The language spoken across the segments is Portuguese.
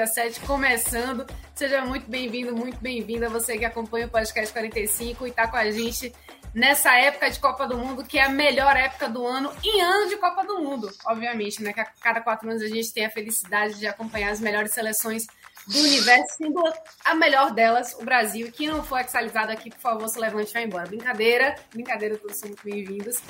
Dia 7 começando. Seja muito bem-vindo, muito bem-vinda você que acompanha o podcast 45 e está com a gente nessa época de Copa do Mundo, que é a melhor época do ano em ano de Copa do Mundo, obviamente, né? Que a cada quatro anos a gente tem a felicidade de acompanhar as melhores seleções do universo, sendo a melhor delas o Brasil. E quem não for exalizado aqui, por favor, se levante e vá embora. Brincadeira, brincadeira, todos são muito bem-vindos.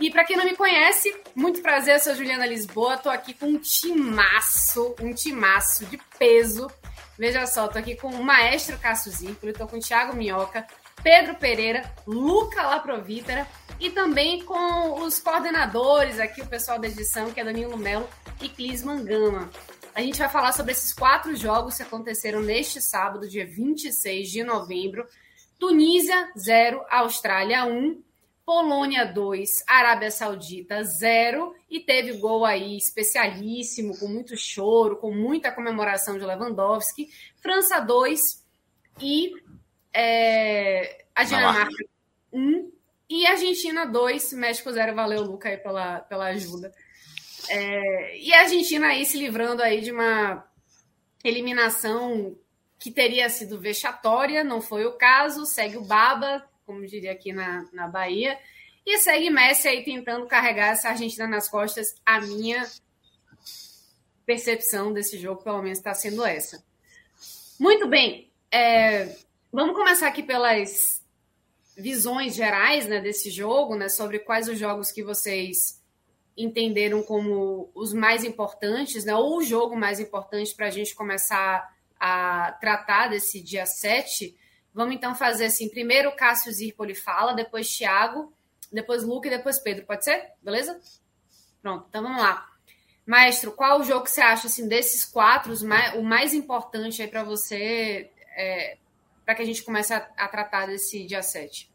E para quem não me conhece, muito prazer, eu sou Juliana Lisboa, tô aqui com um timaço, um timaço de peso. Veja só, tô aqui com o maestro Cássio Zirpoli, tô com o Thiago Minhoca, Pedro Pereira, Luca Laprovítera e também com os coordenadores aqui, o pessoal da edição, que é Danilo Melo e Clis Mangama. A gente vai falar sobre esses quatro jogos que aconteceram neste sábado, dia 26 de novembro. Tunísia 0, Austrália 1, Polônia 2, Arábia Saudita 0 e teve gol aí especialíssimo, com muito choro, com muita comemoração de Lewandowski. França 2 e é, a Dinamarca 1 e Argentina 2, México 0. Valeu, Luca, aí pela, pela ajuda. É, e a Argentina aí se livrando aí de uma eliminação que teria sido vexatória, não foi o caso, segue o Baba, como diria aqui na, na Bahia. E segue Messi aí tentando carregar essa Argentina nas costas. A minha percepção desse jogo, pelo menos, está sendo essa. Muito bem. É, vamos começar aqui pelas visões gerais né, desse jogo, né, sobre quais os jogos que vocês entenderam como os mais importantes, né, ou o jogo mais importante para a gente começar a tratar desse dia 7. Vamos então fazer assim: primeiro Cássio Zirpoli fala, depois Thiago, depois Luca e depois Pedro. Pode ser? Beleza? Pronto, então vamos lá. Maestro, qual o jogo que você acha assim desses quatro o mais importante aí para você, é, para que a gente comece a, a, tratar desse dia 7?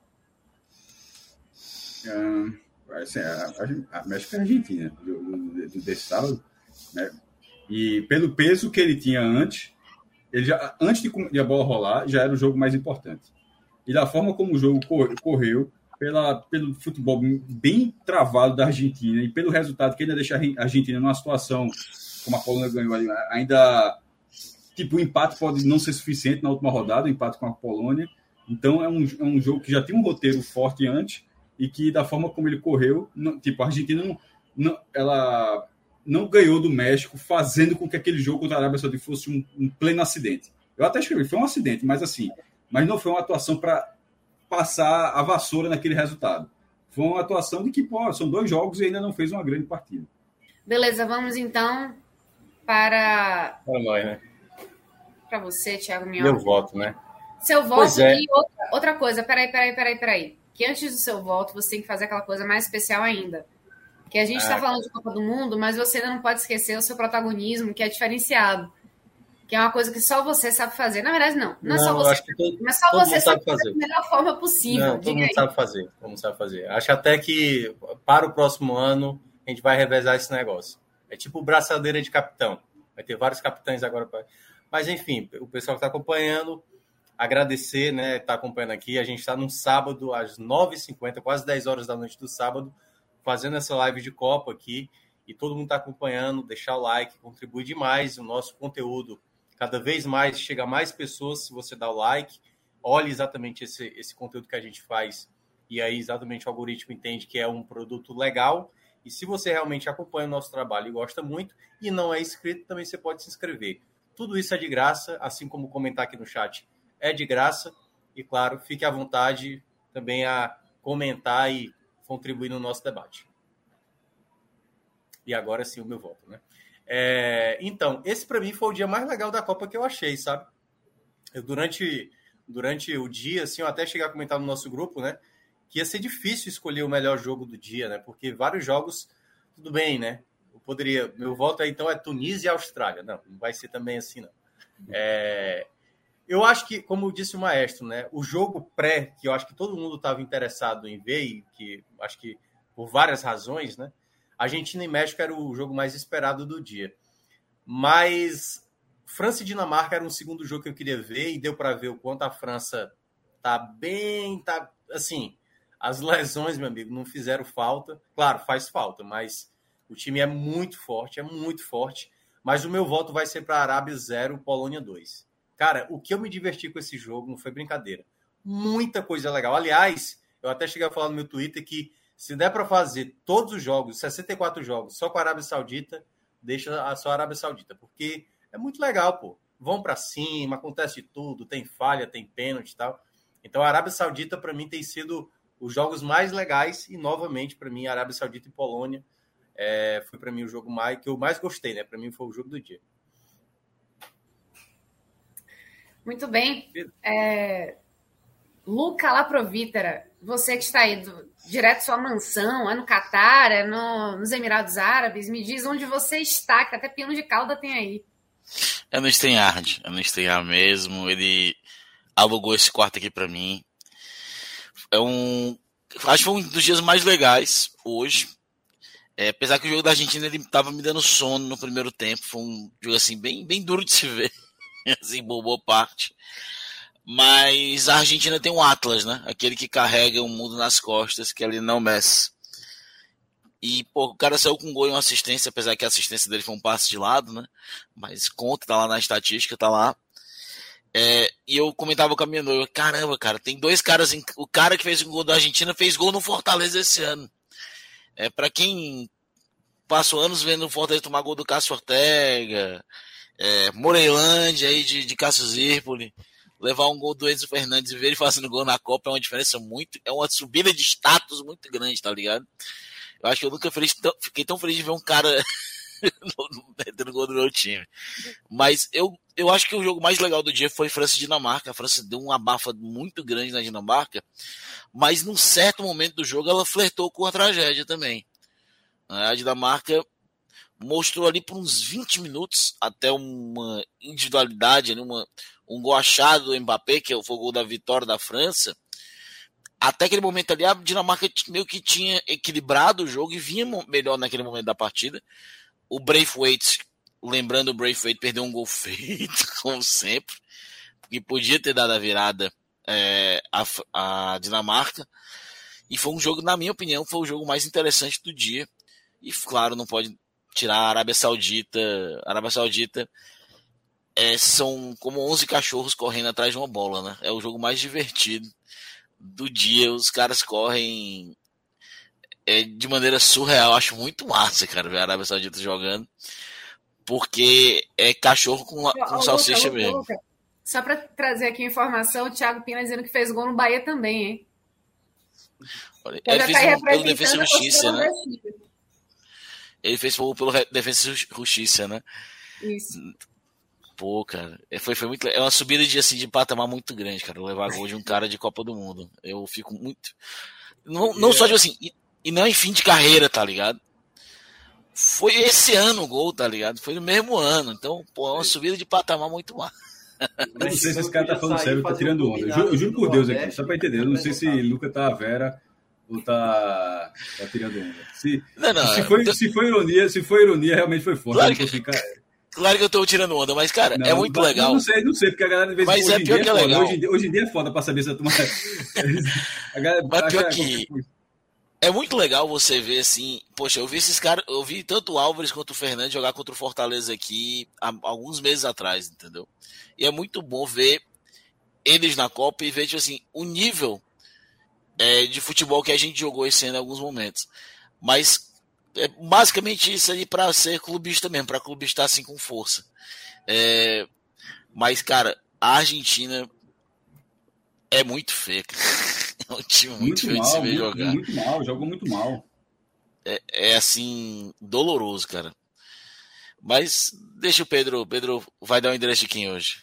Um, assim, a, a, a México é Argentina do, do, desse sábado, né? E pelo peso que ele tinha antes, ele já, antes de, de, a bola rolar, já era o jogo mais importante. E da forma como o jogo correu, pela, pelo futebol bem travado da Argentina e pelo resultado que ainda deixa a Argentina numa situação como a Polônia ganhou, ainda tipo o empate pode não ser suficiente na última rodada, o empate com a Polônia. Então é um, é um jogo que já tem um roteiro forte antes e que da forma como ele correu, não, tipo a Argentina não, não, ela não ganhou do México, fazendo com que aquele jogo contra a Arábia Saudita fosse um, um pleno acidente. Eu até escrevi, foi um acidente, mas assim, mas não foi uma atuação para passar a vassoura naquele resultado. Foi uma atuação de que, pô, são dois jogos e ainda não fez uma grande partida. Beleza, vamos então para. Para nós, né? Para você, Thiago Minhoca. Meu voto, né? Seu voto é. e outra, outra coisa, peraí, peraí, peraí, peraí. Que antes do seu voto você tem que fazer aquela coisa mais especial ainda que a gente está ah, falando de Copa do Mundo, mas você ainda não pode esquecer o seu protagonismo, que é diferenciado. Que é uma coisa que só você sabe fazer. Na verdade, não. Não, é só você. Todo, mas só você sabe fazer da melhor forma possível. Não, todo mundo aí. sabe fazer. Todo mundo sabe fazer. Acho até que para o próximo ano a gente vai revezar esse negócio. É tipo braçadeira de capitão. Vai ter vários capitães agora. Pra... Mas, enfim, o pessoal que está acompanhando, agradecer, né? Está acompanhando aqui. A gente está num sábado, às 9h50, quase 10 horas da noite do sábado fazendo essa live de Copa aqui e todo mundo está acompanhando, deixar o like, contribui demais o nosso conteúdo. Cada vez mais chega a mais pessoas se você dá o like, olhe exatamente esse, esse conteúdo que a gente faz e aí exatamente o algoritmo entende que é um produto legal. E se você realmente acompanha o nosso trabalho e gosta muito e não é inscrito, também você pode se inscrever. Tudo isso é de graça, assim como comentar aqui no chat é de graça. E claro, fique à vontade também a comentar e contribuir no nosso debate. E agora sim o meu voto, né? É, então, esse para mim foi o dia mais legal da Copa que eu achei, sabe? Eu, durante, durante o dia, assim, eu até cheguei a comentar no nosso grupo, né? Que ia ser difícil escolher o melhor jogo do dia, né? Porque vários jogos, tudo bem, né? Eu poderia. Meu voto é, então é Tunísia e Austrália. Não, não vai ser também assim, não. É, eu acho que, como disse o maestro, né? O jogo pré, que eu acho que todo mundo estava interessado em ver, e que acho que por várias razões, né? Argentina e México era o jogo mais esperado do dia. Mas França e Dinamarca era um segundo jogo que eu queria ver e deu para ver o quanto a França tá bem, tá assim, as lesões, meu amigo, não fizeram falta. Claro, faz falta, mas o time é muito forte, é muito forte. Mas o meu voto vai ser para Arábia 0, Polônia 2. Cara, o que eu me diverti com esse jogo não foi brincadeira. Muita coisa legal. Aliás, eu até cheguei a falar no meu Twitter que se der para fazer todos os jogos, 64 jogos, só com a Arábia Saudita, deixa a sua Arábia Saudita, porque é muito legal, pô. Vão para cima, acontece tudo, tem falha, tem pênalti e tal. Então a Arábia Saudita para mim tem sido os jogos mais legais e novamente para mim a Arábia Saudita e Polônia é, foi para mim o jogo mais que eu mais gostei, né? Para mim foi o jogo do dia. Muito bem. É... Luca Laprovítera, você que está aí do, direto sua mansão, é no Catar, é no, nos Emirados Árabes, me diz onde você está, que até pino de cauda tem aí. É no Steinhard, é no Steinhard mesmo, ele alugou esse quarto aqui para mim. É um, acho que foi um dos dias mais legais hoje. É, apesar que o jogo da Argentina ele tava me dando sono no primeiro tempo, foi um jogo assim bem, bem duro de se ver, assim, boa parte. Mas a Argentina tem um Atlas, né? Aquele que carrega o mundo nas costas, que é ali não Messi. E, pô, o cara saiu com gol e uma assistência, apesar que a assistência dele foi um passe de lado, né? Mas conta, tá lá na estatística, tá lá. É, e eu comentava com a minha noiva, caramba, cara, tem dois caras. Em... O cara que fez o gol da Argentina fez gol no Fortaleza esse ano. É, para quem passou anos vendo o Fortaleza tomar gol do Cássio Ortega, é, Moreilândia aí de, de Cássio Zirpoli levar um gol do Enzo Fernandes e ver ele fazendo gol na Copa é uma diferença muito. É uma subida de status muito grande, tá ligado? Eu acho que eu nunca feliz, fiquei tão feliz de ver um cara metendo gol do meu time. Mas eu, eu acho que o jogo mais legal do dia foi França e Dinamarca. A França deu uma abafa muito grande na Dinamarca, mas num certo momento do jogo ela flertou com a tragédia também. A Dinamarca mostrou ali por uns 20 minutos até uma individualidade, uma, um gol achado do Mbappé, que foi o gol da vitória da França. Até aquele momento ali, a Dinamarca meio que tinha equilibrado o jogo e vinha melhor naquele momento da partida. O Braithwaite, lembrando o Braithwaite, perdeu um gol feito, como sempre, porque podia ter dado a virada é, a, a Dinamarca. E foi um jogo, na minha opinião, foi o jogo mais interessante do dia. E claro, não pode tirar a Arábia Saudita. A Arábia Saudita é, são como 11 cachorros correndo atrás de uma bola, né? É o jogo mais divertido do dia. Os caras correm é, de maneira surreal. Acho muito massa, cara, ver a Arábia Saudita jogando. Porque é cachorro com, com salsicha Luca, mesmo. Luca. Só para trazer aqui a informação, o Thiago Pina dizendo que fez gol no Bahia também, hein? Olha, ele fez um, Defesa Justiça, né? Ele fez gol pelo Defesa e Justiça, né? Isso. Pô, cara, é, foi, foi muito. É uma subida de, assim, de patamar muito grande, cara. Levar gol de um cara de Copa do Mundo. Eu fico muito. Não, não só de assim. E, e não em fim de carreira, tá ligado? Foi esse ano o gol, tá ligado? Foi no mesmo ano. Então, pô, é uma subida de patamar muito má. não sei se esse cara tá falando sério, tá tirando onda. Eu juro, eu juro por Deus aqui, só pra entender. Eu não sei se Luca tá a Vera ou tá, tá tirando onda. Se, não, não, se, foi, tô... se foi ironia, se foi ironia, realmente foi forte. Claro que... Claro que eu tô tirando onda, mas, cara, não, é muito não, legal. Não sei, não sei, porque a galera vez Mas é pior que é, é legal. Hoje, hoje, em dia é foda pra saber se a turma. a galera mas pior que. É muito legal você ver assim, poxa, eu vi esses caras, eu vi tanto o Álvares quanto o Fernandes jogar contra o Fortaleza aqui há alguns meses atrás, entendeu? E é muito bom ver eles na Copa e ver, tipo assim, o nível é, de futebol que a gente jogou esse ano em alguns momentos. Mas é basicamente isso aí para ser clubista mesmo, para clubistar assim com força. É, mas, cara, a Argentina é muito feia. É um time muito, Muito feio de se ver muito, jogar. muito mal, jogou muito mal. É, é, assim, doloroso, cara. Mas deixa o Pedro. Pedro vai dar o endereço de quem hoje?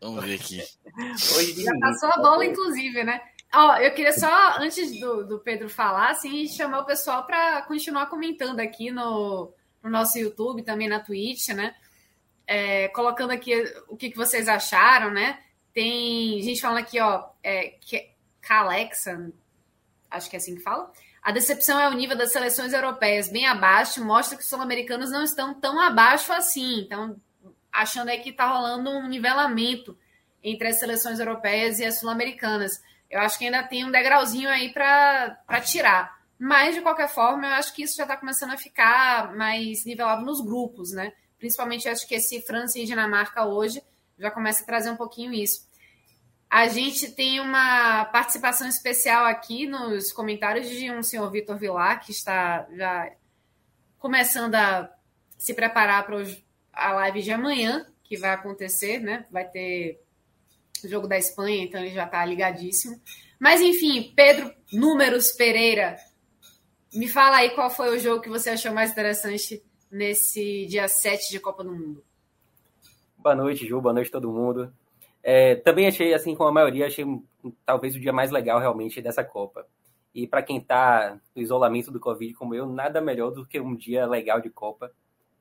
Vamos ver aqui. Hoje Já passou a bola, inclusive, né? Ó, eu queria só, antes do, do Pedro falar, assim, chamar o pessoal para continuar comentando aqui no, no nosso YouTube, também na Twitch, né? É, colocando aqui o que, que vocês acharam, né? Tem gente falando aqui, ó, é, que Calexa, acho que é assim que fala. A decepção é o nível das seleções europeias bem abaixo, mostra que os sul-americanos não estão tão abaixo assim. Então, achando aí que está rolando um nivelamento entre as seleções europeias e as sul-americanas. Eu acho que ainda tem um degrauzinho aí para tirar. Mas, de qualquer forma, eu acho que isso já está começando a ficar mais nivelado nos grupos, né? Principalmente, acho que esse França e Dinamarca hoje já começa a trazer um pouquinho isso. A gente tem uma participação especial aqui nos comentários de um senhor Vitor Vilar, que está já começando a se preparar para a live de amanhã, que vai acontecer, né? Vai ter jogo da Espanha, então ele já está ligadíssimo. Mas enfim, Pedro Números Pereira, me fala aí qual foi o jogo que você achou mais interessante nesse dia 7 de Copa do Mundo. Boa noite, Ju. Boa noite, todo mundo. É, também achei, assim como a maioria, achei talvez o dia mais legal realmente dessa Copa. E para quem está no isolamento do Covid como eu, nada melhor do que um dia legal de Copa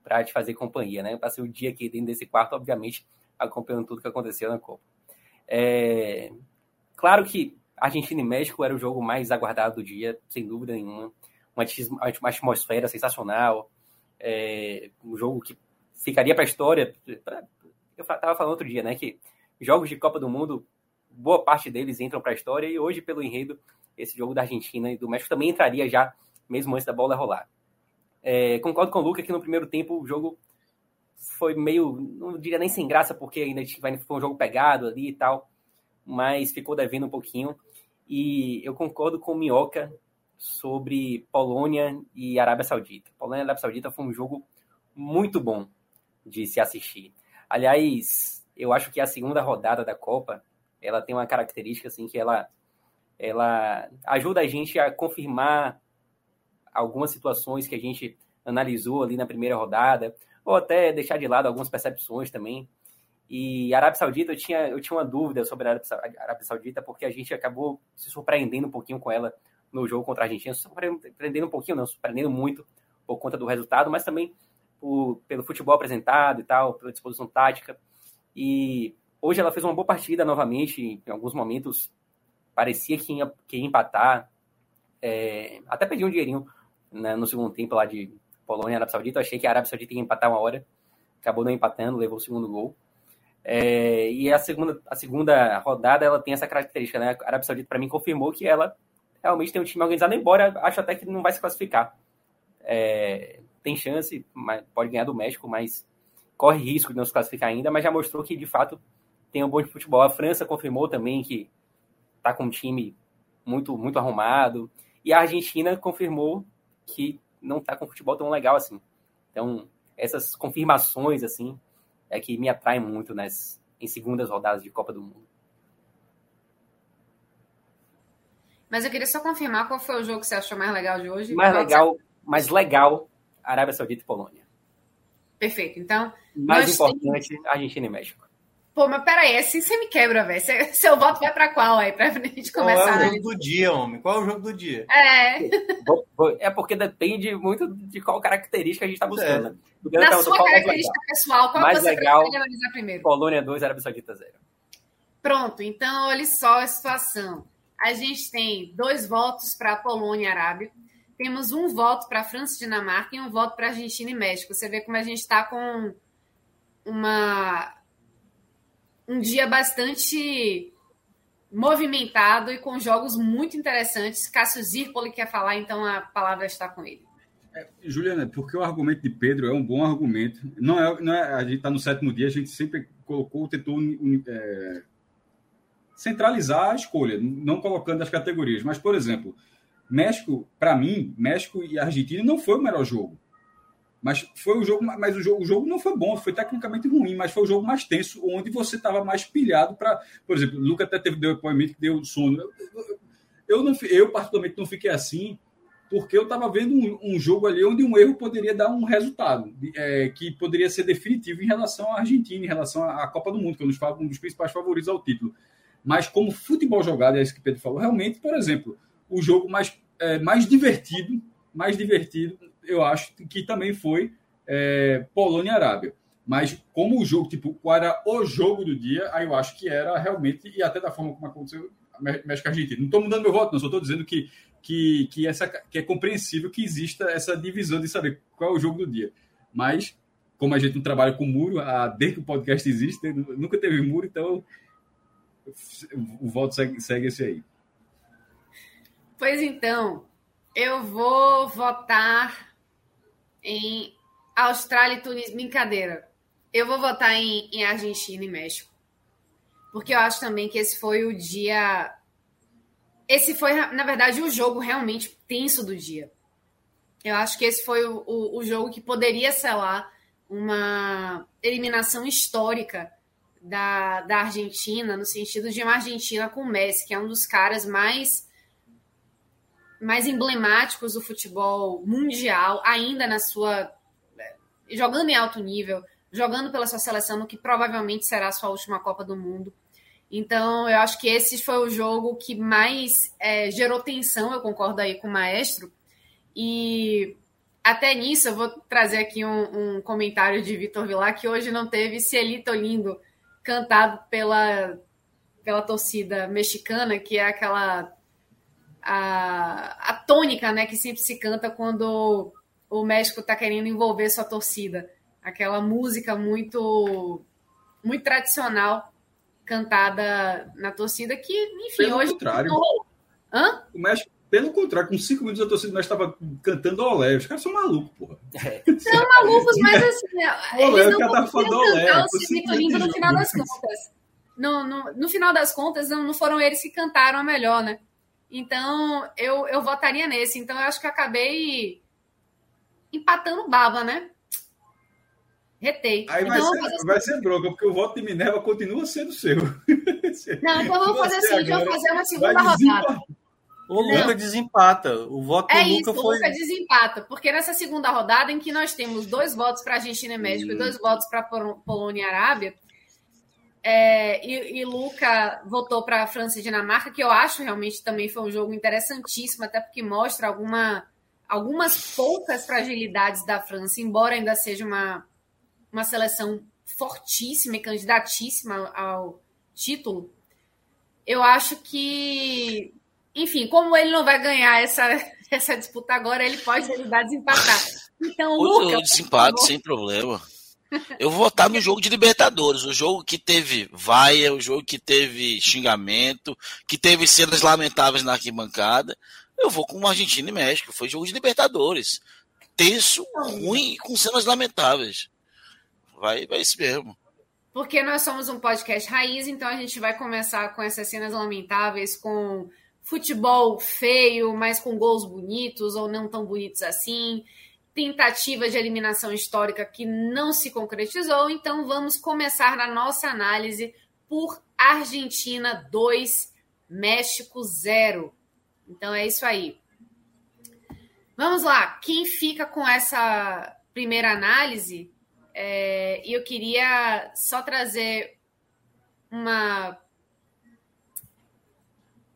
para te fazer companhia, né? Eu passei o dia aqui dentro desse quarto, obviamente, acompanhando tudo que aconteceu na Copa. É... Claro que Argentina e México era o jogo mais aguardado do dia, sem dúvida nenhuma. Uma, atmosfera sensacional. É... Um jogo que ficaria para a história. Eu estava falando outro dia, né? Que jogos de Copa do Mundo, boa parte deles entram para a história. E hoje, pelo enredo, esse jogo da Argentina e do México também entraria já, mesmo antes da bola rolar. É... Concordo com o Luca que no primeiro tempo o jogo foi meio, não diria nem sem graça, porque ainda foi um jogo pegado ali e tal, mas ficou devendo um pouquinho. E eu concordo com o Minhoca sobre Polônia e Arábia Saudita. Polônia e Arábia Saudita foi um jogo muito bom de se assistir. Aliás, eu acho que a segunda rodada da Copa, ela tem uma característica assim que ela ela ajuda a gente a confirmar algumas situações que a gente analisou ali na primeira rodada, ou até deixar de lado algumas percepções também. E Arábia Saudita, eu tinha, eu tinha uma dúvida sobre a Arábia Saudita, porque a gente acabou se surpreendendo um pouquinho com ela no jogo contra a Argentina. Surpreendendo um pouquinho, não, surpreendendo muito por conta do resultado, mas também por, pelo futebol apresentado e tal, pela disposição tática. E hoje ela fez uma boa partida novamente, em alguns momentos parecia que ia, que ia empatar. É, até pediu um dinheirinho né, no segundo tempo lá de Polônia e Arábia Saudita. Eu achei que a Arábia Saudita ia empatar uma hora, acabou não empatando, levou o segundo gol. É, e a segunda, a segunda rodada ela tem essa característica, né? A Arábia Saudita, para mim, confirmou que ela realmente tem um time organizado, embora acho até que não vai se classificar. É, tem chance, pode ganhar do México, mas corre risco de não se classificar ainda, mas já mostrou que de fato tem um bom de futebol. A França confirmou também que está com um time muito, muito arrumado. E a Argentina confirmou que não está com futebol tão legal assim. Então, essas confirmações, assim, é que me atraem muito nas, em segundas rodadas de Copa do Mundo. Mas eu queria só confirmar qual foi o jogo que você achou mais legal de hoje. Mais legal, mais legal, Arábia Saudita e Polônia. Perfeito. Então. Mais importante, tem... Argentina e México. Pô, mas peraí, assim você me quebra, velho. Seu voto vai pra qual aí? Pra gente começar. Qual é o jogo do dia, homem? Qual é o jogo do dia? É. É porque depende muito de qual característica a gente tá buscando. É. Na sua característica pessoal, qual mais você legal, analisar primeiro? Polônia 2, Arábia Saudita 0. Pronto, então olha só a situação. A gente tem dois votos para Polônia e Arábia. Temos um voto para França e Dinamarca e um voto para Argentina e México. Você vê como a gente está com uma um dia bastante movimentado e com jogos muito interessantes. Cássio Zirpoli quer falar, então a palavra está com ele. É, Juliana, porque o argumento de Pedro é um bom argumento. Não é, não é a gente está no sétimo dia, a gente sempre colocou, tentou é, centralizar a escolha, não colocando as categorias. Mas, por exemplo, México, para mim, México e Argentina não foi o melhor jogo. Mas foi o jogo, mas o jogo, o jogo não foi bom, foi tecnicamente ruim, mas foi o jogo mais tenso, onde você estava mais pilhado para, por exemplo, o Lucas até teve depoimento que deu sono. eu, não, eu particularmente não fiquei assim, porque eu estava vendo um, um, jogo ali onde um erro poderia dar um resultado, é, que poderia ser definitivo em relação à Argentina, em relação à Copa do Mundo, que eu nos falo um dos principais favoritos ao título. Mas como futebol jogado, é isso que Pedro falou, realmente, por exemplo, o jogo mais, é, mais divertido, mais divertido, eu acho que também foi é, Polônia e Arábia. Mas como o jogo, tipo, qual era o jogo do dia, aí eu acho que era realmente, e até da forma como aconteceu, México Argentina. Não estou mudando meu voto, não, só estou dizendo que, que, que, essa, que é compreensível que exista essa divisão de saber qual é o jogo do dia. Mas, como a gente não trabalha com muro, a, desde que o podcast existe, nunca teve muro, então o voto segue, segue esse aí. Pois então, eu vou votar em Austrália e Tunísia. Brincadeira. Eu vou votar em, em Argentina e México. Porque eu acho também que esse foi o dia. Esse foi, na verdade, o jogo realmente tenso do dia. Eu acho que esse foi o, o, o jogo que poderia selar uma eliminação histórica da, da Argentina, no sentido de uma Argentina com Messi, que é um dos caras mais mais emblemáticos do futebol mundial, ainda na sua jogando em alto nível, jogando pela sua seleção no que provavelmente será a sua última Copa do Mundo. Então, eu acho que esse foi o jogo que mais é, gerou tensão, eu concordo aí com o maestro. E até nisso, eu vou trazer aqui um, um comentário de Vitor Vilar, que hoje não teve Cielito Lindo cantado pela, pela torcida mexicana, que é aquela. A, a tônica né, que sempre se canta quando o México está querendo envolver sua torcida. Aquela música muito, muito tradicional cantada na torcida que, enfim, pelo hoje. Contrário. Hã? O México, pelo contrário, com cinco minutos a torcida do México estava cantando olé. Os caras são malucos, porra. É. São malucos, mas assim, olé, eles não conseguiram cantar o Cimito Lindo no final das contas. No, no, no final das contas, não, não foram eles que cantaram a melhor, né? Então, eu, eu votaria nesse. Então, eu acho que eu acabei empatando baba, né? Retei. Aí então, vai, ser, vai ser bronca, porque o voto de Minerva continua sendo seu. Não, então eu vou fazer assim, eu vou fazer uma segunda rodada. O Luca Não. desempata. O voto é do Luca isso, foi. O Luca desempata, porque nessa segunda rodada, em que nós temos dois votos para Argentina e México hum. e dois votos para Polônia e Arábia, é, e, e Luca votou para França e Dinamarca, que eu acho realmente também foi um jogo interessantíssimo, até porque mostra alguma, algumas poucas fragilidades da França, embora ainda seja uma, uma seleção fortíssima e candidatíssima ao título. Eu acho que enfim, como ele não vai ganhar essa, essa disputa agora, ele pode ajudar a desempatar. Então, Luca, desempate sem problema. Eu vou votar no jogo de Libertadores, o jogo que teve vaia, o jogo que teve xingamento, que teve cenas lamentáveis na arquibancada. Eu vou com Argentina e México, foi jogo de Libertadores. Tenso, ruim com cenas lamentáveis. Vai, vai isso mesmo. Porque nós somos um podcast raiz, então a gente vai começar com essas cenas lamentáveis, com futebol feio, mas com gols bonitos ou não tão bonitos assim, tentativa de eliminação histórica que não se concretizou. Então vamos começar na nossa análise por Argentina 2, México 0. Então é isso aí. Vamos lá, quem fica com essa primeira análise? É, eu queria só trazer uma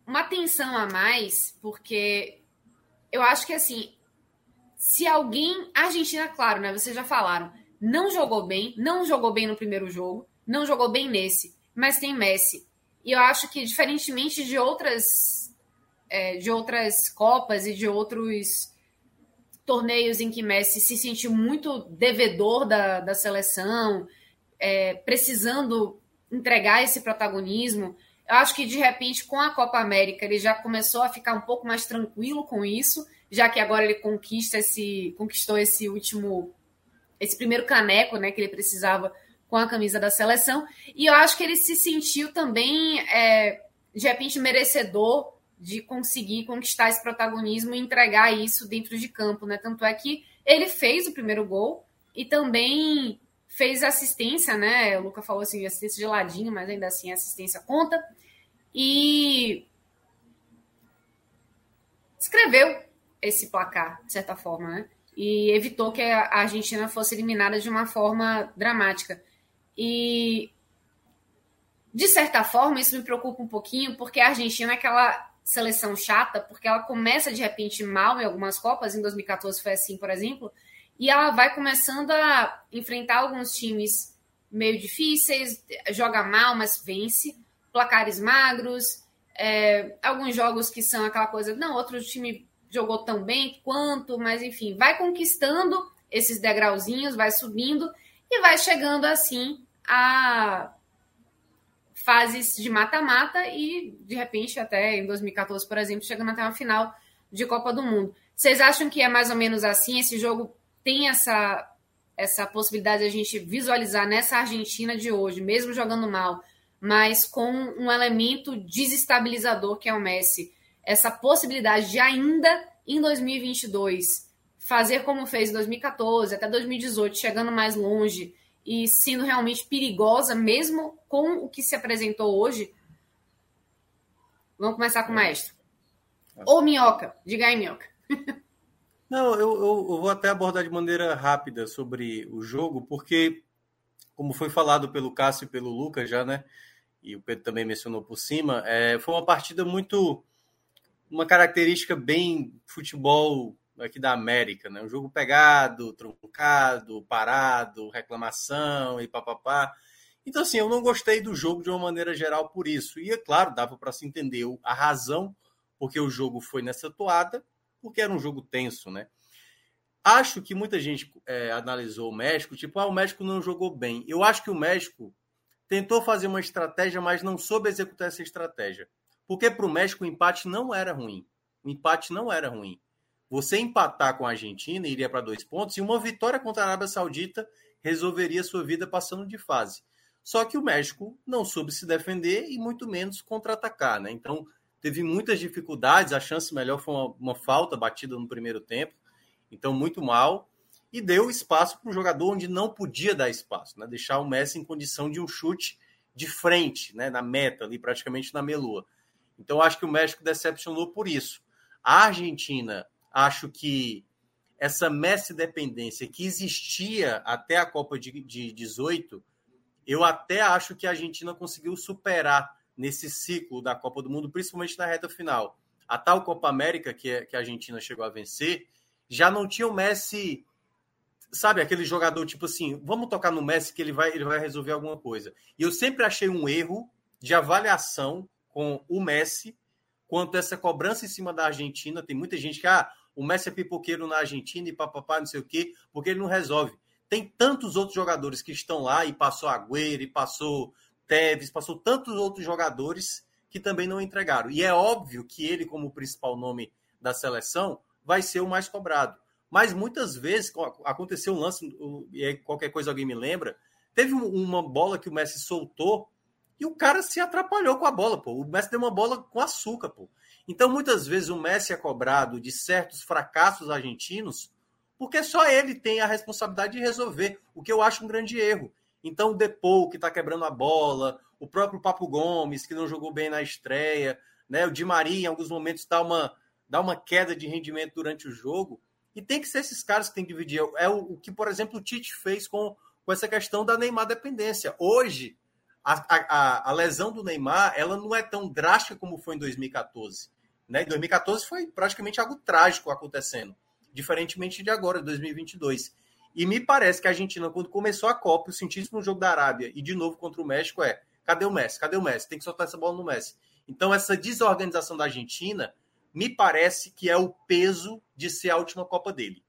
uma atenção a mais, porque eu acho que assim, se alguém. A Argentina, claro, né? Vocês já falaram, não jogou bem, não jogou bem no primeiro jogo, não jogou bem nesse, mas tem Messi. E eu acho que, diferentemente de outras, é, de outras Copas e de outros torneios em que Messi se sentiu muito devedor da, da seleção, é, precisando entregar esse protagonismo. Eu acho que de repente com a Copa América ele já começou a ficar um pouco mais tranquilo com isso, já que agora ele conquista esse, conquistou esse último, esse primeiro caneco, né, que ele precisava com a camisa da seleção. E eu acho que ele se sentiu também é, de repente merecedor de conseguir conquistar esse protagonismo e entregar isso dentro de campo, né? Tanto é que ele fez o primeiro gol e também fez assistência, né? O Luca falou assim, assistência de ladinho, mas ainda assim a assistência conta. E escreveu esse placar, de certa forma, né? E evitou que a Argentina fosse eliminada de uma forma dramática. E, de certa forma, isso me preocupa um pouquinho, porque a Argentina é aquela seleção chata, porque ela começa de repente mal em algumas Copas, em 2014 foi assim, por exemplo, e ela vai começando a enfrentar alguns times meio difíceis, joga mal, mas vence, placares magros, é, alguns jogos que são aquela coisa, não, outro time jogou tão bem quanto, mas enfim, vai conquistando esses degrauzinhos, vai subindo e vai chegando assim a fases de mata-mata e de repente até em 2014, por exemplo, chegando até uma final de Copa do Mundo. Vocês acham que é mais ou menos assim? Esse jogo tem essa essa possibilidade de a gente visualizar nessa Argentina de hoje, mesmo jogando mal, mas com um elemento desestabilizador que é o Messi. Essa possibilidade de ainda em 2022 fazer como fez em 2014 até 2018, chegando mais longe e sendo realmente perigosa, mesmo com o que se apresentou hoje. Vamos começar com o maestro. Ou Minhoca, diga aí, Minhoca. Não, eu, eu, eu, vou até abordar de maneira rápida sobre o jogo, porque, como foi falado pelo Cássio e pelo Lucas já, né? e o Pedro também mencionou por cima, é, foi uma partida muito. Uma característica bem futebol aqui da América, né? Um jogo pegado, truncado, parado, reclamação e papapá. Então, assim, eu não gostei do jogo de uma maneira geral por isso. E, é claro, dava para se entender a razão porque o jogo foi nessa toada, porque era um jogo tenso, né? Acho que muita gente é, analisou o México, tipo, ah, o México não jogou bem. Eu acho que o México tentou fazer uma estratégia, mas não soube executar essa estratégia. Porque para o México o empate não era ruim. O empate não era ruim. Você empatar com a Argentina iria para dois pontos e uma vitória contra a Arábia Saudita resolveria sua vida passando de fase. Só que o México não soube se defender e muito menos contra-atacar, né? Então teve muitas dificuldades. A chance melhor foi uma, uma falta batida no primeiro tempo, então muito mal e deu espaço para um jogador onde não podia dar espaço, né? deixar o Messi em condição de um chute de frente, né? na meta, ali praticamente na melua. Então acho que o México decepcionou por isso. A Argentina, acho que essa Messi dependência que existia até a Copa de, de 18, eu até acho que a Argentina conseguiu superar nesse ciclo da Copa do Mundo, principalmente na reta final. A tal Copa América que, é, que a Argentina chegou a vencer, já não tinha o Messi sabe, aquele jogador tipo assim, vamos tocar no Messi que ele vai, ele vai resolver alguma coisa. E eu sempre achei um erro de avaliação com o Messi quanto essa cobrança em cima da Argentina. Tem muita gente que, ah, o Messi é pipoqueiro na Argentina e papapá, não sei o quê, porque ele não resolve. Tem tantos outros jogadores que estão lá e passou Agüero, e passou Tevez, passou tantos outros jogadores que também não entregaram. E é óbvio que ele, como principal nome da seleção, vai ser o mais cobrado. Mas muitas vezes aconteceu um lance, e qualquer coisa alguém me lembra, teve uma bola que o Messi soltou e o cara se atrapalhou com a bola, pô. O Messi deu uma bola com açúcar, pô. Então, muitas vezes, o Messi é cobrado de certos fracassos argentinos porque só ele tem a responsabilidade de resolver, o que eu acho um grande erro. Então, o Depou, que está quebrando a bola, o próprio Papo Gomes, que não jogou bem na estreia, né? o Di Maria, em alguns momentos, dá uma, dá uma queda de rendimento durante o jogo. E tem que ser esses caras que tem que dividir. É o, o que, por exemplo, o Tite fez com, com essa questão da Neymar dependência. Hoje, a, a, a, lesão do Neymar ela não é tão drástica como foi em 2014. Né? Em 2014 foi praticamente algo trágico acontecendo, diferentemente de agora, 2022. E me parece que a Argentina, quando começou a Copa, o sentíssimo jogo da Arábia e de novo contra o México é: cadê o Messi? Cadê o Messi? Tem que soltar essa bola no Messi. Então, essa desorganização da Argentina me parece que é o peso de ser a última Copa dele.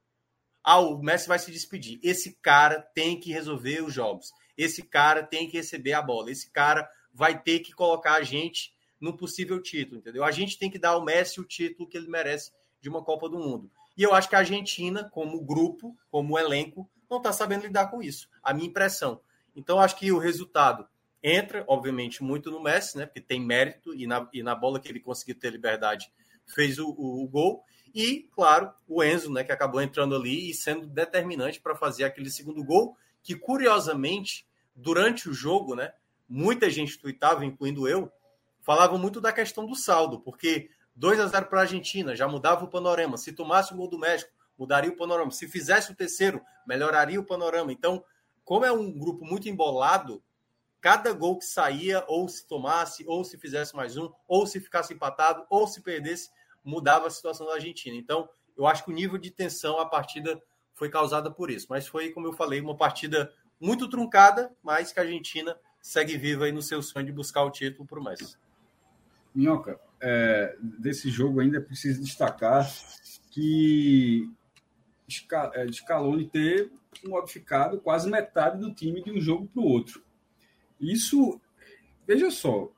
Ah, o Messi vai se despedir. Esse cara tem que resolver os jogos. Esse cara tem que receber a bola. Esse cara vai ter que colocar a gente no possível título, entendeu? A gente tem que dar ao Messi o título que ele merece de uma Copa do Mundo. E eu acho que a Argentina, como grupo, como elenco, não está sabendo lidar com isso. A minha impressão. Então, acho que o resultado entra, obviamente, muito no Messi, né? Porque tem mérito e na, e na bola que ele conseguiu ter liberdade fez o, o, o, gol. E, claro, o Enzo, né, que acabou entrando ali e sendo determinante para fazer aquele segundo gol, que curiosamente, durante o jogo, né, muita gente tweetava, incluindo eu, falava muito da questão do saldo, porque 2 a 0 para a Argentina, já mudava o panorama. Se tomasse o gol do México, mudaria o panorama. Se fizesse o terceiro, melhoraria o panorama. Então, como é um grupo muito embolado, cada gol que saía, ou se tomasse, ou se fizesse mais um, ou se ficasse empatado, ou se perdesse, mudava a situação da Argentina. Então, eu acho que o nível de tensão, a partida foi causada por isso. Mas foi, como eu falei, uma partida muito truncada, mas que a Argentina segue viva aí no seu sonho de buscar o título para o Messi. Minhoca, é, desse jogo ainda é preciso destacar que é, Scaloni ter modificado quase metade do time de um jogo para o outro. Isso, veja só,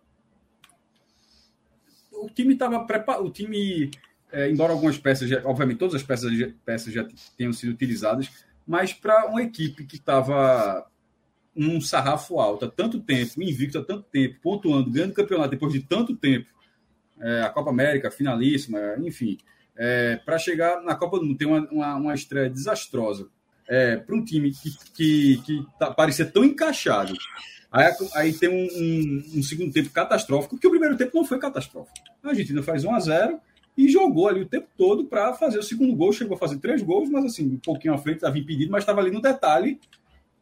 o time estava preparado, o time, é, embora algumas peças, já, obviamente todas as peças, peças já tenham sido utilizadas, mas para uma equipe que estava num sarrafo alto há tanto tempo, invicto há tanto tempo, pontuando, ganhando campeonato depois de tanto tempo, é, a Copa América, finalíssima, enfim, é, para chegar na Copa do Mundo, tem uma, uma, uma estreia desastrosa é, para um time que, que, que tá, parecia tão encaixado Aí, aí tem um, um, um, segundo tempo catastrófico, porque o primeiro tempo não foi catastrófico. A Argentina faz 1 a 0 e jogou ali o tempo todo para fazer o segundo gol. Chegou a fazer três gols, mas assim, um pouquinho à frente estava impedido, mas estava ali no detalhe.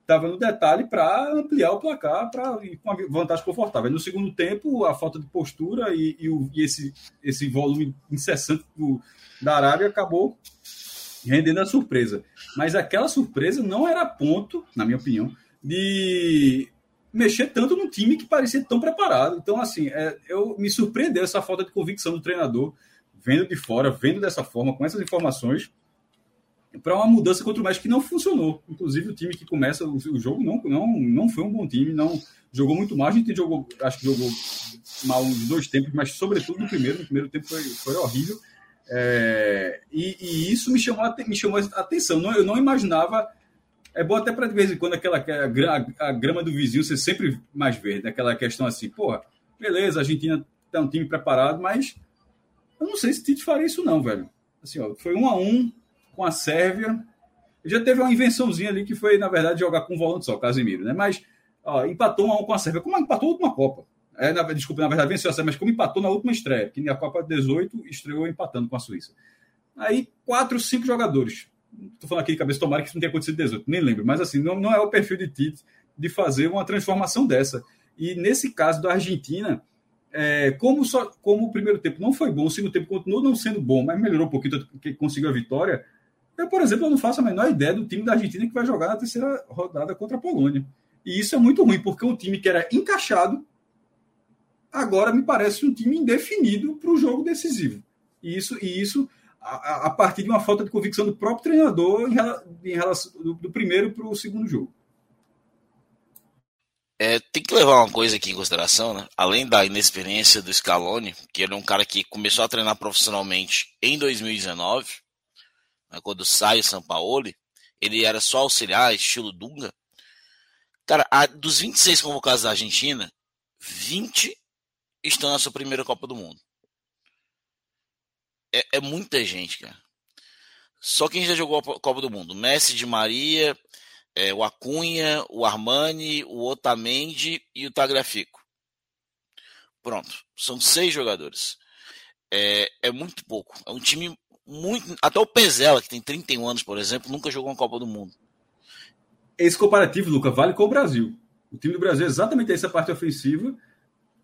Estava no detalhe para ampliar o placar para com uma vantagem confortável. No segundo tempo, a falta de postura e, e, o, e esse, esse volume incessante do, da Arábia acabou rendendo a surpresa. Mas aquela surpresa não era ponto, na minha opinião, de mexer tanto num time que parecia tão preparado. Então, assim, é, eu me surpreendeu essa falta de convicção do treinador, vendo de fora, vendo dessa forma, com essas informações, para uma mudança contra o México que não funcionou. Inclusive, o time que começa o, jogo não, não, não foi um bom time, não jogou muito mal. A gente jogou, acho que jogou mal nos dois tempos, mas sobretudo no primeiro. No primeiro tempo foi, foi horrível. É, e, e, isso me chamou, me chamou a atenção. Não, eu não imaginava é bom até para de vez em quando aquela a, a grama do vizinho ser sempre mais verde, aquela questão assim, porra, beleza, a Argentina tá um time preparado, mas eu não sei se Tite faria isso não, velho. Assim, ó, foi um a um com a Sérvia. Já teve uma invençãozinha ali que foi, na verdade, jogar com um volante só, Casemiro, né? Mas ó, empatou um a um com a Sérvia. Como empatou a última Copa? É, na, desculpa, na verdade, venceu a Sérvia, mas como empatou na última estreia, que na Copa 18 estreou empatando com a Suíça. Aí, quatro, cinco jogadores Estou falando aqui de cabeça, tomara que isso não tenha acontecido em 18, nem lembro. Mas assim, não, não é o perfil de Tite de fazer uma transformação dessa. E nesse caso da Argentina, é, como, só, como o primeiro tempo não foi bom, o segundo tempo continuou não sendo bom, mas melhorou um pouquinho, porque conseguiu a vitória. Eu, por exemplo, eu não faço a menor ideia do time da Argentina que vai jogar na terceira rodada contra a Polônia. E isso é muito ruim, porque um time que era encaixado, agora me parece um time indefinido para o jogo decisivo. E isso, e isso a, a, partir de uma falta de convicção do próprio treinador em, em relação do, do primeiro para o segundo jogo. É, tem que levar uma coisa aqui em consideração, né? Além da inexperiência do Scaloni, que ele é um cara que começou a treinar profissionalmente em 2019, né, quando sai o Sampaoli, ele era só auxiliar, estilo Dunga. Cara, a, dos 26 convocados da Argentina, 20 estão na sua primeira Copa do Mundo é, é muita gente, cara. Só quem já jogou a Copa do Mundo: Messi de Maria, é, o Acunha, o Armani, o Otamendi e o Tagliafico. Pronto, são seis jogadores. É, é muito pouco. É um time muito. Até o Pezela, que tem 31 anos, por exemplo, nunca jogou uma Copa do Mundo. Esse comparativo, Luca, vale com o Brasil. O time do Brasil é exatamente essa parte ofensiva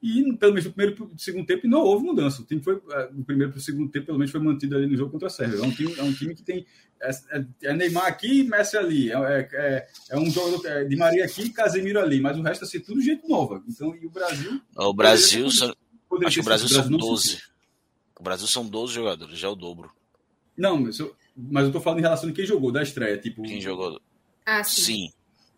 e pelo menos no primeiro e segundo tempo não houve mudança. O time foi, é, no primeiro para o segundo tempo, pelo menos foi mantido ali no jogo contra a Sérvia. É um time, é um time que tem. É, é, é Neymar aqui e Messi ali. É, é, é um jogador de Maria aqui e Casemiro ali. Mas o resto é assim, tudo jeito novo. Então, e o Brasil. O Brasil. Poderia, poderia acho que o Brasil, Brasil são 12. O Brasil são 12 jogadores, já é o dobro. Não, mas eu, mas eu tô falando em relação a quem jogou da estreia. Tipo... Quem jogou. Ah, sim. sim.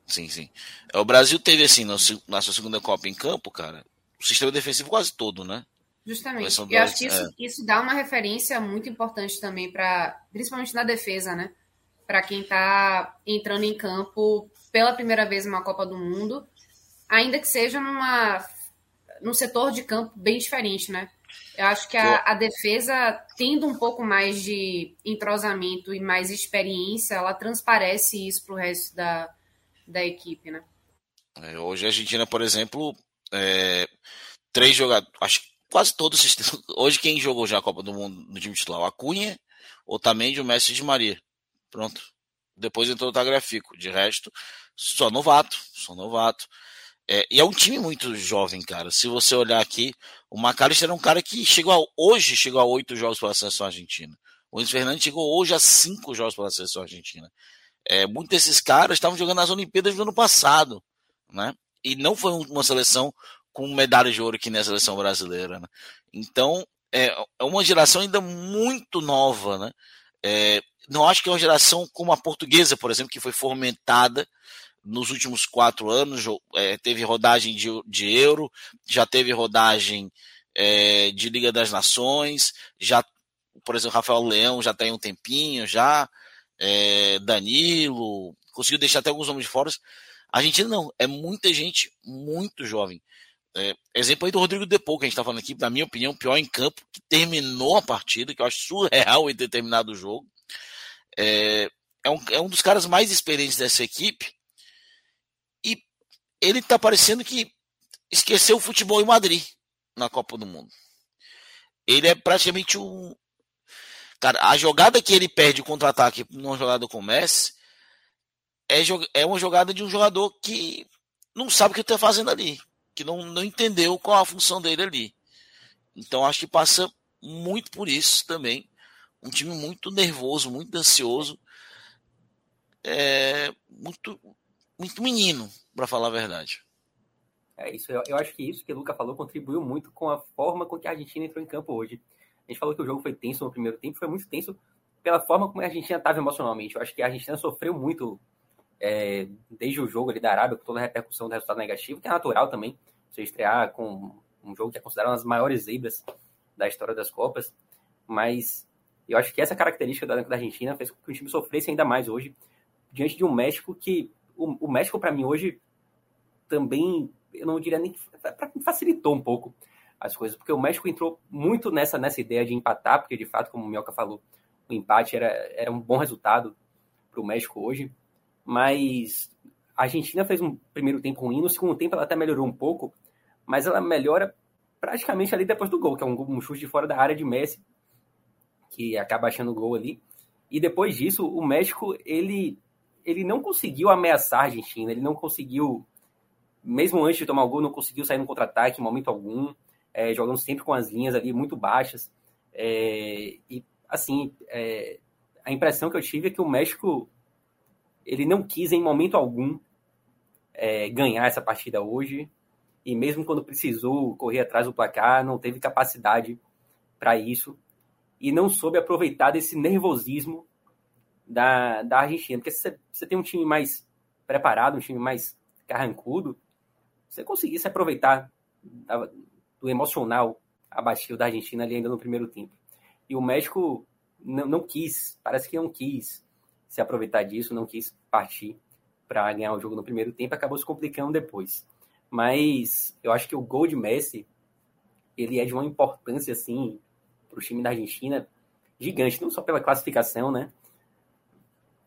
Sim, sim. O Brasil teve, assim, na sua segunda Copa em campo, cara, o sistema defensivo quase todo, né? Justamente. Eu acho que isso, é. isso dá uma referência muito importante também para, principalmente na defesa, né? Para quem está entrando em campo pela primeira vez numa Copa do Mundo, ainda que seja numa num setor de campo bem diferente, né? Eu acho que a, a, defesa, tendo um pouco mais de entrosamento e mais experiência, ela transparece isso para o resto da, da equipe, né? É, hoje a Argentina, por exemplo, é, três jogadores, acho quase todos. Hoje, quem jogou já a Copa do Mundo no time titular? O Acunha, Otamendi, o Messi de Maria. Pronto. Depois entrou o Tagliafico. De resto, só novato, só novato. É, e é um time muito jovem, cara. Se você olhar aqui, o McAllister era um cara que chegou a, hoje chegou a oito jogos pela seleção argentina. O Luiz Fernandes chegou hoje a cinco jogos pela seleção argentina. É, muitos desses caras estavam jogando nas Olimpíadas do ano passado, né? E não foi uma seleção com medalha de ouro aqui na seleção brasileira, né? Então, é, é uma geração ainda muito nova, né? É, não acho que é uma geração como a portuguesa, por exemplo, que foi fomentada nos últimos quatro anos. É, teve rodagem de, de Euro, já teve rodagem é, de Liga das Nações, já, por exemplo, Rafael Leão já tem um tempinho já é, Danilo, conseguiu deixar até alguns nomes de fora. A Argentina não, é muita gente muito jovem. É, exemplo aí do Rodrigo Depou, que a gente está falando aqui, na minha opinião, pior em campo, que terminou a partida, que eu acho surreal em ter terminado o jogo. É, é, um, é um dos caras mais experientes dessa equipe. E ele está parecendo que esqueceu o futebol em Madrid na Copa do Mundo. Ele é praticamente um, Cara, a jogada que ele perde o contra-ataque numa jogada com o Messi é, é uma jogada de um jogador que não sabe o que está fazendo ali, que não, não entendeu qual a função dele ali. Então acho que passa muito por isso também. Um time muito nervoso, muito ansioso, é, muito, muito menino, para falar a verdade. É isso. Eu, eu, acho que isso que o Luca falou contribuiu muito com a forma com que a Argentina entrou em campo hoje. A gente falou que o jogo foi tenso no primeiro tempo, foi muito tenso pela forma como a Argentina estava emocionalmente. Eu acho que a Argentina sofreu muito é, desde o jogo ali da Arábia, com toda a repercussão do resultado negativo, que é natural também, você estrear com um jogo que é considerado uma das maiores zebras da história das Copas. Mas eu acho que essa característica da, Argentina fez com que o time sofresse ainda mais hoje, diante de um México que. O, o México, para mim, hoje também, eu não diria nem facilitou um pouco as coisas, porque o México entrou muito nessa, nessa ideia de empatar, porque de fato, como o Mioca falou, o empate era, era um bom resultado para o México hoje, mas a Argentina fez um primeiro tempo ruim, no segundo tempo ela até melhorou um pouco, mas ela melhora praticamente ali depois do gol, que é um, um chute de fora da área de Messi, que acaba achando o gol ali. E depois disso, o México, ele, ele não conseguiu ameaçar a Argentina, ele não conseguiu, mesmo antes de tomar o gol, não conseguiu sair no contra-ataque em momento algum é, jogando sempre com as linhas ali muito baixas. É, e, assim, é, a impressão que eu tive é que o México ele não quis em momento algum é, ganhar essa partida hoje. E mesmo quando precisou correr atrás do placar, não teve capacidade para isso. E não soube aproveitar desse nervosismo da, da Argentina. Porque se você tem um time mais preparado, um time mais carrancudo, você conseguisse aproveitar do emocional abatido da Argentina ali ainda no primeiro tempo. E o México não, não quis, parece que não quis se aproveitar disso, não quis partir para ganhar o jogo no primeiro tempo, acabou se complicando depois. Mas eu acho que o gol de Messi, ele é de uma importância, assim, para o time da Argentina gigante, não só pela classificação, né?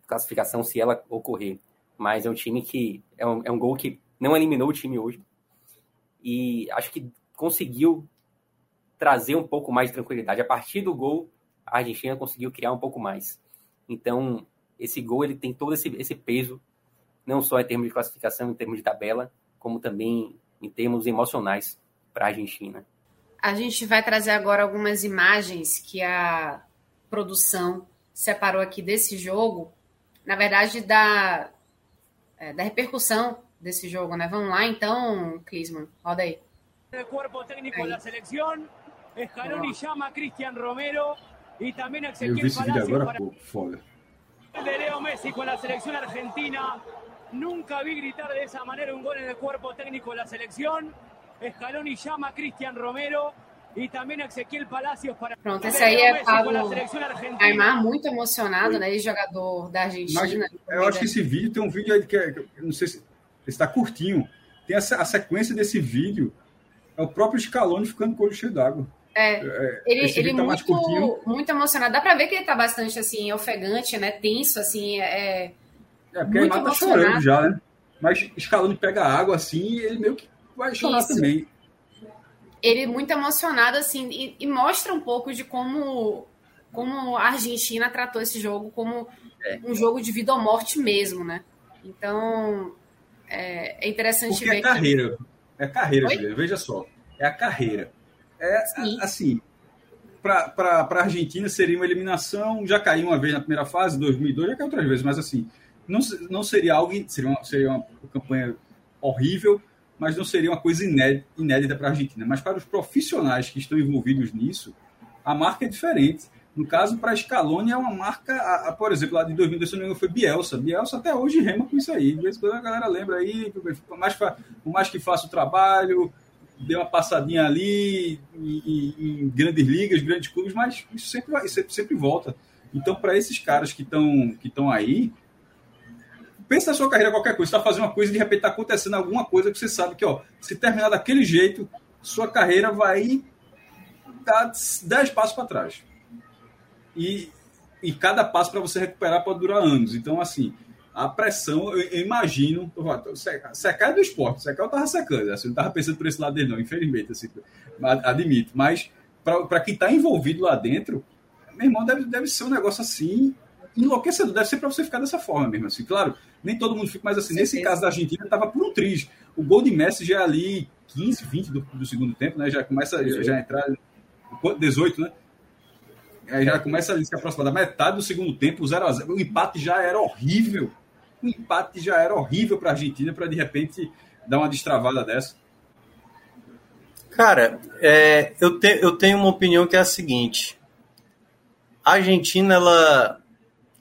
Classificação se ela ocorrer, mas é um time que é um, é um gol que não eliminou o time hoje. E acho que conseguiu trazer um pouco mais de tranquilidade. A partir do gol, a Argentina conseguiu criar um pouco mais. Então, esse gol ele tem todo esse, esse peso, não só em termos de classificação, em termos de tabela, como também em termos emocionais para a Argentina. A gente vai trazer agora algumas imagens que a produção separou aqui desse jogo, na verdade, da, é, da repercussão desse jogo, né? Vamos lá, então, Clisman, roda aí. El cuerpo técnico de la selección, Scaloni llama a Cristian Romero y también a Ezequiel Palacios para el de Leo Messi con la selección argentina. Nunca vi gritar de esa manera un gol en el cuerpo técnico de la selección. Scaloni llama a Cristian Romero e também Ezequiel Palacios para. Pronto, esse aí é Pablo Aymar, muito emocionado, né? Jogador da Argentina. Mas, eu acho que esse vídeo tem um vídeo aí que é, não sei se está curtinho. Tem a, a sequência desse vídeo é o próprio Scaloni ficando com o olho cheio d'água. É, é, ele, ele tá muito, muito emocionado. Dá pra ver que ele tá bastante, assim, ofegante, né? Tenso, assim, é... É, porque muito ele tá chorando já, né? Mas Scaloni pega água, assim, e ele meio que vai chorar Isso. também. ele muito emocionado, assim, e, e, mostra um pouco de como, como a Argentina tratou esse jogo como é. um jogo de vida ou morte mesmo, né? Então, é, é interessante Porque é ver. É carreira. Que... É carreira, Juliana. Veja só. É a carreira. É Sim. assim. Para a Argentina seria uma eliminação. Já caiu uma vez na primeira fase, 2002, já caiu outras vezes, mas assim, não, não seria algo. Seria uma, seria uma campanha horrível, mas não seria uma coisa inédita, inédita para a Argentina. Mas para os profissionais que estão envolvidos nisso, a marca é diferente. No caso, para a Scaloni é uma marca, a, a, por exemplo, lá de 2002, foi Bielsa. Bielsa até hoje rema com isso aí. De vez em quando a galera lembra aí, por mais, por mais que faça o trabalho, deu uma passadinha ali em, em, grandes ligas, grandes clubes, mas isso sempre, vai, sempre, sempre volta. Então, para esses caras que estão que aí, pensa na sua carreira qualquer coisa, você está fazendo uma coisa e de repente está acontecendo alguma coisa que você sabe que, ó, se terminar daquele jeito, sua carreira vai dar 10 passos para trás e, e cada passo para você recuperar pode durar anos. Então, assim, a pressão, eu, eu imagino. Secar é do esporte, secar eu estava secando, assim, não estava pensando por esse lado dele, não, infelizmente, assim, admito. Mas para quem está envolvido lá dentro, meu irmão, deve, deve ser um negócio assim enlouquecedor. Deve ser para você ficar dessa forma mesmo. Assim. Claro, nem todo mundo fica, mas assim, nesse caso da Argentina, estava por um triz. O gol de Messi já é ali 15, 20 do, do segundo tempo, né? Já começa já, já entrar 18, né? Aí já começa a se aproximar da metade do segundo tempo, 0 a 0 O empate já era horrível. O empate já era horrível para a Argentina, para de repente dar uma destravada dessa. Cara, é, eu, te, eu tenho uma opinião que é a seguinte: a Argentina ela,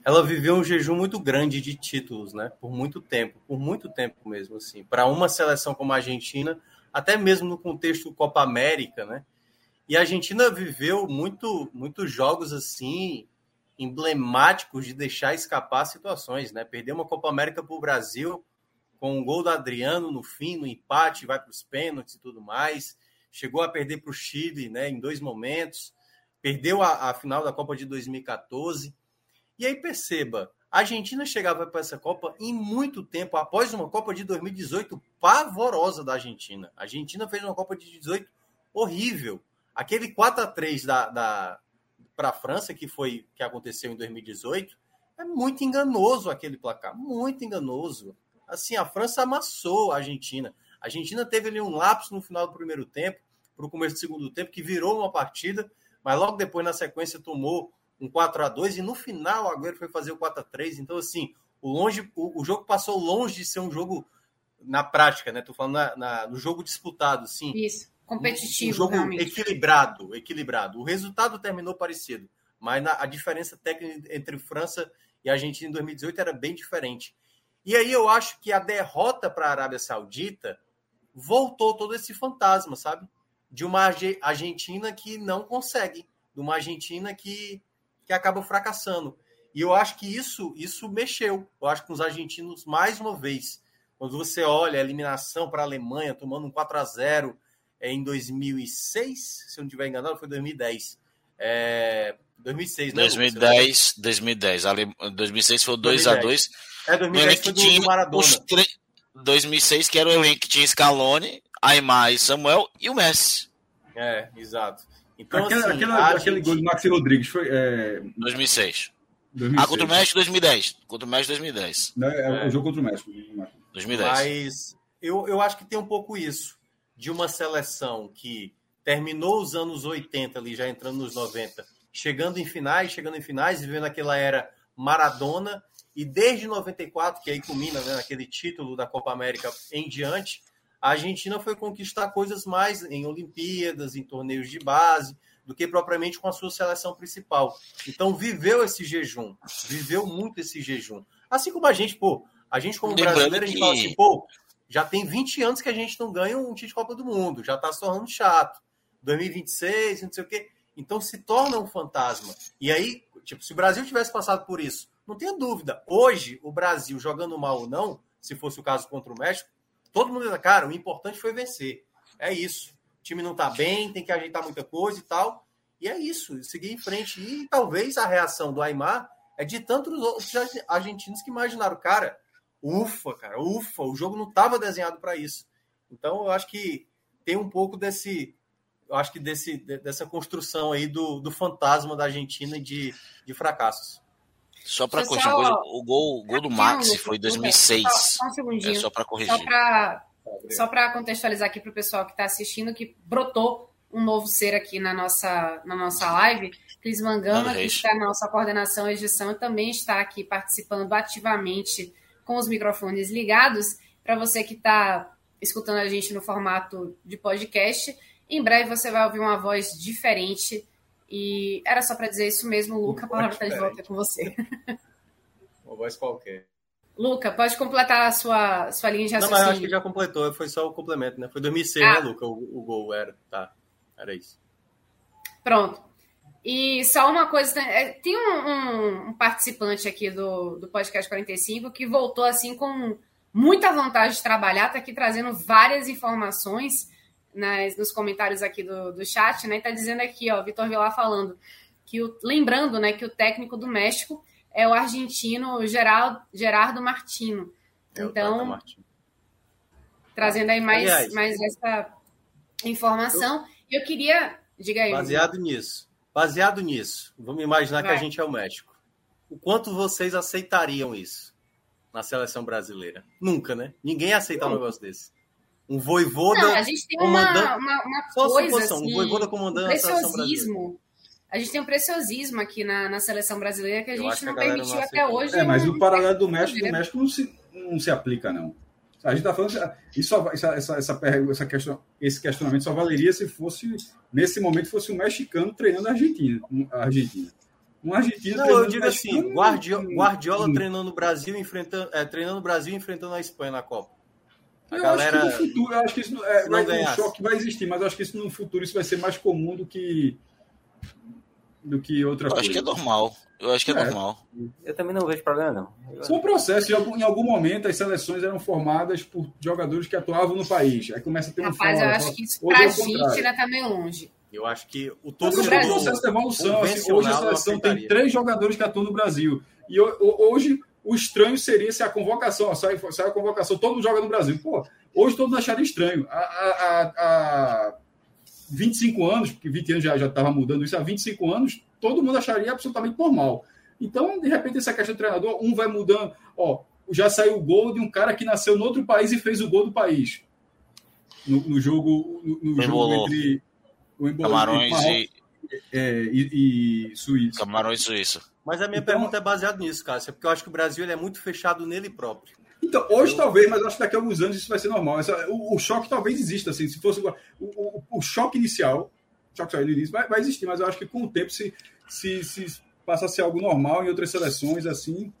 ela viveu um jejum muito grande de títulos, né? Por muito tempo, por muito tempo mesmo, assim. Para uma seleção como a Argentina, até mesmo no contexto Copa América, né? E a Argentina viveu muito, muitos jogos assim emblemáticos de deixar escapar situações, né? Perdeu uma Copa América para o Brasil com um gol do Adriano no fim, no empate, vai para os pênaltis e tudo mais. Chegou a perder para o Chile, né? Em dois momentos. Perdeu a, a final da Copa de 2014. E aí perceba, a Argentina chegava para essa Copa em muito tempo após uma Copa de 2018 pavorosa da Argentina. A Argentina fez uma Copa de 18 horrível Aquele 4 a 3 da, da para a França, que foi que aconteceu em 2018, é muito enganoso aquele placar, muito enganoso. Assim, a França amassou a Argentina. A Argentina teve ali um lapso no final do primeiro tempo, para o começo do segundo tempo, que virou uma partida, mas logo depois, na sequência, tomou um 4 a 2 e no final o Agüero foi fazer o 4 a 3 Então, assim, o, longe, o, o jogo passou longe de ser um jogo na prática, né? Tô falando na, na, no jogo disputado, sim. Isso competitivo. Um jogo realmente. equilibrado, equilibrado. O resultado terminou parecido, mas a diferença técnica entre França e Argentina em 2018 era bem diferente. E aí eu acho que a derrota para a Arábia Saudita voltou todo esse fantasma, sabe? De uma Argentina que não consegue, de uma Argentina que, que acaba fracassando. E eu acho que isso isso mexeu. Eu acho que os argentinos, mais uma vez, quando você olha a eliminação para a Alemanha, tomando um 4 a 0 é em 2006, se eu não estiver enganado, foi 2010. É, 2006, né? 2010, 2010. 2006 foi 2x2. É, 2010 foi do, tinha do Maradona. 2006, que era o elenco que tinha Scaloni, Aymar e Samuel e o Messi. É, exato. Então, aquele, assim, aquele, aquele gente... gol do Maxi Rodrigues foi. É... 2006. 2006. Ah, contra o México 2010. Contra o México 2010. Não, é, é. o jogo contra o México. 2010. Mas eu, eu acho que tem um pouco isso de uma seleção que terminou os anos 80 ali, já entrando nos 90, chegando em finais, chegando em finais, vivendo aquela era Maradona, e desde 94, que aí culmina né, naquele título da Copa América em diante, a Argentina foi conquistar coisas mais em Olimpíadas, em torneios de base, do que propriamente com a sua seleção principal. Então viveu esse jejum, viveu muito esse jejum. Assim como a gente, pô, a gente como brasileiro, a gente fala assim, pô, já tem 20 anos que a gente não ganha um título de Copa do Mundo, já está se tornando chato. 2026, não sei o quê. Então se torna um fantasma. E aí, tipo, se o Brasil tivesse passado por isso, não tenha dúvida. Hoje, o Brasil jogando mal ou não, se fosse o caso contra o México, todo mundo diz, cara, o importante foi vencer. É isso. O time não está bem, tem que ajeitar muita coisa e tal. E é isso, seguir em frente. E talvez a reação do Aymar é de tantos outros argentinos que imaginaram, cara, ufa, cara, ufa, o jogo não estava desenhado para isso. Então eu acho que tem um pouco desse eu acho que desse, dessa construção aí do, do fantasma da Argentina de, de fracassos. Só para corrigir só... coisa, o gol, o gol do Maxi foi em 2006. Só, só um segundinho. É só para corrigir. Só para contextualizar aqui para o pessoal que está assistindo, que brotou um novo ser aqui na nossa, na nossa live. Cris Mangama, que está na nossa coordenação e edição, também está aqui participando ativamente com os microfones ligados. Para você que está escutando a gente no formato de podcast, em breve você vai ouvir uma voz diferente. E era só para dizer isso mesmo, Luca. A palavra está de volta com você. Uma voz qualquer. Luca, pode completar a sua, sua linha de raciocínio. Não, mas acho que já completou, foi só o complemento, né? Foi 2006, ah. né, Luca? O, o gol era, tá. Era isso. Pronto. E só uma coisa, né, é, tem um, um, um, participante aqui do, do podcast 45 que voltou assim com muita vontade de trabalhar, está aqui trazendo várias informações nas, nos comentários aqui do, do chat, né? Está dizendo aqui, ó, Vitor Vilar falando que o, lembrando, né, que o técnico do México é o argentino Geraldo, Gerardo Martino. É então, trazendo aí mais, mais essa informação. Eu, eu queria, diga aí. Baseado nisso Baseado nisso, vamos imaginar Vai. que a gente é o México. O quanto vocês aceitariam isso na seleção brasileira? Nunca, né? Ninguém aceita um negócio desse. Um voivoda. Não, a gente tem uma, uma, uma coisa. Assim, um voivoda comandando um a brasileira. A gente tem um preciosismo aqui na, na seleção brasileira que a gente não permitiu não até hoje. É, mas o paralelo do México, do México não se, não se aplica, não. A gente está falando. Isso essa, essa, essa, essa questão, esse questionamento só valeria se fosse, nesse momento, fosse um mexicano treinando a Argentina. A Argentina. Um argentino Não, eu digo assim, Guardiola, Guardiola hum. treinando no Brasil, enfrentando, é, treinando o Brasil enfrentando a Espanha na Copa. A eu galera. Acho que no futuro, acho que isso é, vai, um choque vai existir, mas eu acho que isso no futuro isso vai ser mais comum do que do que outra eu coisa. Acho que é normal. Eu acho que é, é, normal. Eu também não vejo problema, não. São processos. Em algum, em algum momento, as seleções eram formadas por jogadores que atuavam no país. Aí começa a ter um Rapaz, eu acho que isso pra gente ainda tá meio longe. Eu acho que o todo Mas é um processo de evolução. Assim, hoje a seleção tem três jogadores que atuam no Brasil. E hoje o estranho seria se a convocação, ó, sai, sai a convocação, todo mundo joga no Brasil. Pô, hoje todo mundo acharia estranho. A, a, a, 25 anos, porque 20 anos já estava mudando isso, há 25 anos, todo mundo acharia absolutamente normal. Então, de repente, essa questão do treinador, um vai mudando. Ó, já saiu o gol de um cara que nasceu no outro país e fez o gol do país. No, no jogo, no, no jogo entre o Camarões e... É, e, e Suíça. Camarões e Suíça. Mas a minha então, pergunta é baseada nisso, cara, porque eu acho que o Brasil é muito fechado nele próprio. Então, hoje eu... talvez, mas acho que daqui a alguns anos isso vai ser normal. Essa, o, o, choque talvez exista, assim, se fosse o, o, o choque inicial, o choque no início, vai, vai, existir, mas eu acho que com o tempo, se, se, se passa a ser algo normal em outras seleções, assim,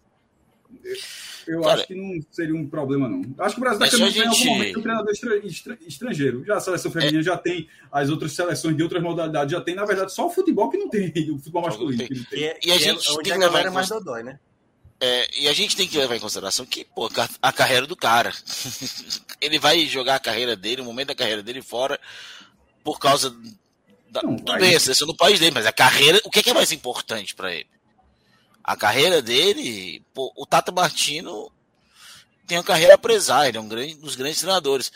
eu Cara, acho que não seria um problema, não. Acho que o Brasil está caminhando gente... em algum momento um treinador estra, estrangeiro. Já a seleção feminina é... já tem, as outras seleções de outras modalidades já tem, na verdade, só o futebol que não tem, o futebol masculino. Que não tem. E, e, a gente é, tem que levar em mais dodói, né? É, e a gente tem que levar em consideração que, pô, a carreira do cara. ele vai jogar a carreira dele, o momento da carreira dele fora, por causa da, não, tudo bem, a seleção do país dele, mas a carreira, o que é, que é mais importante para ele? A carreira dele, pô, o Tata Martino tem uma carreira a prezar, ele é um, grande, um dos grandes treinadores.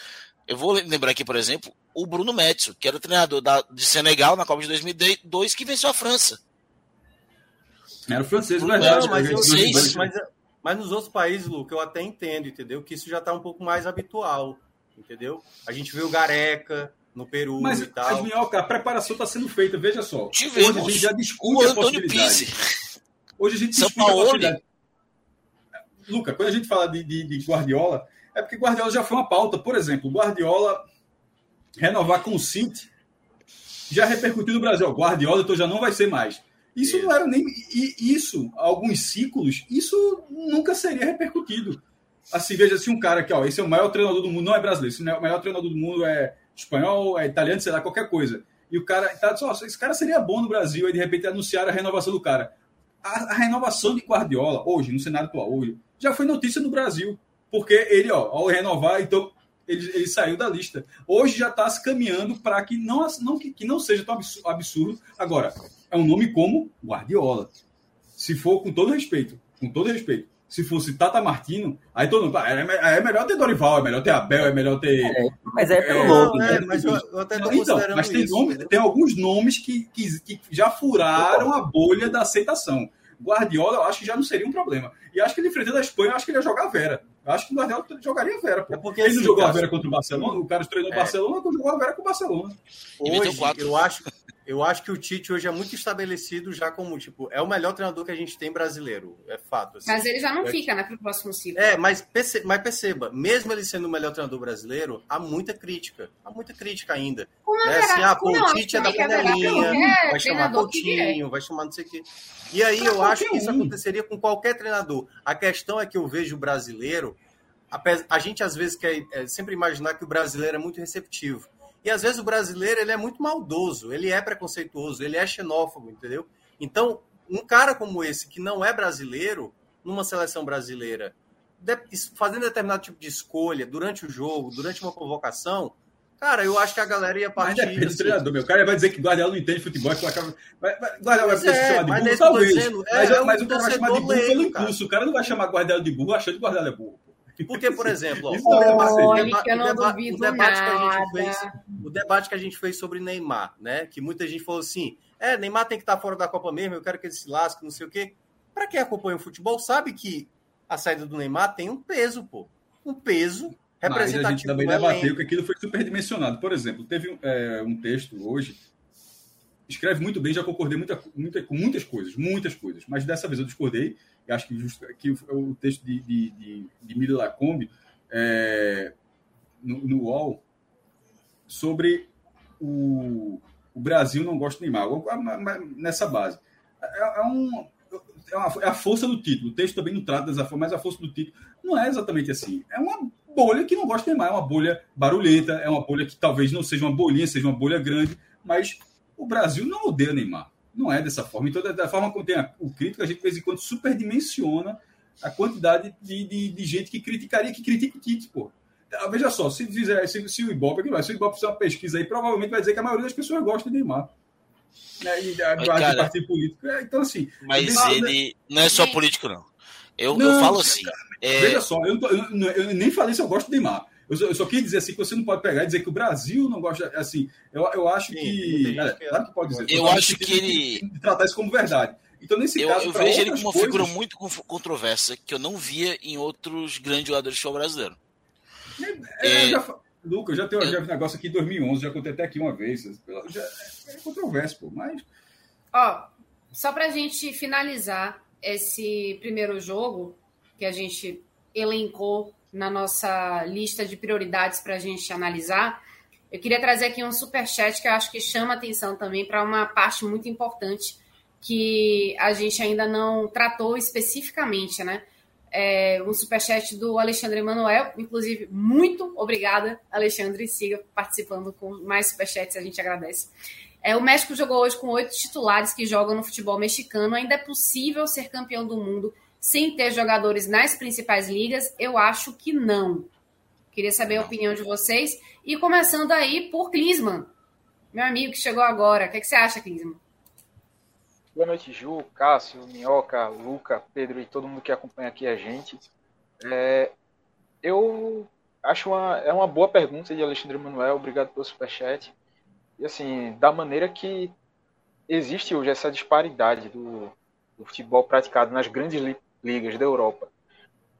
Eu vou lembrar aqui, por exemplo, o Bruno Metso, que era treinador da, de Senegal na Copa de 2002, que venceu a França. Era o francês, não, verdade. Mas, eu, mas, mas, mas, nos outros países, Luca, eu até entendo, entendeu? Que isso já está um pouco mais habitual, entendeu? A gente vê o Gareca no Peru mas, e tal. Mas, Minhoca, a preparação está sendo feita, veja só. Tivemos Hoje a gente já discute o Antônio Pizzi. Hoje a gente São discute Paulo. a possibilidade. Luca, quando a gente fala de, de, de Guardiola, é porque Guardiola já foi uma pauta. Por exemplo, Guardiola renovar com o City já repercutiu no Brasil. Guardiola então já não vai ser mais. Isso não era nem. Isso, alguns ciclos, isso nunca seria repercutido. Assim, veja, se um cara que, ó, esse é o maior treinador do mundo, não é brasileiro, esse é o maior treinador do mundo é espanhol, é italiano, sei lá, qualquer coisa. E o cara tá só, esse cara seria bom no Brasil, aí de repente anunciar a renovação do cara. A, a, renovação de Guardiola, hoje, no cenário atual, hoje, já foi notícia no Brasil. Porque ele, ó, ao renovar, então ele, ele saiu da lista. Hoje já está se caminhando para que não, não, que, que não seja tão absurdo. Agora, é um nome como Guardiola. Se for com todo respeito, com todo respeito, se fosse Tata Martino, aí todo mundo, é, é melhor ter Dorival, é melhor ter Abel, é melhor ter. É, mas é pelo é, nome, né? mas eu, eu até tô então, mas tem, isso, nome, tem alguns nomes que, que, que já furaram a bolha da aceitação. Guardiola, eu acho que já não seria um problema. E acho que ele enfrentando a Espanha, eu acho que ele ia jogar a Vera. Eu acho que o Guardiola jogaria a Vera. Pô. É porque ele assim, não jogou a Vera contra o Barcelona, o cara treinou o é. Barcelona, jogou a Vera com o Barcelona. Hoje, eu acho, eu acho que o Tite hoje é muito estabelecido já como, tipo, é o melhor treinador que a gente tem brasileiro, é fato. Assim. Mas ele já não é, fica, né, pro próximo ciclo. É, mas, perceba, mas perceba, mesmo ele sendo o melhor treinador brasileiro, há muita crítica, há muita crítica ainda. Como né? Assim, ah, pô, o Tite é da panelinha, vai chamar Coutinho, vai chamar não sei o quê. E aí pra eu acho que isso aconteceria com qualquer treinador. A questão é que eu vejo o brasileiro, a gente às vezes quer é, sempre imaginar que o brasileiro é muito receptivo. E às vezes o brasileiro ele é muito maldoso, ele é preconceituoso, ele é xenófobo, entendeu? Então, um cara como esse, que não é brasileiro, numa seleção brasileira, fazendo determinado tipo de escolha durante o jogo, durante uma convocação, cara, eu acho que a galera ia partir. Mas depende do treinador, meu. O cara vai dizer que Guardiola não entende futebol, que vai, vai, Guardiola vai se é, chamar de burro, talvez. Dizendo, é, mas, é mas o cara vai chamar de burro pelo impulso. O cara não vai chamar Guardiola de burro achando que Guardiola é burro. Porque, por exemplo, ó, o, debate, o, debate, que a gente fez, o debate que a gente fez sobre Neymar, né? Que muita gente falou assim: é, Neymar tem que estar fora da Copa mesmo, eu quero que ele se lasque, não sei o quê. Para quem acompanha o futebol, sabe que a saída do Neymar tem um peso, pô. Um peso representativo. Mas a gente também debateu que aquilo foi superdimensionado. Por exemplo, teve é, um texto hoje escreve muito bem, já concordei muita, muita, com muitas coisas, muitas coisas, mas dessa vez eu discordei, acho que, o texto de, de, de, de Lacombe é, no, no UOL sobre o, o Brasil não gosta de Neymar, nessa base. É, é, um, é, uma, é a força do título, o texto também não trata dessa forma, mas a força do título não é exatamente assim. É uma bolha que não gosta de Neymar, é uma bolha barulhenta, é uma bolha que talvez não seja uma bolinha, seja uma bolha grande, mas o Brasil não odeia Neymar. Não é dessa forma. Então, da forma como tem o crítico, a gente de vez em quando superdimensiona a quantidade de, de, de gente que criticaria, que critica o Tite, pô. Ah, veja só, se, fizer, se, se o Ibope, se o Ibope fizer uma pesquisa aí, provavelmente vai dizer que a maioria das pessoas gosta de Neymar. Né? E a mas, cara, partido político. É, então, assim. Mas ele não é só político, não. Eu, não, eu falo assim. Cara, é... Veja só, eu, eu, eu, nem falei se eu gosto de Neymar. Eu só, eu só queria dizer assim que você não pode pegar e dizer que o Brasil não gosta. Assim, eu, eu acho Sim, que. É, claro que pode dizer. Eu, acho que, que ele. tratar isso como verdade. Então, nesse eu, caso. Eu vejo ele como uma coisas... figura muito controversa que eu não via em outros grandes jogadores de show brasileiro. É, é, já, Lucas, já tem um negócio aqui em 2011, já contei até aqui uma vez. Já, é, é controverso, pô, mas. Ó, só pra gente finalizar esse primeiro jogo que a gente elencou na nossa lista de prioridades para a gente analisar, eu queria trazer aqui um super chat que eu acho que chama atenção também para uma parte muito importante que a gente ainda não tratou especificamente, né? É um superchat do Alexandre Emanuel. Inclusive, muito obrigada, Alexandre. Siga participando com mais superchats, a gente agradece. É, o México jogou hoje com oito titulares que jogam no futebol mexicano. Ainda é possível ser campeão do mundo sem ter jogadores nas principais ligas? Eu acho que não. Queria saber a opinião de vocês. E começando aí por Clisman, meu amigo que chegou agora. O que, é que você acha, Clisman? Boa noite, Ju, Cássio, Minhoca, Luca, Pedro e todo mundo que acompanha aqui a gente. É, eu acho uma, é uma boa pergunta de Alexandre Manuel, obrigado pelo superchat. E assim, da maneira que existe hoje essa disparidade do, do futebol praticado nas grandes ligas da Europa.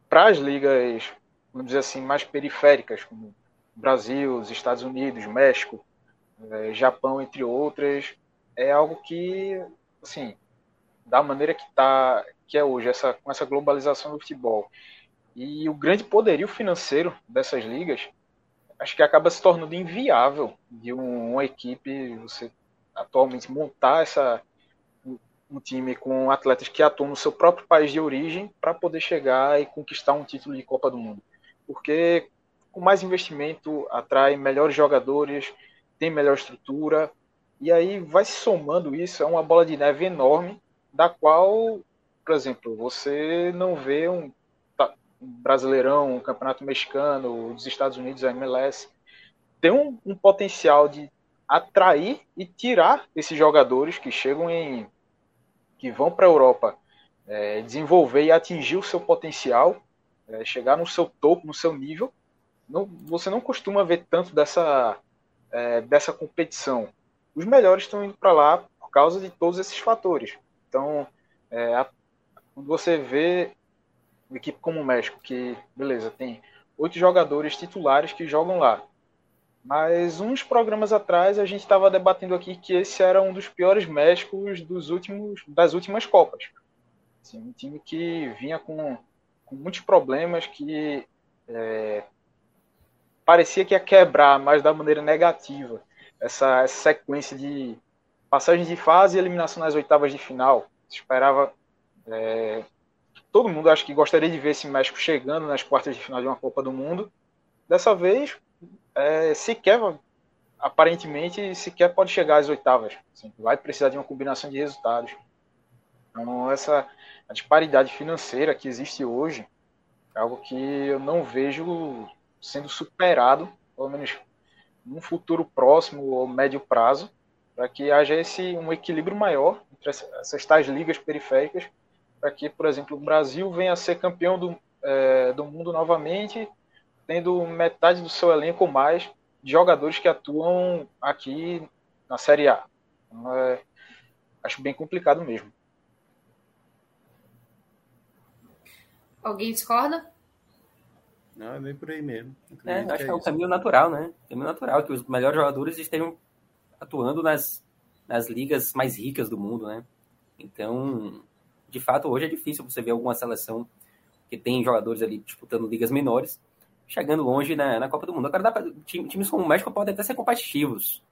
Para as ligas, vamos dizer assim, mais periféricas, como Brasil, os Estados Unidos, México, é, Japão, entre outras, é algo que, assim, da maneira que tá, que é hoje, essa, com essa globalização do futebol e o grande poderio financeiro dessas ligas, acho que acaba se tornando inviável de um, uma equipe, você atualmente montar essa um time com atletas que atuam no seu próprio país de origem para poder chegar e conquistar um título de Copa do Mundo. Porque com mais investimento atrai melhores jogadores, tem melhor estrutura, e aí vai se somando isso, é uma bola de neve enorme, da qual, por exemplo, você não vê um, um Brasileirão, um Campeonato Mexicano, dos Estados Unidos, a MLS, tem um, um potencial de atrair e tirar esses jogadores que chegam em que vão para a Europa é, desenvolver e atingir o seu potencial, é, chegar no seu topo, no seu nível, não, você não costuma ver tanto dessa, é, dessa competição. Os melhores estão indo para lá por causa de todos esses fatores. Então, é, a, quando você vê uma equipe como o México, que, beleza, tem oito jogadores titulares que jogam lá. Mas uns programas atrás a gente estava debatendo aqui que esse era um dos piores Méxicos dos últimos, das últimas Copas. Assim, um time que vinha com, com muitos problemas, que é, parecia que ia quebrar, mas da maneira negativa, essa, essa sequência de passagem de fase e eliminação nas oitavas de final. Se esperava. É, todo mundo acho que gostaria de ver esse México chegando nas quartas de final de uma Copa do Mundo. Dessa vez, é, sequer, aparentemente, sequer pode chegar às oitavas. Assim, vai precisar de uma combinação de resultados. Então, essa a disparidade financeira que existe hoje é algo que eu não vejo sendo superado, pelo menos num futuro próximo ou médio prazo, para que haja esse um equilíbrio maior entre essas tais ligas periféricas, para que, por exemplo, o Brasil venha a ser campeão do, é, do mundo novamente, tendo metade do seu elenco ou mais de jogadores que atuam aqui na Série A. Então, é, acho bem complicado mesmo. Alguém discorda? Não, é bem por aí mesmo. É, acho que é, é o caminho natural, né? Caminho natural, que os melhores jogadores estejam atuando nas, nas ligas mais ricas do mundo, né? Então, de fato, hoje é difícil você ver alguma seleção que tem jogadores ali disputando ligas menores, chegando longe na, na Copa do Mundo. Agora, dá pra, times como o México podem até ser competitivos.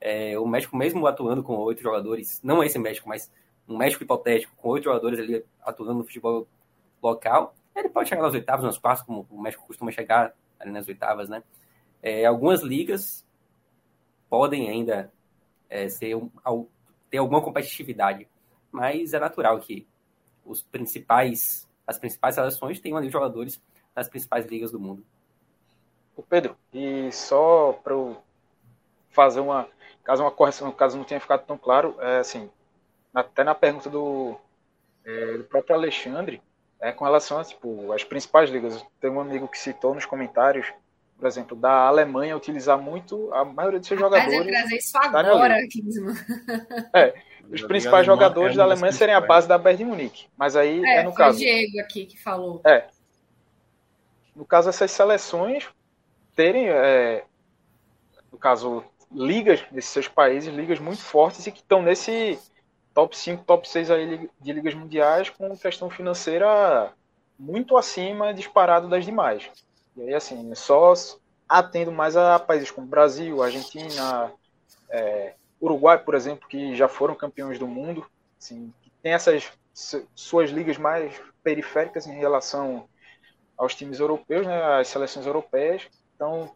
É, o México, mesmo atuando com oito jogadores, não esse México, mas um México hipotético, com oito jogadores ali atuando no futebol local, ele pode chegar nas oitavas, nos quartos, como o México costuma chegar ali nas oitavas, né? É, algumas ligas podem ainda é, ser ter alguma competitividade, mas é natural que os principais, as principais seleções tenham ali jogadores nas principais ligas do mundo. O Pedro, e só para fazer uma, caso uma correção, caso não tenha ficado tão claro, é assim, até na pergunta do, é, do próprio Alexandre, é, com relação a tipo, as principais ligas. Tem um amigo que citou nos comentários, por exemplo, da Alemanha utilizar muito a maioria dos seus jogadores. Mas trazer isso agora, É, os principais jogadores é da Alemanha serem a base da Bayern de Munique. Mas aí é, é no caso. o Diego aqui que falou. É. No caso, essas seleções terem, é, no caso, ligas desses seus países, ligas muito fortes e que estão nesse top 5, top 6 aí de ligas mundiais com questão financeira muito acima, disparado das demais. E aí, assim, só atendo mais a países como Brasil, Argentina, é, Uruguai, por exemplo, que já foram campeões do mundo, assim, que tem essas suas ligas mais periféricas em relação aos times europeus, né, às seleções europeias. Então,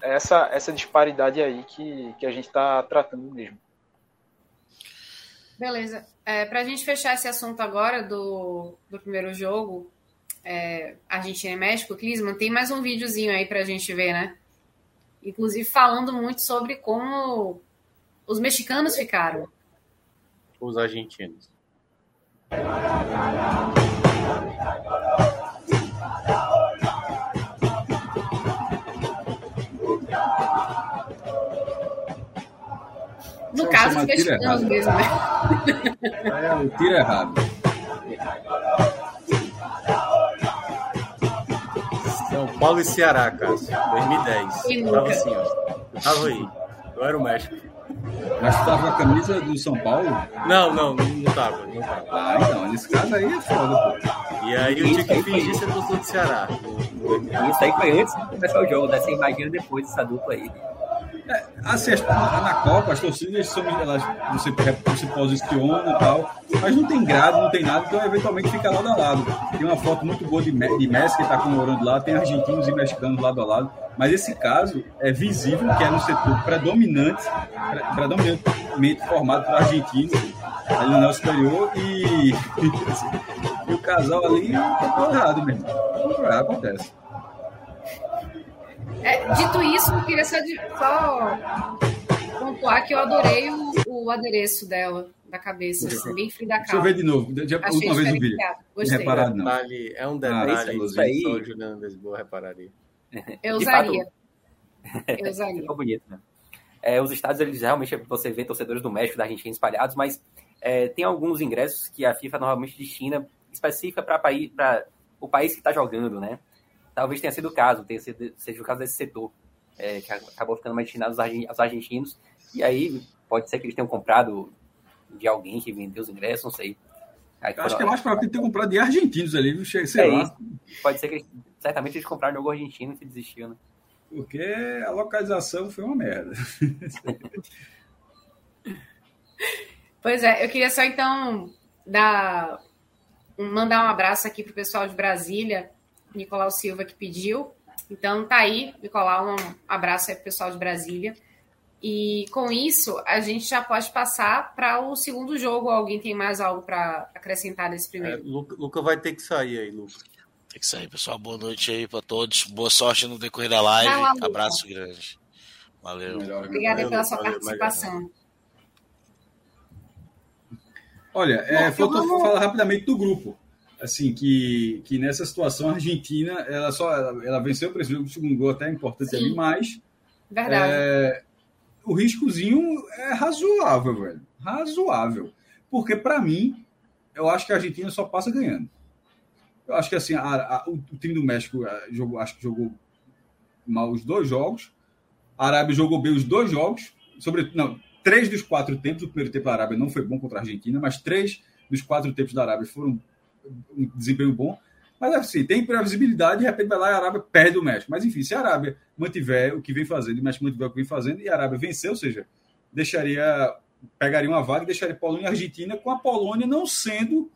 essa, essa disparidade aí que, que a gente está tratando mesmo. Beleza. É, para a gente fechar esse assunto agora do, do primeiro jogo, é, Argentina e México, Clisman, tem mais um videozinho aí para a gente ver, né? Inclusive falando muito sobre como os mexicanos ficaram. Os argentinos. No caso, os mexicanos mesmo, né? É, o tiro errado. São Paulo e Ceará, Cássio. 2010. E tava assim, ó. tava aí. Eu era o México. Mas tu tava com a camisa do São Paulo? Não, não, não tava, não tava. Ah, então, nesse caso aí é foda, pô. E aí eu tinha que fingir ser torcedor do Ceará. Isso aí foi antes de começar o jogo, né? Você imagina depois dessa dupla aí. É, assim, na Copa, as torcidas são, elas, você, você posiciona e tal, mas não tem grado, não tem nada, então eventualmente fica lado a lado. Tem uma foto muito boa de, de Messi que está comemorando lá, tem argentinos e mexicanos lado a lado, mas esse caso é visível que é no setor predominante, predominantemente formado por argentinos, ali no superior, e, e o casal ali tá errado mesmo. Acontece. É, dito isso, eu queria só, de, só, pontuar que eu adorei o, o adereço dela, da cabeça, assim, bem frio da calma. Deixa eu ver de novo. Já, última vez no vídeo. Gostei. Reparado, não. Detalhe, é um detalhe Ah, isso aí- só o Juliano Lisboa repararia. Eu De usaria. fato, Eu usaria. Ficou bonito, né? É, os estados, eles realmente, você vê torcedores do México, da Argentina espalhados, mas é, tem alguns ingressos que a FIFA normalmente destina específica para o país que está jogando, né? Talvez tenha sido o caso, tenha sido, seja o caso desse setor, é, que acabou ficando mais destinado aos argen- aos argentinos, e aí pode ser que eles tenham comprado de alguém que vendeu os ingressos, não sei. Aí acho foram- que é mais provável ter comprado de argentinos ali, viu? sei É lá. isso. Pode ser que eles, certamente eles compraram jogo argentino e desistiu, né? Porque a localização foi uma merda. Pois é, eu queria só então dar, mandar um abraço aqui pro pessoal de Brasília, Nicolau Silva que pediu. Então tá aí, Nicolau, um abraço aí pro pessoal de Brasília. E com isso, a gente já pode passar para o segundo jogo. Alguém tem mais algo para acrescentar nesse É, primeiro? Luca, Luca vai ter que sair aí, Luca. É isso aí, pessoal. Boa noite aí pra todos. Boa sorte no decorrer da live. Lá. Abraço grande. Valeu. Melhor, Obrigada valeu, pela sua valeu, participação. Olha, é, Bom, falta vamos- falar rapidamente do grupo. Assim, que, que nessa situação a Argentina, ela só ela, ela venceu o primeiro o segundo gol até é importante Sim. ali, mas Verdade. é, o riscozinho é razoável, velho. Razoável. Porque, para mim, eu acho que a Argentina só passa ganhando. Eu acho que assim, a- a- o, time do México eh, jogou, acho que jogou mal os dois jogos. A Arábia jogou bem os dois jogos. Sobre, não, três dos quatro tempos. O primeiro tempo da Arábia não foi bom contra a Argentina, mas três dos quatro tempos da Arábia foram um desempenho bom. Mas assim, tem previsibilidade, de repente vai lá e a Arábia perde o México. Mas enfim, se a Arábia mantiver o que vem fazendo, o México mantiver o que vem fazendo, e a Arábia vencer, ou seja, deixaria, pegaria uma vaga e deixaria Polônia e Argentina, com a Polônia não sendo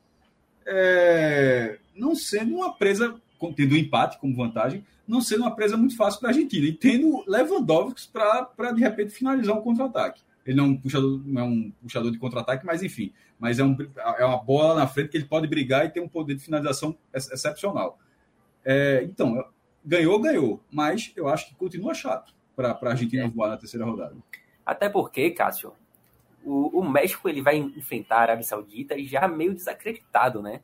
é, não sendo uma presa, tendo um empate como vantagem, não sendo uma presa muito fácil para a Argentina, e tendo Lewandowski para de repente finalizar um contra-ataque. Ele não é um puxador, não é um puxador de contra-ataque, mas enfim, mas é, um, é uma bola na frente que ele pode brigar e tem um poder de finalização ex- excepcional. É, então, ganhou, ganhou, mas eu acho que continua chato para a Argentina voar na terceira rodada. Até porque, Cássio, o, o México ele vai enfrentar a Arábia Saudita já meio desacreditado, né?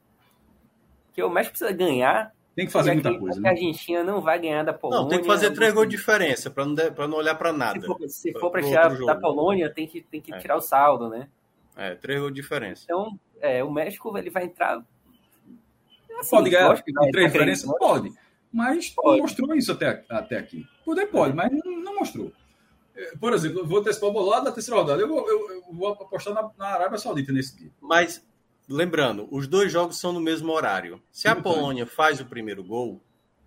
Porque o México precisa ganhar. Tem que fazer a- muita coisa, A né? Argentina não vai ganhar da Polônia. Não, tem que fazer três gols de diferença para não, de- não olhar para nada. Se for, para tirar da Polônia, tem que, tem que É. tirar o saldo, né? É, três gols de diferença. Então, é, o México ele vai entrar. assim, Pode ganhar com três diferenças? Pode. Mas Pode. não mostrou isso até, até aqui. Poder pode, mas não, não mostrou. É, Por exemplo, eu vou antecipar o bolado da terceira rodada. Eu vou, eu- eu vou apostar na, na Arábia Saudita nesse dia. Mas, lembrando, os dois jogos são no mesmo horário. Se a Polônia faz o primeiro gol,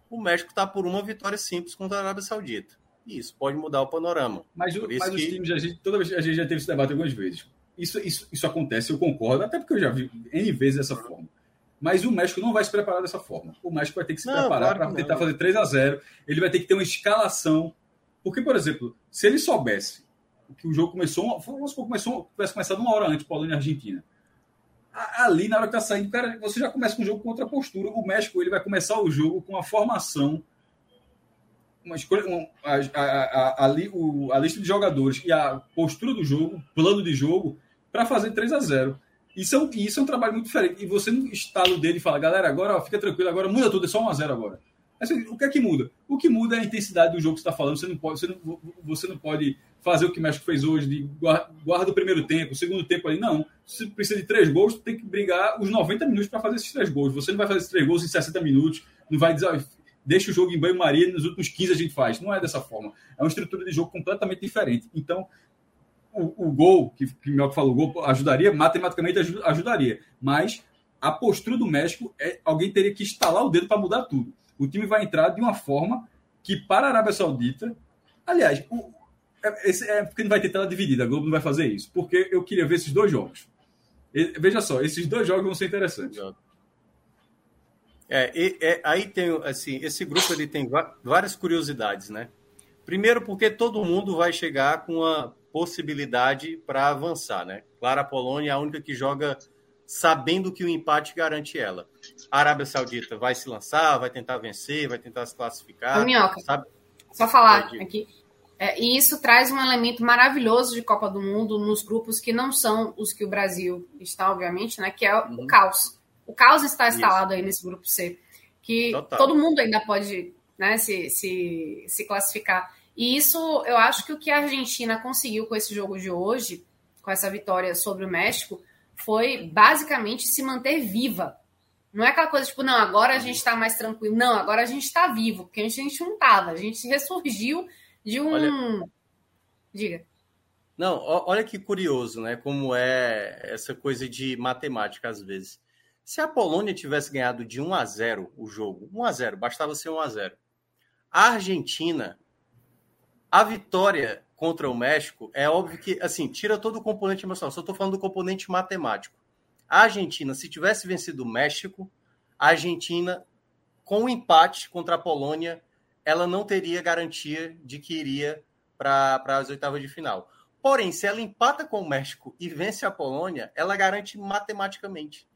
o México está por uma vitória simples contra a Arábia Saudita. E isso pode mudar o panorama. Mas, o- mas os que- times, a gente, toda vez a gente já teve esse debate algumas vezes. Isso, isso, isso acontece, eu concordo, até porque eu já vi N vezes dessa forma. Mas o México não vai se preparar dessa forma. O México vai ter que se Não, preparar claro para tentar fazer 3 a 0 Ele vai ter que ter uma escalação. Porque, por exemplo, se ele soubesse que o jogo começou, vamos supor, começou, tivesse começado uma hora antes, Polônia e Argentina. A- Ali, na hora que tá saindo, cara, você já começa com o jogo com outra postura. O México ele vai começar o jogo com uma formação uma escolha, a, a, a, a, a lista de jogadores e a postura do jogo, plano de jogo, para fazer 3 a 0 isso é, um, e isso é um trabalho muito diferente. E você no estalo dele fala, galera, agora ó, fica tranquilo, agora muda tudo, é só 1 a 0 agora. Assim, o que é que muda? O que muda é a intensidade do jogo que você está falando. Você não, pode, você, não, você não pode fazer o que o México fez hoje, de guarda, guarda o primeiro tempo, o segundo tempo ali. Não. Se precisa de três gols, tem que brigar os 90 minutos para fazer esses três gols. Você não vai fazer esses três gols em 60 minutos, não vai dizer, deixa o jogo em banho-maria, nos últimos 15 a gente faz. Não é dessa forma. É uma estrutura de jogo completamente diferente. Então, o, o gol, que, que o falou, o gol ajudaria, matematicamente aju- ajudaria. Mas a postura do México, é alguém teria que estalar o dedo para mudar tudo. O time vai entrar de uma forma que, para a Arábia Saudita, aliás, o, é, esse é porque não vai ter tela dividida, a Globo não vai fazer isso, porque eu queria ver esses dois jogos. E- veja só, esses dois jogos vão ser interessantes. É, e- é, aí tem, assim, esse grupo ele tem várias curiosidades, né? Primeiro porque todo mundo vai chegar com a possibilidade para avançar, né? Claro, a Polônia é a única que joga sabendo que o empate garante ela. A Arábia Saudita vai se lançar, vai tentar vencer, vai tentar se classificar. Ô, Minhoca. sabe? Só falar ir. aqui. É, e isso traz um elemento maravilhoso de Copa do Mundo nos grupos que não são os que o Brasil está, obviamente, né? Que é uhum. o caos. O caos está instalado isso. aí nesse grupo C. Que Total. todo mundo ainda pode né, se, se, se classificar. E isso, eu acho que o que a Argentina conseguiu com esse jogo de hoje, com essa vitória sobre o México, foi basicamente se manter viva. Não é aquela coisa tipo, não, agora a gente está mais tranquilo. Não, agora a gente está vivo, porque a gente não estava. A gente ressurgiu de um. Olha... Diga. Não, olha que curioso, né? Como é essa coisa de matemática às vezes. Se a Polônia tivesse ganhado de 1 a 0 o jogo, 1 a 0, bastava ser 1 a 0. A Argentina, a vitória contra o México é óbvio que, assim, tira todo o componente emocional. Só estou falando do componente matemático. A Argentina, se tivesse vencido o México, a Argentina, com o empate contra a Polônia, ela não teria garantia de que iria para as oitavas de final. Porém, se ela empata com o México e vence a Polônia, ela garante matematicamente.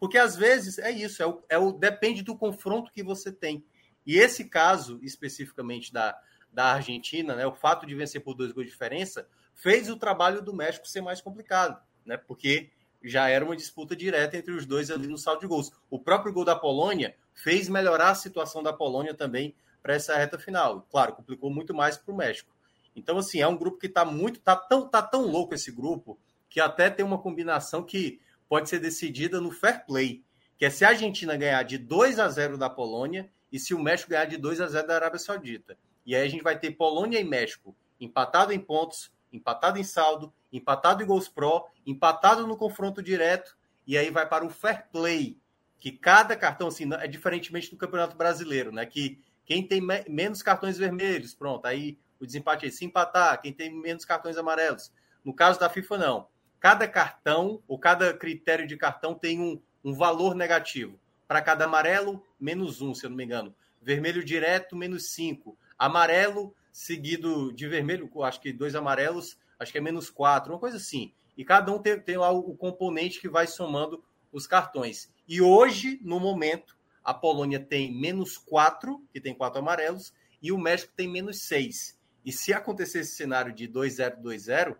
Porque às vezes é isso, é o, é o depende do confronto que você tem. E esse caso, especificamente da, da Argentina, né, o fato de vencer por dois gols de diferença, fez o trabalho do México ser mais complicado, né? Porque já era uma disputa direta entre os dois ali no saldo de gols. O próprio gol da Polônia fez melhorar a situação da Polônia também para essa reta final. Claro, complicou muito mais para o México. Então, assim, é um grupo que está muito. Tá tão, tá tão louco esse grupo que até tem uma combinação que pode ser decidida no fair play. Que é se a Argentina ganhar de 2 a 0 da Polônia e se o México ganhar de 2 a 0 da Arábia Saudita. E aí a gente vai ter Polônia e México empatado em pontos, empatado em saldo, empatado em gols pró, empatado no confronto direto, e aí vai para o fair play, que cada cartão, assim, é diferentemente do Campeonato Brasileiro, né? Que quem tem me menos cartões vermelhos, pronto, aí o desempate é se empatar, quem tem menos cartões amarelos. No caso da FIFA, não. Cada cartão, ou cada critério de cartão tem um, um valor negativo. Para cada amarelo, menos um, se eu não me engano. Vermelho direto, menos cinco. Amarelo, seguido de vermelho, acho que dois amarelos, acho que é menos quatro, uma coisa assim. E cada um tem, tem lá o, componente que vai somando os cartões. E hoje, no momento, a Polônia tem menos 4, que tem quatro amarelos, e o México tem menos 6. E se acontecer esse cenário de 2-0, 2-0,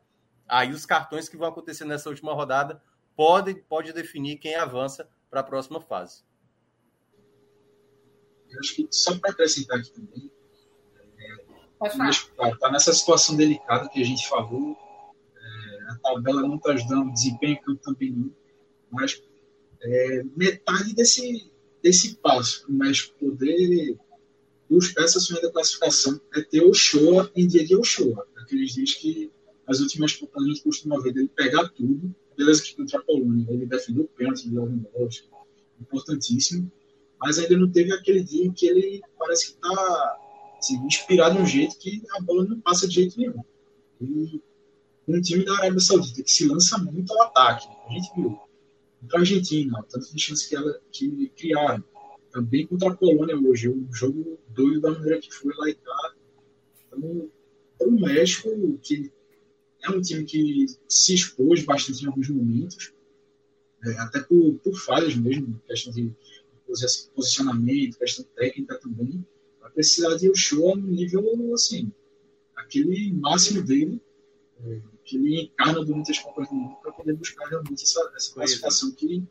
aí os cartões que vão acontecer nessa última rodada podem pode definir quem avança para a próxima fase. Eu acho que só para acrescentar aqui também, é, México está nessa situação delicada que a gente falou. É, a tabela não está ajudando, o desempenho também não. Mas é, metade desse, desse passo, mas poder buscar essa sonhada classificação é ter o show em dia de Ochoa. Aqueles dias que as últimas Copas a gente costuma ver dele pegar tudo. Beleza que contra a Polônia ele defendeu o pênalti de Lewandowski, importantíssimo. Mas ainda não teve aquele dia em que ele parece que está assim, inspirado de um jeito que a bola não passa de jeito nenhum. E um time da Arábia Saudita que se lança muito ao ataque. A gente viu contra a Argentina, tanto de chance que, ela, que criaram. Também contra a Polônia hoje, um jogo doido da maneira que foi lá e cá. Então, o México, que é um time que se expôs bastante em alguns momentos, é, até por, por falhas mesmo, questão de posicionamento, questão técnica também, vai precisar de show no nível, assim, aquele máximo dele, é, que ele encarna durante as Copas do Mundo para poder buscar realmente essa, essa é. classificação que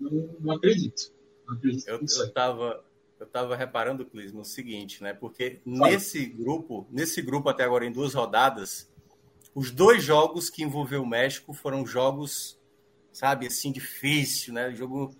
não, não acredito. Não acredito eu estava eu estava reparando, Clis, no seguinte, né? Porque nesse grupo, nesse grupo até agora em duas rodadas, os dois jogos que envolveu o México foram jogos, sabe, assim difícil, né? Jogo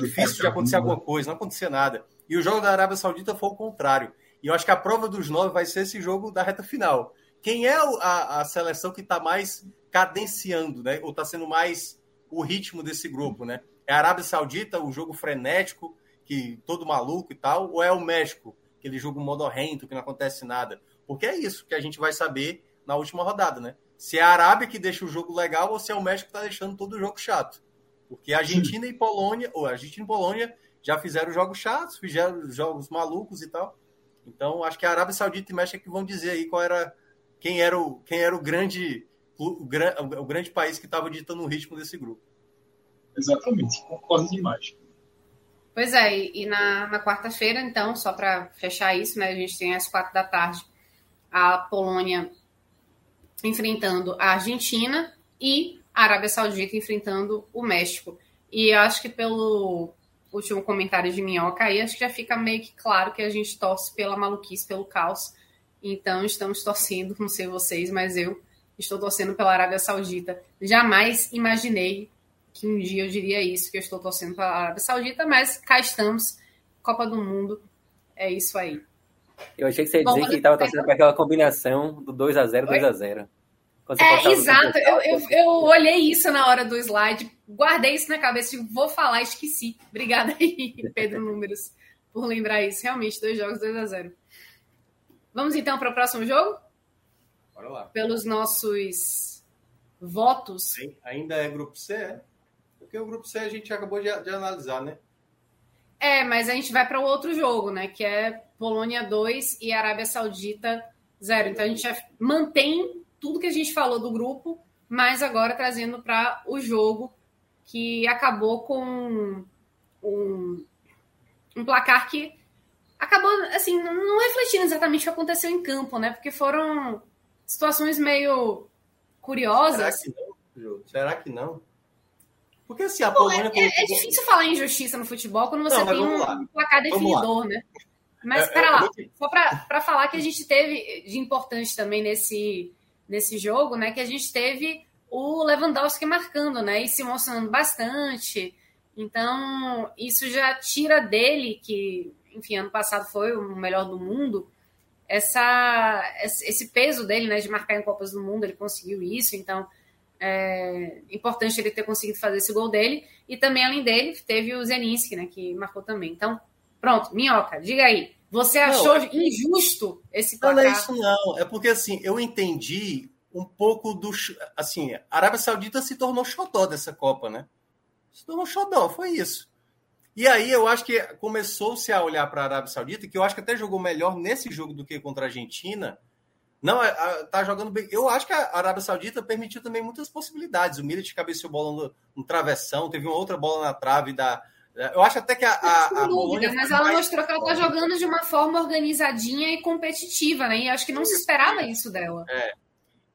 difícil de acontecer alguma coisa, não acontecia nada. E o jogo da Arábia Saudita foi o contrário. E eu acho que a prova dos nove vai ser esse jogo da reta final. Quem é a, a seleção que está mais cadenciando, né? Ou está sendo mais o ritmo desse grupo, né? É a Arábia Saudita, o jogo frenético, que todo maluco e tal, ou é o México, aquele jogo modorrento, que não acontece nada? Porque é isso que a gente vai saber na última rodada, né? Se é a Arábia que deixa o jogo legal ou se é o México que está deixando todo o jogo chato. Porque a Argentina Sim. e Polônia, ou a Argentina e Polônia já fizeram jogos chatos, fizeram jogos malucos e tal. Então, acho que a Arábia Saudita e México é que vão dizer aí qual era quem era o, quem era o grande o, o, o grande país que estava ditando o ritmo desse grupo. Exatamente, concordo demais. Pois é, e, e na, na quarta-feira, então, só para fechar isso, né, a gente tem às quatro da tarde a Polônia enfrentando a Argentina e a Arábia Saudita enfrentando o México. E acho que pelo último comentário de Minhoca aí, acho que já fica meio que claro que a gente torce pela maluquice, pelo caos. Então estamos torcendo, não sei vocês, mas eu estou torcendo pela Arábia Saudita. Jamais imaginei que um dia eu diria isso, que eu estou torcendo pela Arábia Saudita, mas cá estamos, Copa do Mundo, é isso aí. Eu achei que você ia dizer Bom, que estava torcendo para aquela combinação do 2 a 0 2 a 0 é, exato. Eu, eu, eu, olhei isso na hora do slide, guardei isso na cabeça e vou falar, esqueci. Obrigada aí, Pedro Números, por lembrar isso. Realmente, dois jogos, 2 a 0 Vamos então para o próximo jogo? Bora lá. Pelos nossos votos. Ainda é grupo C, é? Porque o grupo C a gente acabou de, de analisar, né? É, mas a gente vai para o outro jogo, né? Que é Polônia 2 e Arábia Saudita 0. Então a gente mantém tudo que a gente falou do grupo, mas agora trazendo para o jogo que acabou com um, um placar que acabou assim não refletindo exatamente o que aconteceu em campo, né? Porque foram situações meio curiosas. Será que não? Será que não? Porque assim, a Bom, Polônia. É, é, é, difícil falar em injustiça no futebol quando você não, tem um lá. placar definidor, né? Mas, é, pera é, lá, só para falar que a gente teve de importante também nesse, nesse jogo, né? Que a gente teve o Lewandowski marcando, né? E se mostrando bastante. Então, isso já tira dele, que, enfim, ano passado foi o melhor do mundo, essa, esse peso dele, né? De marcar em Copas do Mundo, ele conseguiu isso. Então, é importante ele ter conseguido fazer esse gol dele. E também, além dele, teve o Zeninski, né? Que marcou também. Então, pronto, Minhoca, diga aí. Você achou não, injusto esse placar? Não, é isso não. É porque, assim, eu entendi um pouco do... Assim, a Arábia Saudita se tornou xodó dessa Copa, né? Se tornou xodó, foi isso. E aí eu acho que começou-se a olhar para a Arábia Saudita, que eu acho que até jogou melhor nesse jogo do que contra a Argentina. Não, tá jogando bem. Eu acho que a Arábia Saudita permitiu também muitas possibilidades. O Milit cabeceou bola no, no travessão, teve uma outra bola na trave da, eu acho até que a, a, a dúvida, mas ela mais... mostrou que ela está jogando de uma forma organizadinha e competitiva, né? E acho que não se esperava isso dela. É.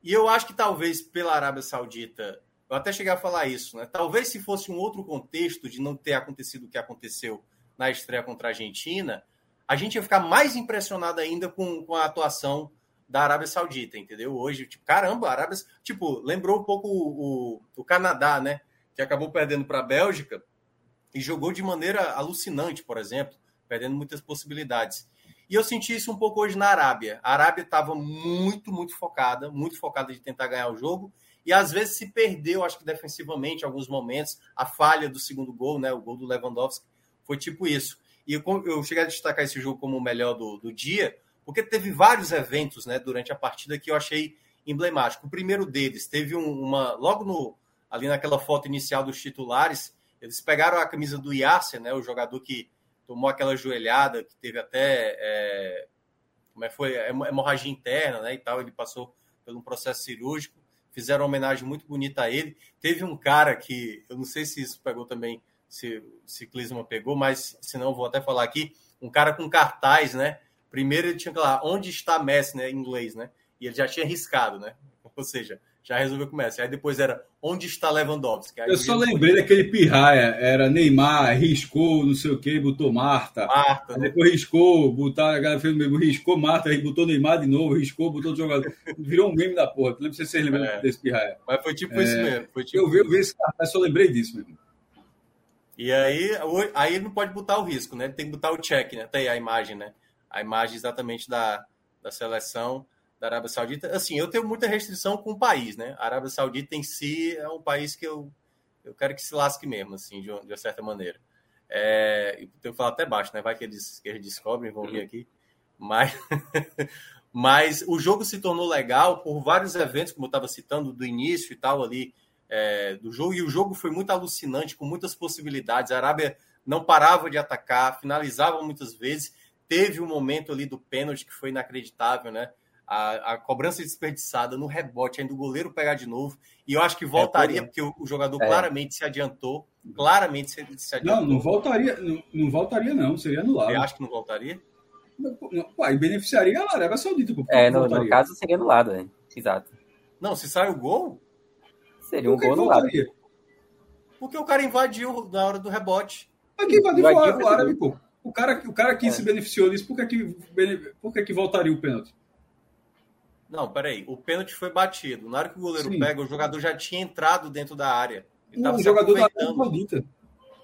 E eu acho que talvez pela Arábia Saudita, eu até cheguei a falar isso, né? Talvez se fosse um outro contexto de não ter acontecido o que aconteceu na estreia contra a Argentina, a gente ia ficar mais impressionado ainda com, com a atuação da Arábia Saudita, entendeu? Hoje, tipo, caramba, a Arábia. Tipo, lembrou um pouco o, o, o Canadá, né? Que acabou perdendo para a Bélgica e jogou de maneira alucinante, por exemplo, perdendo muitas possibilidades. E eu senti isso um pouco hoje na Arábia. A Arábia estava muito, muito focada, muito focada de tentar ganhar o jogo, e às vezes se perdeu, acho que defensivamente, em alguns momentos. A falha do segundo gol, né, o gol do Lewandowski, foi tipo isso. E eu, eu cheguei a destacar esse jogo como o melhor do, do dia, porque teve vários eventos né, durante a partida que eu achei emblemático. O primeiro deles teve um, uma. Logo no, ali naquela foto inicial dos titulares, eles pegaram a camisa do Yasser, né, o jogador que tomou aquela joelhada, que teve até é, como é foi hemorragia interna, né, e tal. Ele passou por um processo cirúrgico. Fizeram uma homenagem muito bonita a ele. Teve um cara que eu não sei se isso pegou também, se ciclismo pegou, mas se não vou até falar aqui, um cara com cartaz, né? Primeiro ele tinha que falar onde está Messi, né, em inglês, né? E ele já tinha riscado, né? Ou seja, já resolveu com o Messi. Aí depois era onde está Lewandowski? Aí eu só lembrei daquele pirraia, era Neymar, riscou, não sei o que, botou Marta. Marta. Né? Depois riscou, botar, a galera fez o mesmo, riscou Marta, aí botou Neymar de novo, riscou, botou outro jogador. Virou um meme da porra. Não lembro se vocês lembram é. desse pirraia. Mas foi tipo é, isso mesmo. Foi tipo eu, vi, eu vi esse cartaz, só lembrei disso mesmo. E aí, aí não pode botar o risco, né? Tem que botar o check, né? Tem a imagem, né? A imagem exatamente da, da seleção da Arábia Saudita. Assim, eu tenho muita restrição com o país, né? A Arábia Saudita em si é um país que eu, eu quero que se lasque mesmo, assim, de, uma, de certa maneira. É, eu tenho que falar até baixo, né? Vai que eles, que eles descobrem, vão vir aqui. Mas, mas o jogo se tornou legal por vários eventos, como eu estava citando, do início e tal ali é, do jogo. E o jogo foi muito alucinante, com muitas possibilidades. A Arábia não parava de atacar, finalizava muitas vezes. Teve um momento ali do pênalti que foi inacreditável, né? A, a, cobrança desperdiçada no rebote, ainda o goleiro pegar de novo. E eu acho que voltaria, é, porque o, o jogador é. claramente se adiantou. Claramente se, se, adiantou. Não, não voltaria, não, não voltaria, não, seria anulado. Você acha que não voltaria? Uai, beneficiaria a Arábia Saudita. É, no, no, caso seria anulado, né? Exato. Não, se sai o gol. Seria um gol anulado. Porque o cara invadiu na hora do rebote. Mas quem invadiu o, o árabe, pô. O cara, o cara que é. se beneficiou disso, por que, que, por que, que voltaria o pênalti? Não, peraí. O pênalti foi batido. Na hora que o goleiro Sim. pega, o jogador já tinha entrado dentro da área. Ele o jogador da Arábia Saudita.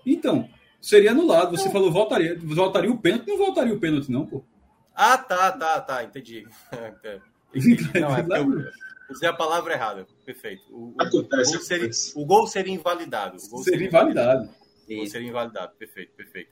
Então, seria anulado. Você falou voltaria. Voltaria o pênalti? Não voltaria o pênalti, não, pô. Ah, tá, tá, tá. Entendi. entendi. Não, é eu usei a palavra errada. Perfeito. O, o, o, gol, seria, o gol seria invalidado. O gol seria, seria invalidado. O gol seria invalidado. Perfeito, perfeito.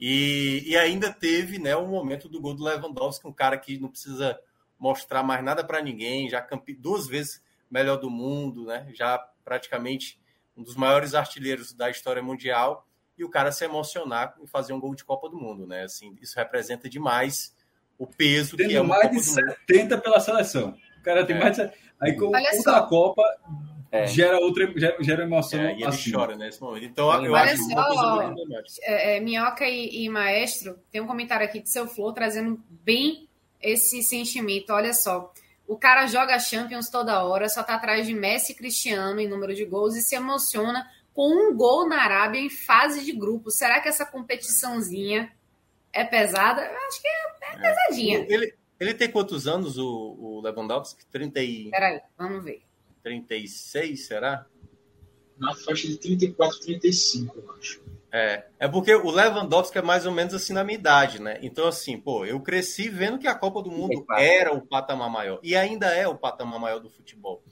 E, e ainda teve né, o momento do gol do Lewandowski, um cara que não precisa mostrar mais nada para ninguém, já campe... duas vezes melhor do mundo, né? Já praticamente um dos maiores artilheiros da história mundial e o cara se emocionar em fazer um gol de Copa do Mundo, né? Assim, isso representa demais o peso tem que é uma mais de 70 pela seleção. O cara tem é. mais de... aí com a Copa é. gera outra gera, gera emoção. É, e ele assim. chora nesse momento. Então eu Olha acho só, é, é, Minhoca e, e, Maestro tem um comentário aqui de seu Flor trazendo bem esse sentimento. Olha só. O cara joga Champions toda hora, só tá atrás de Messi e Cristiano em número de gols e se emociona com um gol na Arábia em fase de grupo. Será que essa competiçãozinha é pesada? Eu acho que é, é, é. pesadinha. Ele, ele tem quantos anos, o, o Lewandowski? 30 e... Peraí, vamos ver. 36, será? Na faixa de 34, 35, eu acho. É, é porque o Lewandowski é mais ou menos assim na minha idade, né? Então, assim, pô, eu cresci vendo que a Copa do Mundo era o patamar maior. E ainda é o patamar maior do futebol.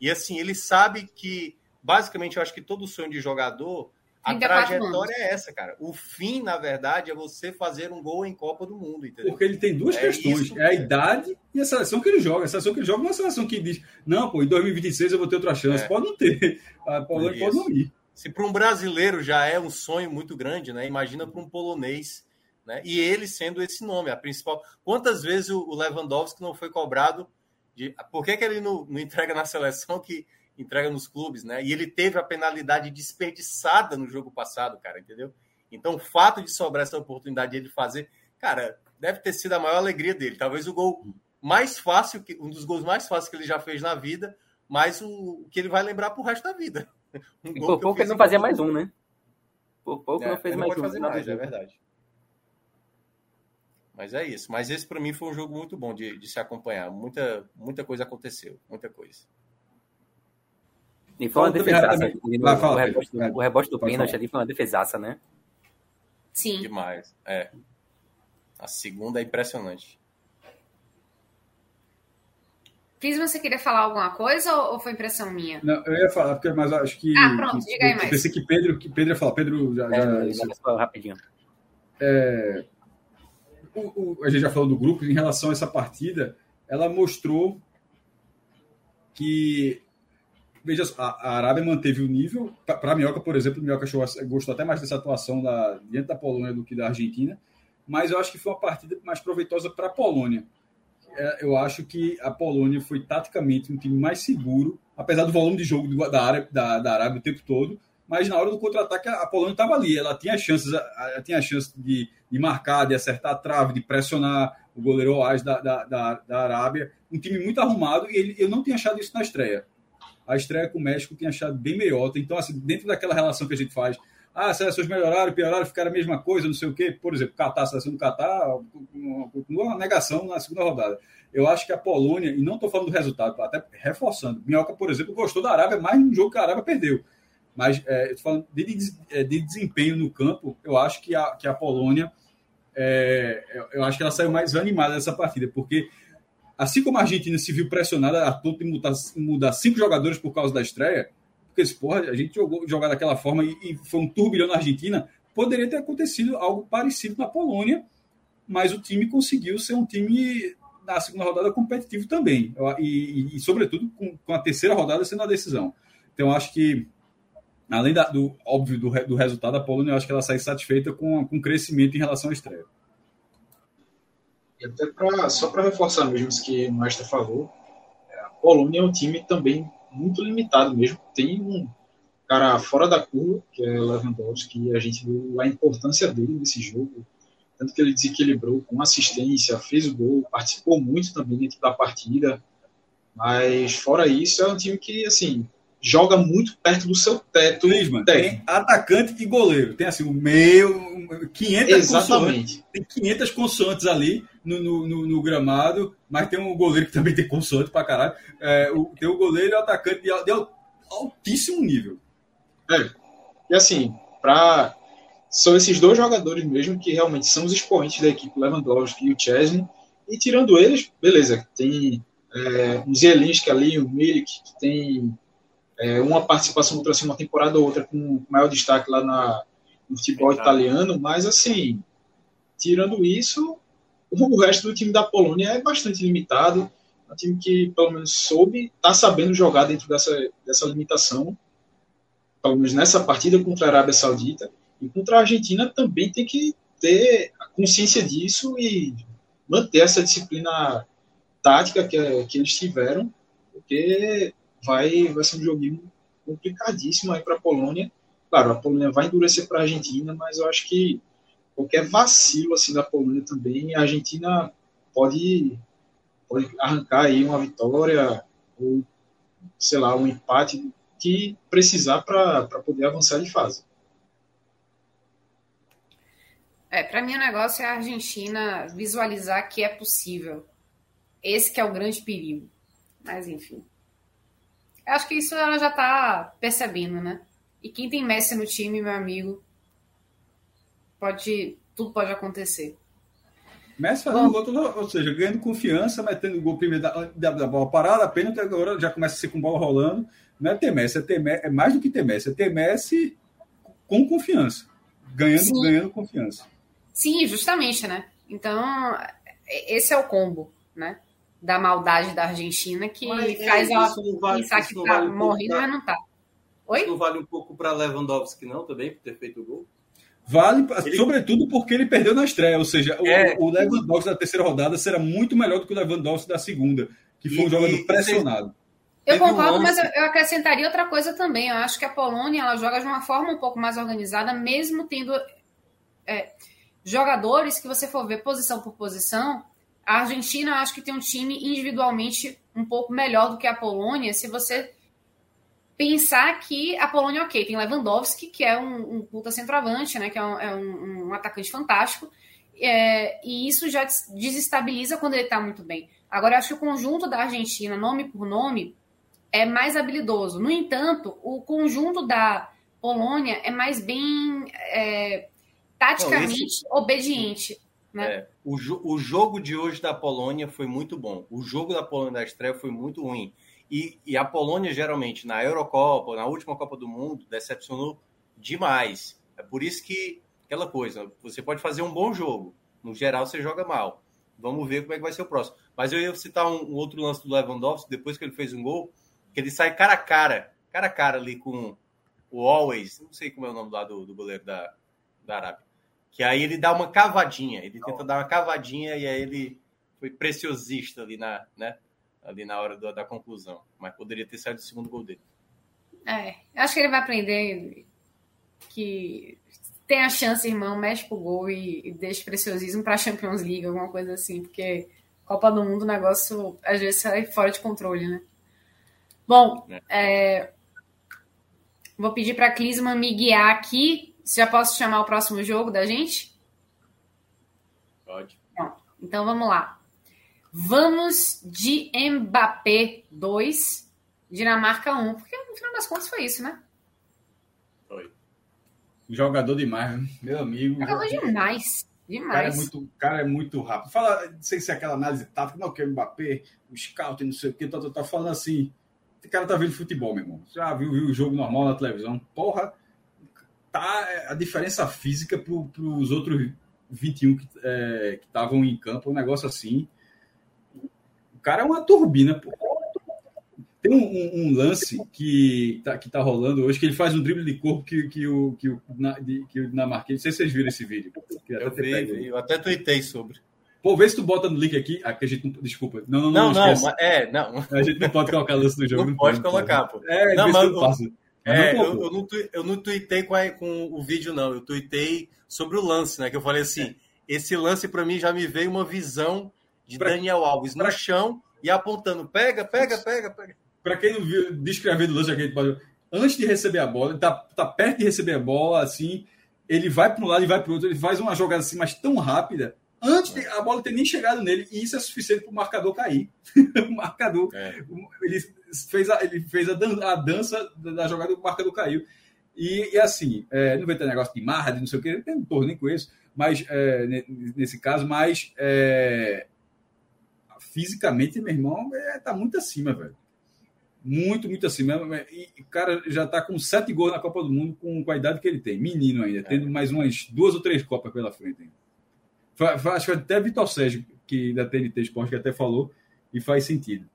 E, assim, ele sabe que, basicamente, eu acho que todo sonho de jogador, a trajetória é essa, cara. O fim, na verdade, é você fazer um gol em Copa do Mundo, entendeu? Porque ele tem duas é questões. Isso, é a idade e a seleção que ele joga. A seleção que ele joga não é uma seleção que diz, não, pô, em 2026 eu vou ter outra chance. É. Pode não ter. A Polônia pode não ir se para um brasileiro já é um sonho muito grande, né? Imagina para um polonês, né? E ele sendo esse nome, a principal. Quantas vezes o Lewandowski não foi cobrado de por que, que ele não, não entrega na seleção que entrega nos clubes, né? E ele teve a penalidade desperdiçada no jogo passado, cara, entendeu? Então, o fato de sobrar essa oportunidade de ele fazer, cara, deve ter sido a maior alegria dele. Talvez o gol mais fácil, um dos gols mais fáceis que ele já fez na vida, mas o, que ele vai lembrar pro resto da vida. Um e por pouco ele não fazia mais um, né? Por pouco é, não fez mais um. Fazer mais, é verdade. Mas é isso. Mas esse para mim foi um jogo muito bom de, de se acompanhar. Muita, muita coisa aconteceu. Muita coisa. E foi uma defesaça. O rebote, o rebote do pênalti ali foi uma defesaça, né? Sim. Demais. É. A segunda é impressionante. Cris, você queria falar alguma coisa ou foi impressão minha? Não, eu ia falar, porque, mas acho que. Ah, pronto, que, diga aí mais. Pensei que Pedro, que Pedro ia falar. Pedro já. É, já, já rapidinho. É, o, o, a gente já falou do grupo, em relação a essa partida, ela mostrou que. Veja, a, a Arábia manteve o nível. Para a Minhoca, por exemplo, Minhoca gostou até mais dessa atuação da, diante da Polônia do que da Argentina, mas eu acho que foi uma partida mais proveitosa para a Polônia é, eu acho que a Polônia foi taticamente um time mais seguro, apesar do volume de jogo da Arábia, da, da Arábia o tempo todo, mas na hora do contra-ataque a Polônia estava ali, ela tinha chances, ela tinha a chance de, de marcar, de acertar a trave, de pressionar o goleiro Oaz da, da, da, da, Arábia, um time muito arrumado, e ele, eu não tinha achado isso na estreia. A estreia com o México tinha achado bem melhor, então assim, dentro daquela relação que a gente faz, ah, as seleções melhoraram, pioraram, ficaram a mesma coisa, não sei o quê. Por exemplo, Catar, a seleção do Catar, continua uma negação na segunda rodada. Eu acho que a Polônia, e não estou falando do resultado, até reforçando, Minhoca, por exemplo, gostou da Arábia mais no jogo que a Arábia perdeu. Mas, é, falando de, é, de, desempenho no campo, eu acho que a, que a Polônia, é, eu acho que ela saiu mais animada dessa partida, porque assim como a Argentina se viu pressionada a ponto de mudar, mudar cinco jogadores por causa da estreia, porque porra, a gente jogou jogar daquela forma e, e foi um turbilhão na Argentina, poderia ter acontecido algo parecido na Polônia, mas o time conseguiu ser um time na segunda rodada competitivo também, e, e, e sobretudo com, com, a terceira rodada sendo a decisão. Então, acho que, além da, do óbvio do, do resultado, a Polônia, eu acho que ela sai satisfeita com, com o crescimento em relação à estreia. Até pra, só para reforçar mesmo isso que o Mestre falou, a Polônia é um time também muito limitado mesmo. Tem um cara fora da curva, que é Lewandowski, e a gente viu a importância dele nesse jogo. tanto que ele desequilibrou com assistência, fez o gol, participou muito também dentro da partida. Mas fora isso, é um time que assim joga muito perto do seu teto. Lisman, tem atacante e goleiro. Tem assim o meio, 500 Exatamente. Consoantes, tem 500 consoantes ali no, no, no, no, gramado, mas tem um goleiro que também tem consoante pra caralho. É, o, tem o goleiro e o atacante de, de altíssimo nível. É. E assim, para são esses dois jogadores mesmo que realmente são os expoentes da equipe, Lewandowski e o Chesney. E tirando eles, beleza, tem é, o Zielinski ali, o Milik, que tem é, uma participação outra assim, uma temporada ou outra com maior destaque lá na, no futebol italiano, mas assim, tirando isso, o resto do time da Polônia é bastante limitado. É um time que, pelo menos, soube, está sabendo jogar dentro dessa, dessa limitação, pelo menos nessa partida contra a Arábia Saudita. E contra a Argentina também tem que ter a consciência disso e manter essa disciplina tática que, que eles tiveram, porque vai, vai ser um joguinho complicadíssimo aí para a Polônia. Claro, a Polônia vai endurecer para a Argentina, mas eu acho que qualquer vacilo assim da Polônia também, a Argentina pode, pode arrancar aí uma vitória ou, sei lá, um empate que precisar para poder avançar de fase. É, para mim o negócio é a Argentina visualizar que é possível. Esse que é o grande perigo. Mas enfim. Eu acho que isso ela já está percebendo, né? E quem tem Messi no time, meu amigo, pode tudo pode acontecer. Messi fazendo gol, todo, ou seja, ganhando confiança, metendo gol primeiro da, da, da bola parada, apenas agora já começa a ser com bola rolando. Não é ter Messi, é, ter, é mais do que ter Messi, é ter Messi com confiança, ganhando, ganhando confiança. Sim, justamente, né? Então, esse é o combo, né? Da maldade da Argentina que mas, é, faz é, ela vale, pensar que tá vale morrendo, pra... mas não tá. Oi? Isso não vale um pouco para Lewandowski, não, também, por ter feito o gol? Vale, ele... sobretudo porque ele perdeu na estreia, ou seja, é. o, o, Lewandowski da terceira rodada será muito melhor do que o Lewandowski da segunda, que foi e, um jogador pressionado. Eu concordo, mas eu, eu, acrescentaria outra coisa também. Eu acho que a Polônia ela joga de uma forma um pouco mais organizada, mesmo tendo é, jogadores que você for ver posição por posição, a Argentina acho que tem um time individualmente um pouco melhor do que a Polônia, se você pensar que a Polônia, ok, tem Lewandowski, que é um, um puta centroavante, né, que é um, é um, um atacante fantástico, é, e isso já desestabiliza quando ele está muito bem. Agora, eu acho que o conjunto da Argentina, nome por nome, é mais habilidoso. No entanto, o conjunto da Polônia é mais bem é, taticamente esse... obediente. Né? É, o, jo o jogo de hoje da Polônia foi muito bom. O jogo da Polônia da estreia foi muito ruim. E, e, a Polônia, geralmente, na Eurocopa, na última Copa do Mundo, decepcionou demais. É por isso que, aquela coisa, você pode fazer um bom jogo. No geral, você joga mal. Vamos ver como é que vai ser o próximo. Mas eu ia citar um, um outro lance do Lewandowski, depois que ele fez um gol, que ele sai cara a cara, cara a cara ali com o Always, não sei como é o nome lá do, do goleiro da, da Arábia. Que aí ele dá uma cavadinha, ele tenta dar uma cavadinha e aí ele foi preciosista ali na, né, ali na hora do, da conclusão. Mas poderia ter saído o segundo gol dele. É, acho que ele vai aprender que tem a chance, irmão, mexe pro gol e, e deixa preciosismo pra Champions League, alguma coisa assim, porque Copa do Mundo o negócio às vezes sai fora de controle, né? Bom, é. É, vou pedir para a Clisman me guiar aqui já posso chamar o próximo jogo da gente? Pode. então vamos lá. Vamos de Mbappé 2, Dinamarca 1, porque no final das contas foi isso, né? Foi. Jogador demais, né? meu amigo. Jogador demais. Demais. Cara é muito, cara é muito rápido. Fala, não sei se é aquela análise tática, não, que é o Mbappé, o scout, não sei o que, tá, tá, tá falando assim. Esse cara tá vendo futebol, meu irmão. Já viu, viu o jogo normal na televisão. Porra, tá a diferença física para os outros 21 que é, estavam em campo, um negócio assim. O cara é uma turbina, pô. Tem um, um, um, lance que tá, que tá rolando hoje, que ele faz um drible de corpo que, que, o, que, o, na, de, que o Dinamarquês. Não sei se vocês viram esse vídeo. Eu, vi, vi, eu até tuitei sobre. Pô, vê se tu bota no link aqui. Ah, a gente não. Desculpa. Não, não, não. Não, não, é, não. A gente não pode colocar lance no jogo. Não, não pode, pode colocar, pô. É, não, mas, é, eu, eu, não, eu não tuitei com, a, com o vídeo, não. Eu tuitei sobre o lance, né? Que eu falei assim: esse lance para mim já me veio uma visão de pra, Daniel Alves no pra... chão e apontando: pega, pega, pega, pega. Para quem não viu, descrevendo o lance, aqui, antes de receber a bola, ele tá, tá perto de receber a bola, assim, ele vai para um lado e vai para o outro, ele faz uma jogada assim, mas tão rápida, antes de a bola ter nem chegado nele, e isso é suficiente para o marcador cair. o marcador, é. ele fez, a, ele fez a, dança, a dança da jogada, o marcador caiu. E, e assim, é, não vai ter negócio de marra, de não sei o que, não torno nem com isso, mas é, nesse caso, mas é, fisicamente, meu irmão, é, tá muito acima, velho. Muito, muito acima. E o cara já tá com sete gols na Copa do Mundo com, com a idade que ele tem. Menino ainda, é. tendo mais umas duas ou três Copas pela frente. Ainda. Acho que até Vitor Sérgio, que da TNT Esporte, que até falou, e faz sentido.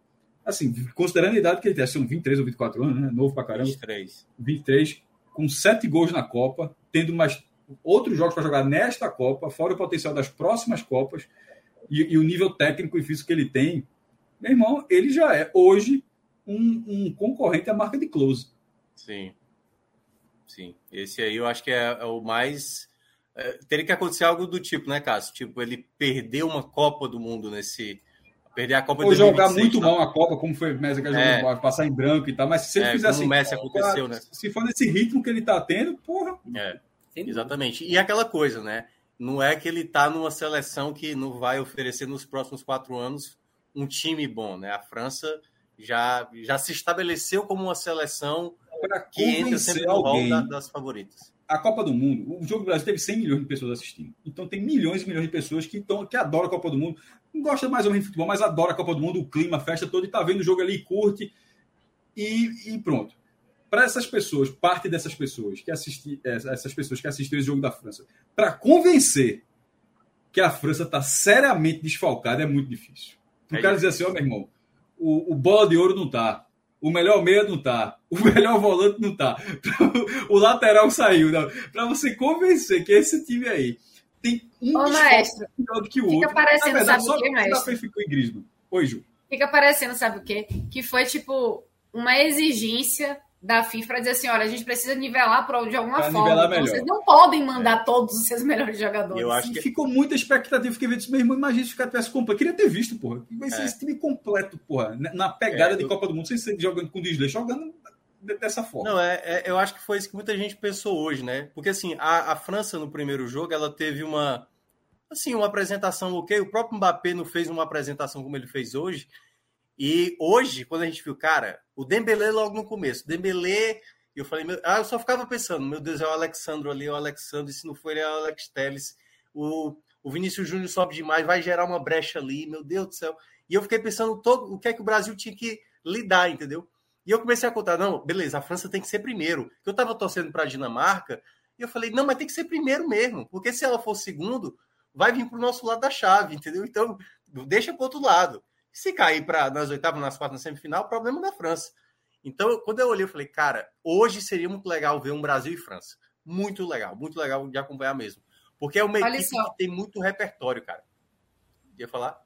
Assim, considerando a idade que ele tem, são 23 ou 24 anos, né? Novo pra caramba. 23. 23 com sete gols na Copa, tendo mais outros jogos para jogar nesta Copa, fora o potencial das próximas Copas e, e, o nível técnico e físico que ele tem, meu irmão, ele já é hoje um, um concorrente à marca de Close. Sim. Sim. Esse aí eu acho que é, é o mais. É, teria que acontecer algo do tipo, né, Cássio? Tipo, ele perdeu uma Copa do Mundo nesse, perder a Copa Ou jogar muito tá? mal a Copa, como foi o Messi que é. passar em branco e tal, mas se ele é, fizer assim, o Messi aconteceu, né? Se for nesse ritmo que ele tá tendo, porra. É, exatamente. E aquela coisa, né? Não é que ele tá numa seleção que não vai oferecer nos próximos quatro anos um time bom, né? A França já, já se estabeleceu como uma seleção que entra sempre no rol da, das favoritas a Copa do Mundo, o jogo do Brasil teve 100 milhões de pessoas assistindo. Então tem milhões e milhões de pessoas que, tão, que adoram a Copa do Mundo. Não gosta mais ou menos de futebol, mas adora a Copa do Mundo, o clima, a festa toda, e tá vendo o jogo ali, curte. E, e pronto. Para essas pessoas, parte dessas pessoas que assistem, é, essas pessoas que assistiram esse jogo da França, para convencer que a França está seriamente desfalcada é muito difícil. O é cara dizer assim, ó, oh, meu irmão, o, o bola de ouro não tá o melhor meia não tá, o melhor volante não tá, o lateral saiu. Para você convencer que esse time aí tem um Ô, maestro, melhor do que o fica outro. parecendo, verdade, sabe o que, maestro? Ficou em Grisman. Oi, Ju. Fica parecendo, sabe o quê? Que foi, tipo, uma exigência da FIFA para dizer assim, olha, a gente precisa nivelar por, de alguma pra forma. Então, vocês não podem mandar é. todos os seus melhores jogadores. Eu acho que ficou muita expectativa, fiquei vendo isso mesmo, imagina se ficar tivesse completo. Queria ter visto, porra. Vai ser é. esse time completo, porra, na pegada é, de eu... Copa do Mundo, sem ser jogando com o Disney, jogando dessa forma. Não, é, é, eu acho que foi isso que muita gente pensou hoje, né? Porque assim, a, a França no primeiro jogo, ela teve uma assim, uma apresentação ok, o próprio Mbappé não fez uma apresentação como ele fez hoje. E hoje, quando a gente viu, cara, o Dembélé logo no começo, Dembélé e eu falei, meu... ah, eu só ficava pensando, meu Deus, é o Alexandro ali, é o Alexandre, se não for, é o Alex Telles. O, o Vinícius Júnior sobe demais, vai gerar uma brecha ali, meu Deus do céu. E eu fiquei pensando todo o que é que o Brasil tinha que lidar, entendeu? E eu comecei a contar, não, beleza, a França tem que ser primeiro. Eu tava torcendo para a Dinamarca, e eu falei, não, mas tem que ser primeiro mesmo, porque se ela for segundo, vai vir para o nosso lado da chave, entendeu? Então, deixa para outro lado. Se cair para nas oitavas, nas quartas, na semifinal, problema da França. Então, quando eu olhei, eu falei, cara, hoje seria muito legal ver um Brasil e França. Muito legal, muito legal de acompanhar mesmo. Porque é uma Olha equipe só. que tem muito repertório, cara. Ia falar?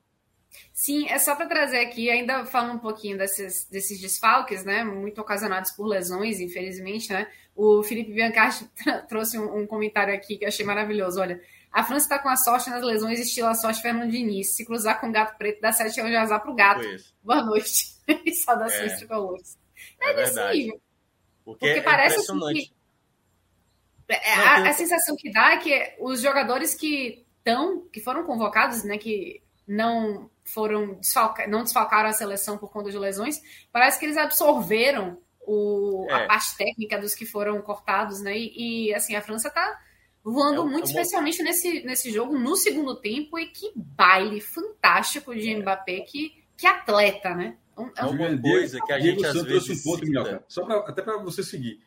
Sim, é só para trazer aqui, ainda falando um pouquinho desses, desses desfalques, né? Muito ocasionados por lesões, infelizmente, né? O Felipe Biancardi trouxe um, um, comentário aqui que eu achei maravilhoso. Olha, a França está com a sorte nas lesões, estilo a sorte Fernando Diniz. Se cruzar com o gato preto, dá sete anos de azar pro gato. Boa noite. Saudações é. tricolores. É, é verdade. Porque, Porque é parece assim que. É, a, a, sensação que dá é que os jogadores que estão, que foram convocados, né, que não foram desfalca, não desfalcaram a seleção por conta de lesões, parece que eles absorveram o, é. a parte técnica dos que foram cortados, né? E, e assim, a França está voando é, muito, especialmente nesse, nesse jogo, no segundo tempo, e que baile fantástico de é. Mbappé, que, que atleta, né? É uma coisa que a gente Diego às vezes... Um ponto, Minhoca, só pra, até para você seguir.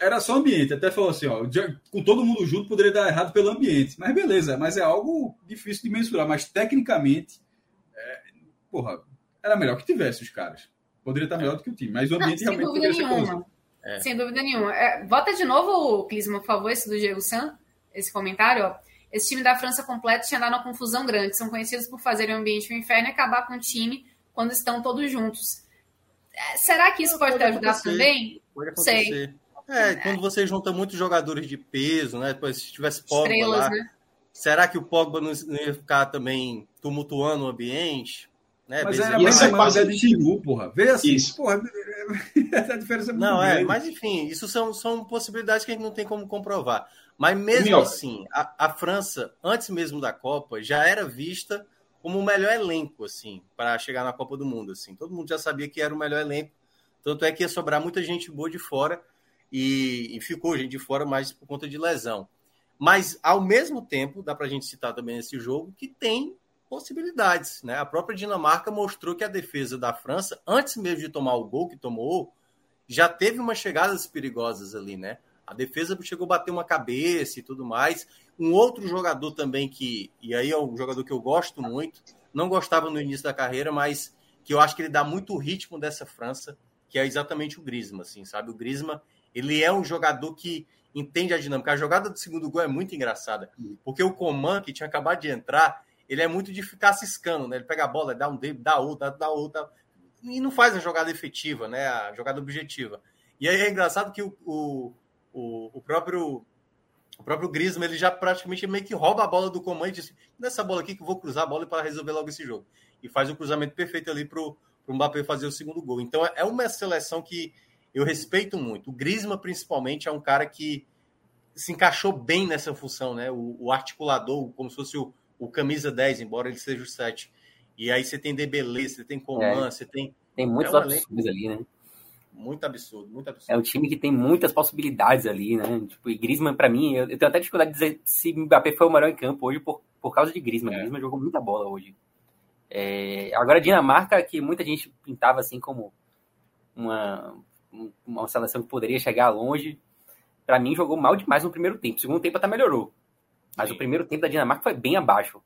Era só ambiente, até falou assim, ó, com todo mundo junto poderia dar errado pelo ambiente. Mas beleza, mas é algo difícil de mensurar. Mas tecnicamente, é, porra, era melhor que tivesse os caras. Poderia estar melhor do que o time. Mas o ambiente Não, realmente poderia nenhuma. ser coisa. É. Sem dúvida nenhuma. É, bota de novo, Clisma, por favor, esse do Diego San, esse comentário, ó. Esse time da França completo tinha dado uma confusão grande. São conhecidos por fazerem o ambiente um inferno e acabar com o time quando estão todos juntos. É, será que isso pode, pode te ajudar acontecer. também? Pode acontecer. Sei. É, quando você junta muitos jogadores de peso, né? Depois se tivesse Pogba Estrelas, lá, né? Será que o Pogba não ia ficar também tumultuando o ambiente? Né? Mas era mais mais é de Giroud, porra. Vê assim, isso. porra, a diferença é muito Não, é, grande. é, mas enfim, isso são, são possibilidades que a gente não tem como comprovar. Mas mesmo assim, a, a, França, antes mesmo da Copa, já era vista como o melhor elenco, assim, para chegar na Copa do Mundo, assim. Todo mundo já sabia que era o melhor elenco. Tanto é que ia sobrar muita gente boa de fora e, e ficou gente de fora mais por conta de lesão. Mas, ao mesmo tempo, dá para a gente citar também esse jogo, que tem possibilidades. Né? A própria Dinamarca mostrou que a defesa da França, antes mesmo de tomar o gol que tomou, já teve umas chegadas perigosas ali, né? A defesa chegou a bater uma cabeça e tudo mais. Um outro jogador também que, e aí é um jogador que eu gosto muito, não gostava no início da carreira, mas que eu acho que ele dá muito ritmo dessa França, que é exatamente o Griezmann, assim, sabe? O Griezmann, ele é um jogador que entende a dinâmica. A jogada do segundo gol é muito engraçada, porque o Coman, que tinha acabado de entrar, ele é muito de ficar ciscando, né? Ele pega a bola, dá um dedo, dá outra, dá outra, e não faz a jogada efetiva, né? A jogada objetiva. E aí é engraçado que o, o, o, próprio o próprio Griezmann, ele já praticamente meio que rouba a bola do Coman e diz, nessa bola aqui que eu vou cruzar a bola para resolver logo esse jogo. E faz o cruzamento perfeito ali para o Mbappé fazer o segundo gol. Então é uma seleção que eu respeito muito. O Griezmann, principalmente, é um cara que se encaixou bem nessa função, né? O, o articulador, como se fosse o, o, camisa 10, embora ele seja o 7. E aí você tem Debele, você tem Coman, é, você tem. Tem muitas é opções ali, né? Muito absurdo, muito absurdo. É um time que tem muitas possibilidades ali, né? Tipo, e Griezmann, para mim, eu, eu, tenho até dificuldade de dizer se Mbappé foi o melhor em campo hoje por, por causa de Griezmann. É. Griezmann jogou muita bola hoje. É, agora, Dinamarca, que muita gente pintava assim como uma, uma seleção que poderia chegar longe, para mim jogou mal demais no primeiro tempo. O segundo tempo até melhorou. Mas Sim. o primeiro tempo da Dinamarca foi bem abaixo.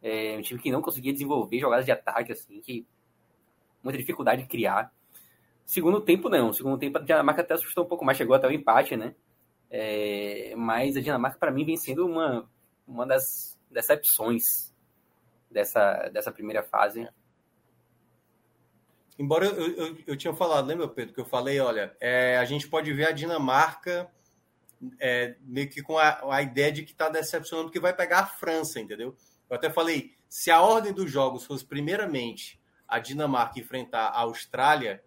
É um time que não conseguia desenvolver jogadas de ataque, assim, que muita dificuldade de criar. Segundo tempo, não. Segundo tempo, a Dinamarca até assustou um pouco mais, chegou até o empate, né? É, mas a Dinamarca, para mim, vem sendo uma, uma das decepções dessa, dessa primeira fase. Embora eu, eu, eu, tinha falado, lembra, Pedro, que eu falei, olha, é, a gente pode ver a Dinamarca é, meio que com a, a ideia de que está decepcionando, que vai pegar a França, entendeu? Eu até falei, se a ordem dos jogos fosse primeiramente a Dinamarca enfrentar a Austrália,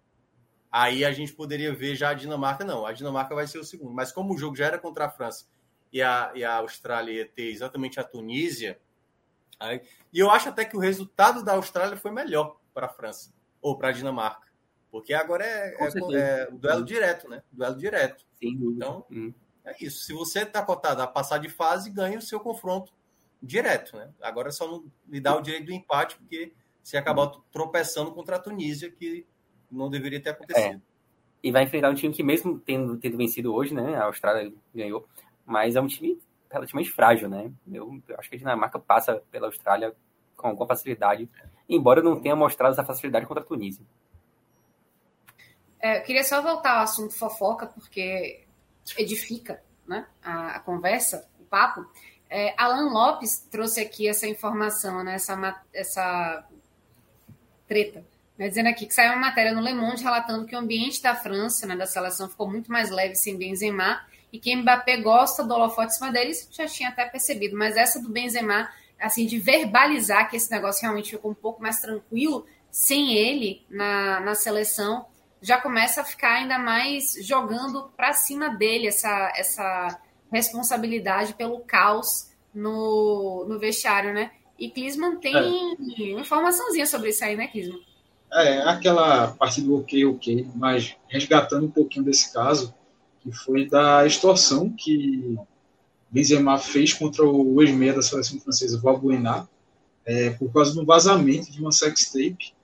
aí a gente poderia ver já a Dinamarca. Não, a Dinamarca vai ser o segundo. Mas como o jogo já era contra a França e a, e a Austrália ia ter exatamente a Tunísia, aí, e eu acho até que o resultado da Austrália foi melhor para a França ou para a Dinamarca. Porque agora é, é, é, o duelo direto, né? Duelo direto. Sim. Então, hum. É isso. Se você está cotado a passar de fase, ganha o seu confronto direto, né? Agora é só não lhe dá o direito do empate, porque você acabou hum. tropeçando contra a Tunísia, que não deveria ter acontecido. É. E vai enfrentar um time que, mesmo tendo, tendo vencido hoje, né? A Austrália ganhou, mas é um time relativamente frágil, né? Eu, eu acho que a Dinamarca passa pela Austrália com, com facilidade. Embora não tenha mostrado essa facilidade contra a Tunísia. É, eu queria só voltar ao assunto fofoca, porque edifica né, a, a conversa, o papo. É, Alan Lopes trouxe aqui essa informação, né, essa, essa treta, né, dizendo aqui que saiu uma matéria no Le Monde relatando que o ambiente da França, né, da seleção, ficou muito mais leve sem Benzema e que Mbappé gosta do holofote em cima dele, isso já tinha até percebido, mas essa do Benzema assim, de verbalizar que esse negócio realmente ficou um pouco mais tranquilo sem ele na, na seleção, já começa a ficar ainda mais jogando para cima dele essa, essa responsabilidade pelo caos no, no vestiário, né? E Klinsmann tem é. informaçãozinha sobre isso aí, né, Klinsmann? É, aquela parte do ok, ok, mas resgatando um pouquinho desse caso, que foi da extorsão que Benzema fez contra o ex-meia da seleção francesa, Valbuena, é, por causa do vazamento de uma sextape,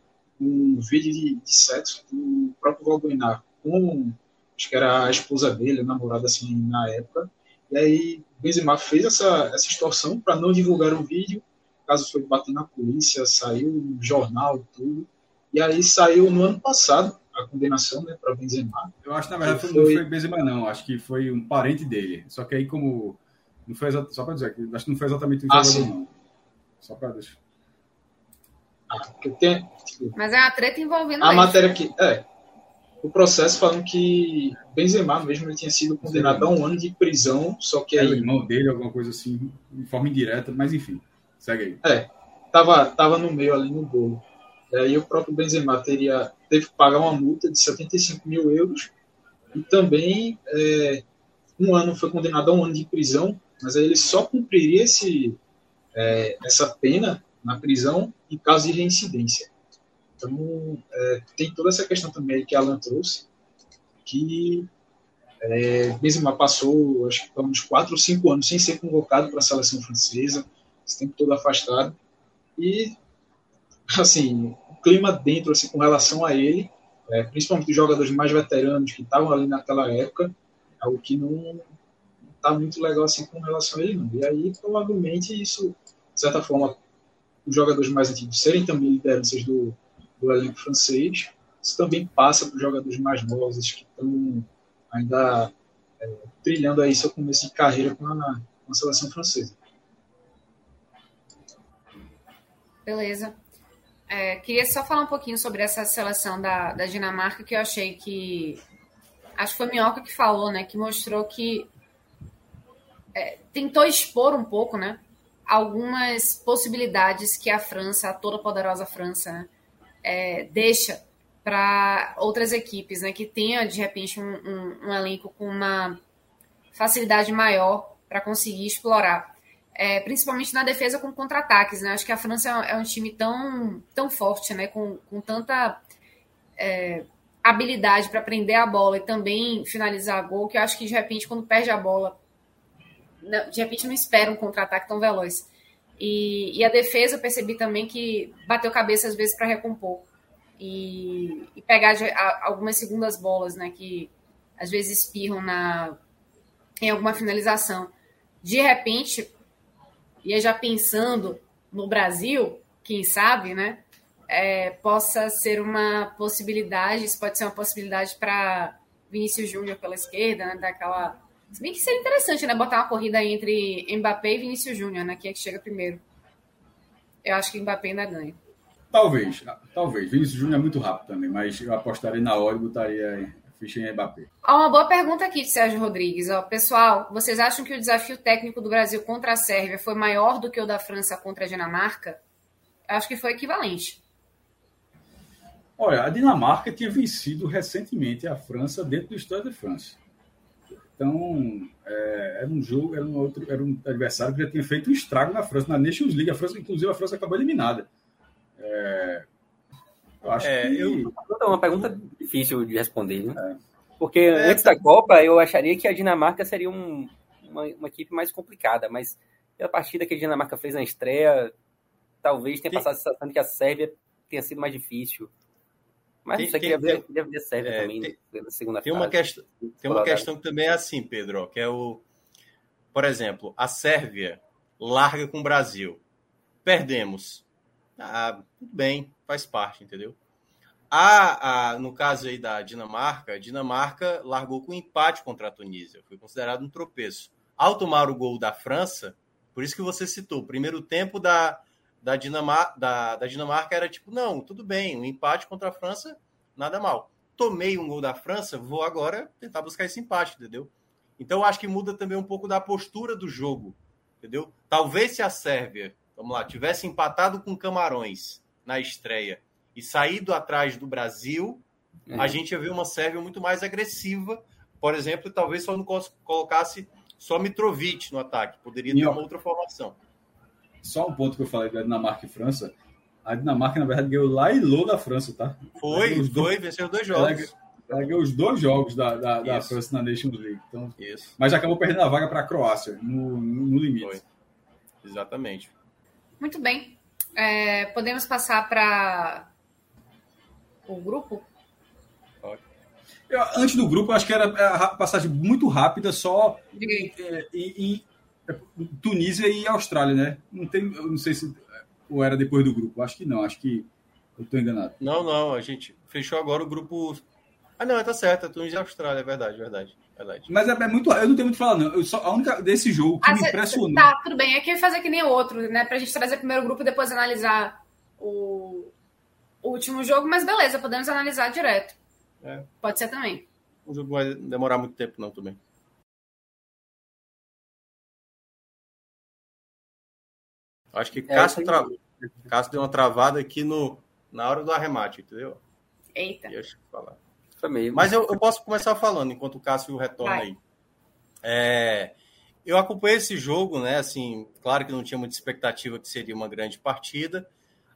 um vídeo de, de sexo do próprio Valbuena com, acho que era a esposa dele, a namorada assim, na época, e aí Benzema fez essa, essa extorsão para não divulgar o vídeo, o caso foi bater na polícia, saiu no jornal e tudo, e aí saiu no ano passado a condenação né, para Benzema. Eu acho que na verdade foi... não foi Benzema não, acho que foi um parente dele, só que aí como não foi só para dizer, acho que não foi exatamente o ah, jogador, não. Só para deixar. Tem, Mas é uma treta envolvendo. A matéria que. É. o processo falando que Benzema mesmo ele tinha sido condenado a um ano de prisão, só que aí... É o irmão dele, alguma coisa assim, de forma indireta, mas enfim, segue aí. É, tava, tava no meio ali no bolo. E aí o próprio Benzema teria, teve que pagar uma multa de 75 mil euros e também é, um ano foi condenado a um ano de prisão, mas aí ele só cumpriria esse, é, essa pena na prisão em caso de reincidência. Então, é, tem toda essa questão também que a Alan trouxe, que é, Benzema passou, acho que uns 4 ou 5 anos sem ser convocado para a seleção francesa, esse tempo todo afastado, e, assim, o clima dentro, assim, com relação a ele, é, principalmente os jogadores mais veteranos que estavam ali naquela época, é algo que não está muito legal, assim, com relação a ele, não. E aí, provavelmente, isso, de certa forma, os jogadores mais antigos serem também lideranças do, do elenco francês, isso também passa para os jogadores mais novos que estão ainda é, trilhando aí seu começo de carreira com a, com a seleção francesa. Beleza. É, queria só falar um pouquinho sobre essa seleção da, da Dinamarca, que eu achei que. Acho que foi Minhoca que falou, né? Que mostrou que. É, tentou expor um pouco, né? Algumas possibilidades que a França, a toda poderosa França, é, deixa para outras equipes, né? Que tenha, de repente, um, um, um elenco com uma facilidade maior para conseguir explorar é, principalmente na defesa com contra-ataques. Né? Acho que a França é um time tão, tão forte, né? com, com tanta é, habilidade para prender a bola e também finalizar gol, que eu acho que de repente, quando perde a bola, de repente não espera um contra-ataque tão veloz. E, e, a defesa eu percebi também que bateu cabeça às vezes para recompor e, e pegar de, a, algumas segundas bolas, né? Que às vezes espirram na, em alguma finalização. De repente, e já pensando no Brasil, quem sabe, né? É, possa ser uma possibilidade, isso pode ser uma possibilidade para Vinícius Júnior pela esquerda, né? Daquela. Se bem que seria interessante, né? Botar uma corrida entre Mbappé e Vinícius Júnior, né? Quem é que chega primeiro? Eu acho que Mbappé ainda ganha. Talvez, talvez. Vinícius Júnior é muito rápido também, mas eu apostaria na hora e botaria ficha em Mbappé. Há uma boa pergunta aqui de Sérgio Rodrigues. Ó, pessoal, vocês acham que o desafio técnico do Brasil contra a Sérvia foi maior do que o da França contra a Dinamarca? Eu acho que foi equivalente. Olha, a Dinamarca tinha vencido recentemente a França dentro do Estado de França. Então, é, era um jogo, era um, outro, era um adversário que já tinha feito um estrago na França, na Nations League. A França, inclusive, a França acabou eliminada. É, eu acho é, que. Eu... É uma pergunta difícil de responder, né? É. Porque é, antes da Copa, eu acharia que a Dinamarca seria um, uma, uma, equipe mais complicada, mas pela partida que a Dinamarca fez na estreia, talvez tenha passado a sensação de que a Sérvia tenha sido mais difícil. Mas isso aqui deve, deve ser Sérvia é, também, tem, na segunda tem fase. Uma questão, tem uma questão que também é assim, Pedro, que é o. Por exemplo, a Sérvia larga com o Brasil. Perdemos. Ah, tudo bem, faz parte, entendeu? A, a, no caso aí da Dinamarca, a Dinamarca largou com empate contra a Tunísia, foi considerado um tropeço. Ao tomar o gol da França, por isso que você citou, o primeiro tempo da, da, Dinamar, da, da Dinamarca era tipo, não, tudo bem, um empate contra a França, nada mal. Tomei um gol da França, vou agora tentar buscar esse empate, entendeu? Então acho que muda também um pouco da postura do jogo, entendeu? Talvez se a Sérvia, vamos lá, tivesse empatado com Camarões na estreia e saído atrás do Brasil, a gente ia ver uma Sérvia muito mais agressiva. Por exemplo, talvez só não colocasse só Mitrovic no ataque. Poderia ter uma outra formação. Só um ponto que eu falei da Dinamarca e França. A Dinamarca, na verdade, ganhou lá e Lô da França, tá? Foi, os dois, venceu dois jogos. Ela, ela ganhou os dois jogos da, da, da França na Nations League. Então, Isso. Mas acabou perdendo a vaga para a Croácia, no, no limite. Foi. Exatamente. Muito bem. É, podemos passar para o grupo? Eu, antes do grupo, acho que era a passagem muito rápida, só em, é, em, é, Tunísia e Austrália, né? Não tem, não sei se ou era depois do grupo. Acho que não, acho que eu estou enganado. Não, não, a gente fechou agora o grupo. Ah, não, tá certo, é Tunísia e Austrália, é verdade, verdade. Verdade. Mas é, é, muito. Eu não tenho muito falar, não. Eu só, a única desse jogo que ah, me impressionou. Tá, tudo bem. É que eu ia fazer que nem o outro, né? Pra gente trazer primeiro o grupo e depois analisar o, o último jogo, mas beleza, podemos analisar direto. É. Pode ser também. O jogo vai demorar muito tempo, não, também. Acho que é, Cássio, tra... Cássio deu uma travada aqui no... na hora do arremate, entendeu? Eita. Deixa eu falar. Mas eu, eu, posso começar falando enquanto o Cássio retorna vai. aí. É, eu acompanhei esse jogo, né? Assim, claro que não tinha muita expectativa que seria uma grande partida.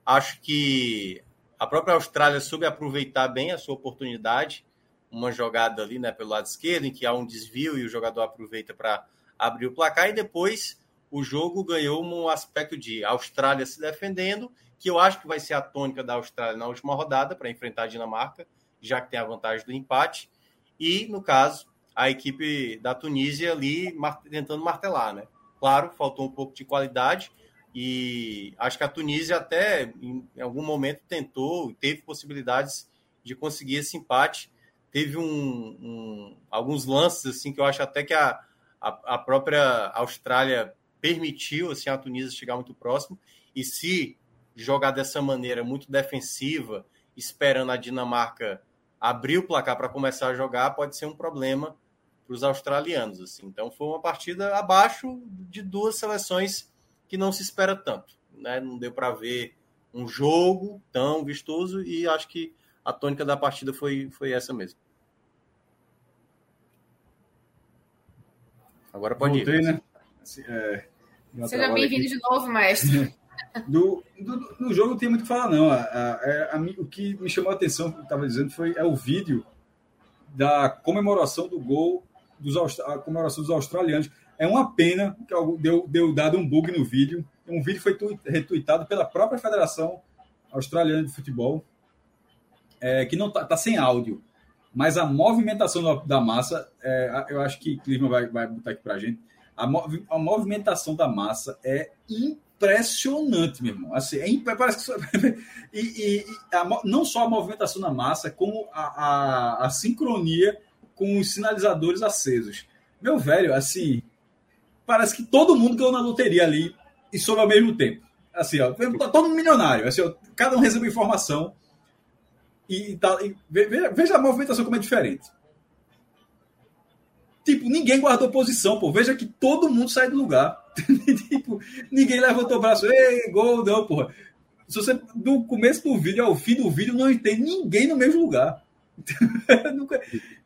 Acho que a própria Austrália soube aproveitar bem a sua oportunidade. Uma jogada ali, né, pelo lado esquerdo, em que há um desvio e o jogador aproveita para abrir o placar. E depois o jogo ganhou um aspecto de Austrália se defendendo, que eu acho que vai ser a tônica da Austrália na última rodada para enfrentar a Dinamarca, já que tem a vantagem do empate. E, no caso, a equipe da Tunísia ali tentando martelar, né? Claro, faltou um pouco de qualidade e acho que a Tunísia até em algum momento tentou, teve possibilidades de conseguir esse empate. Teve um, um, alguns lances assim que eu acho até que a, a, a, própria Austrália permitiu assim a Tunísia chegar muito próximo e se jogar dessa maneira muito defensiva, esperando a Dinamarca abrir o placar para começar a jogar, pode ser um problema para os australianos. Assim. Então foi uma partida abaixo de duas seleções que não se espera tanto. Né? Não deu para ver um jogo tão vistoso e acho que a tônica da partida foi, foi essa mesmo. Agora pode Voltei, ir. Né? É, Seja bem-vindo de novo, mestre. Do, do, do, jogo não tem muito o que falar, não. A, a, a, o que me chamou a atenção, que estava dizendo, foi é o vídeo da comemoração do gol dos, a comemoração dos australianos. É uma pena que deu, deu dado um bug no vídeo. Um vídeo foi retweetado pela própria Federação Australiana de Futebol, é, que não está tá sem áudio. Mas a movimentação da massa, é, eu acho que Clima vai, vai botar aqui para a gente. A, a movimentação da massa é impressionante, meu irmão. Assim, é, parece que e, e a, não só a movimentação da massa, como a, a, a sincronia com os sinalizadores acesos. Meu velho, assim, parece que todo mundo ganhou na loteria ali e soube ao mesmo tempo. Assim, ó, todo mundo milionário. Assim, ó, cada um recebe informação e, tá, e veja, veja, a movimentação como é diferente. Tipo, ninguém guardou posição, pô. Veja que todo mundo sai do lugar. tipo, ninguém levantou o braço, ei, gol, não, porra. Se você, do começo do vídeo ao fim do vídeo, não tem ninguém no mesmo lugar.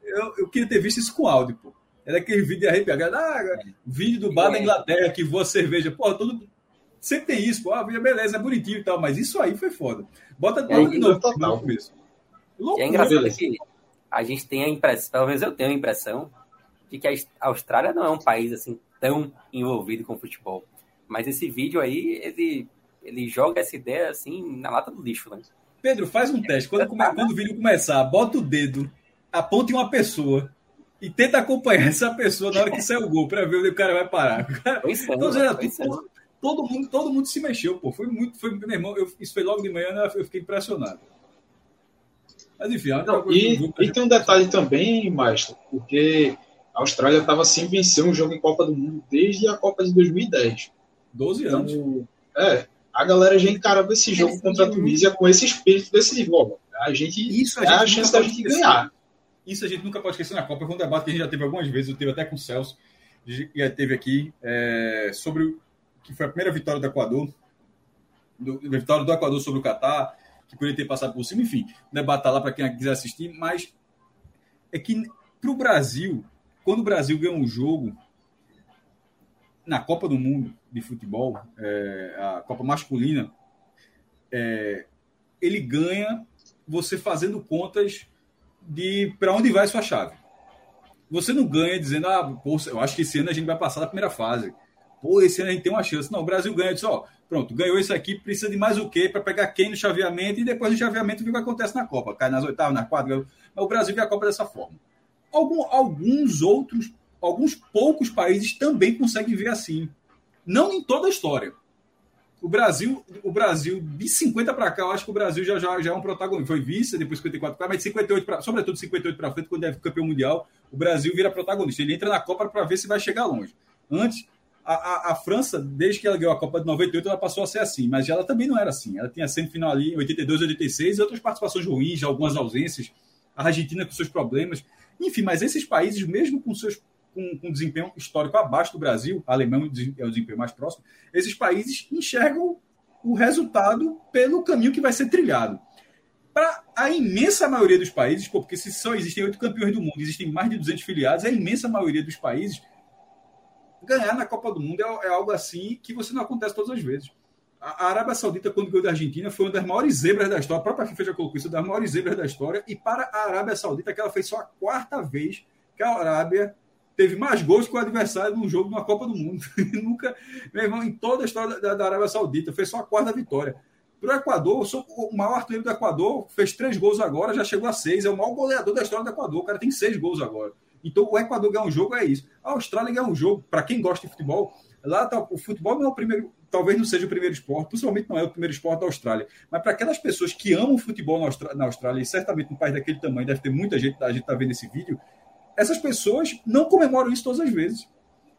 eu, eu, queria ter visto isso com áudio, pô. Era aquele vídeo arrepiado. Ah, vídeo do bar da Inglaterra que voa cerveja. Pô, todo. Sempre tem isso, pô. Ah, beleza, é bonitinho e tal, mas isso aí foi foda. Bota é, de novo total. começo. é engraçado que a gente tem a impressão, pelo menos eu tenho a impressão, de que a Austrália não é um país assim tão envolvido com futebol. Mas esse vídeo aí, ele, ele joga essa ideia assim na lata do lixo, né? Pedro, faz um teste. Quando, quando o vídeo começar, bota o dedo aponte uma pessoa e tenta acompanhar essa pessoa na hora que sair o gol para ver onde o cara vai parar. Então, todo, todo, mundo, todo mundo se mexeu, pô. Foi muito, foi meu irmão. Eu, isso foi logo de manhã, né? eu fiquei impressionado. Mas enfim, é Não, e, e tem um detalhe também, Maestro, porque a Austrália estava sem vencer um jogo em Copa do Mundo desde a Copa de 2010. 12 anos. Então, é, a galera já encarava esse jogo contra a Tunísia com esse espírito decisivo. A gente isso a, é a chance da gente ganhar. Isso a gente nunca pode esquecer na Copa. Foi um debate que a gente já teve algumas vezes, eu teve até com o Celso, já teve aqui, é, sobre o que foi a primeira vitória do Equador, do, a vitória do Equador sobre o Catar, que poderia ter passado por cima, enfim, debate tá lá para quem quiser assistir, mas é que para o Brasil, quando o Brasil ganha um jogo na Copa do Mundo de futebol, é, a Copa masculina, é, ele ganha você fazendo contas de para onde vai sua chave. Você não ganha dizendo, ah, pô, eu acho que esse ano a gente vai passar da primeira fase. Pô, esse ano a gente tem uma chance. Não, o Brasil ganha, diz, ó, pronto, ganhou isso aqui, precisa de mais o quê para pegar quem no chaveamento e depois do chaveamento o que acontece na Copa. Cai nas oitavas, na quarta. Mas o Brasil vê a Copa dessa forma. Algum, alguns outros, alguns poucos países também conseguem ver assim. Não em toda a história o Brasil, o Brasil, de 50 para cá, eu acho que o Brasil já, já, já é um protagonista. Foi vice, depois 54 para mas de 58 para, sobretudo 58 para frente, quando é campeão mundial, o Brasil vira protagonista. Ele entra na Copa para ver se vai chegar longe. Antes, a, a, a, França, desde que ela ganhou a Copa de 98, ela passou a ser assim, mas ela também não era assim. Ela tinha semifinal ali em 82, 86 e outras participações ruins, algumas ausências. a Argentina com seus problemas. Enfim, mas esses países, mesmo com seus com, com desempenho histórico abaixo do Brasil, a Alemanha é o desempenho mais próximo, esses países enxergam o resultado pelo caminho que vai ser trilhado. Para a imensa maioria dos países, porque se só existem oito campeões do mundo, existem mais de 200 filiados, a imensa maioria dos países ganhar na Copa do Mundo é, é algo assim que você não acontece todas as vezes. A, Arábia Saudita, quando ganhou da Argentina, foi uma das maiores zebras da história. A própria FIFA já colocou isso, das maiores zebras da história. E para a Arábia Saudita, que ela fez só a quarta vez que a Arábia teve mais gols que o adversário num jogo de uma Copa do Mundo. Nunca, meu irmão, em toda a história da, da Arábia Saudita, fez só a quarta vitória. Para o Equador, o maior artilheiro do Equador, fez três gols agora, já chegou a seis, é o maior goleador da história do Equador. O cara tem seis gols agora. Então, o Equador ganhar um jogo é isso. A Austrália ganhar um jogo, para quem gosta de futebol, lá tá, o futebol não é o primeiro, talvez não seja o primeiro esporte, possivelmente não é o primeiro esporte da Austrália, mas para aquelas pessoas que amam futebol na Austrália, na Austrália, e certamente um país daquele tamanho, deve ter muita gente, a gente está vendo esse vídeo, essas pessoas não comemoram isso todas as vezes.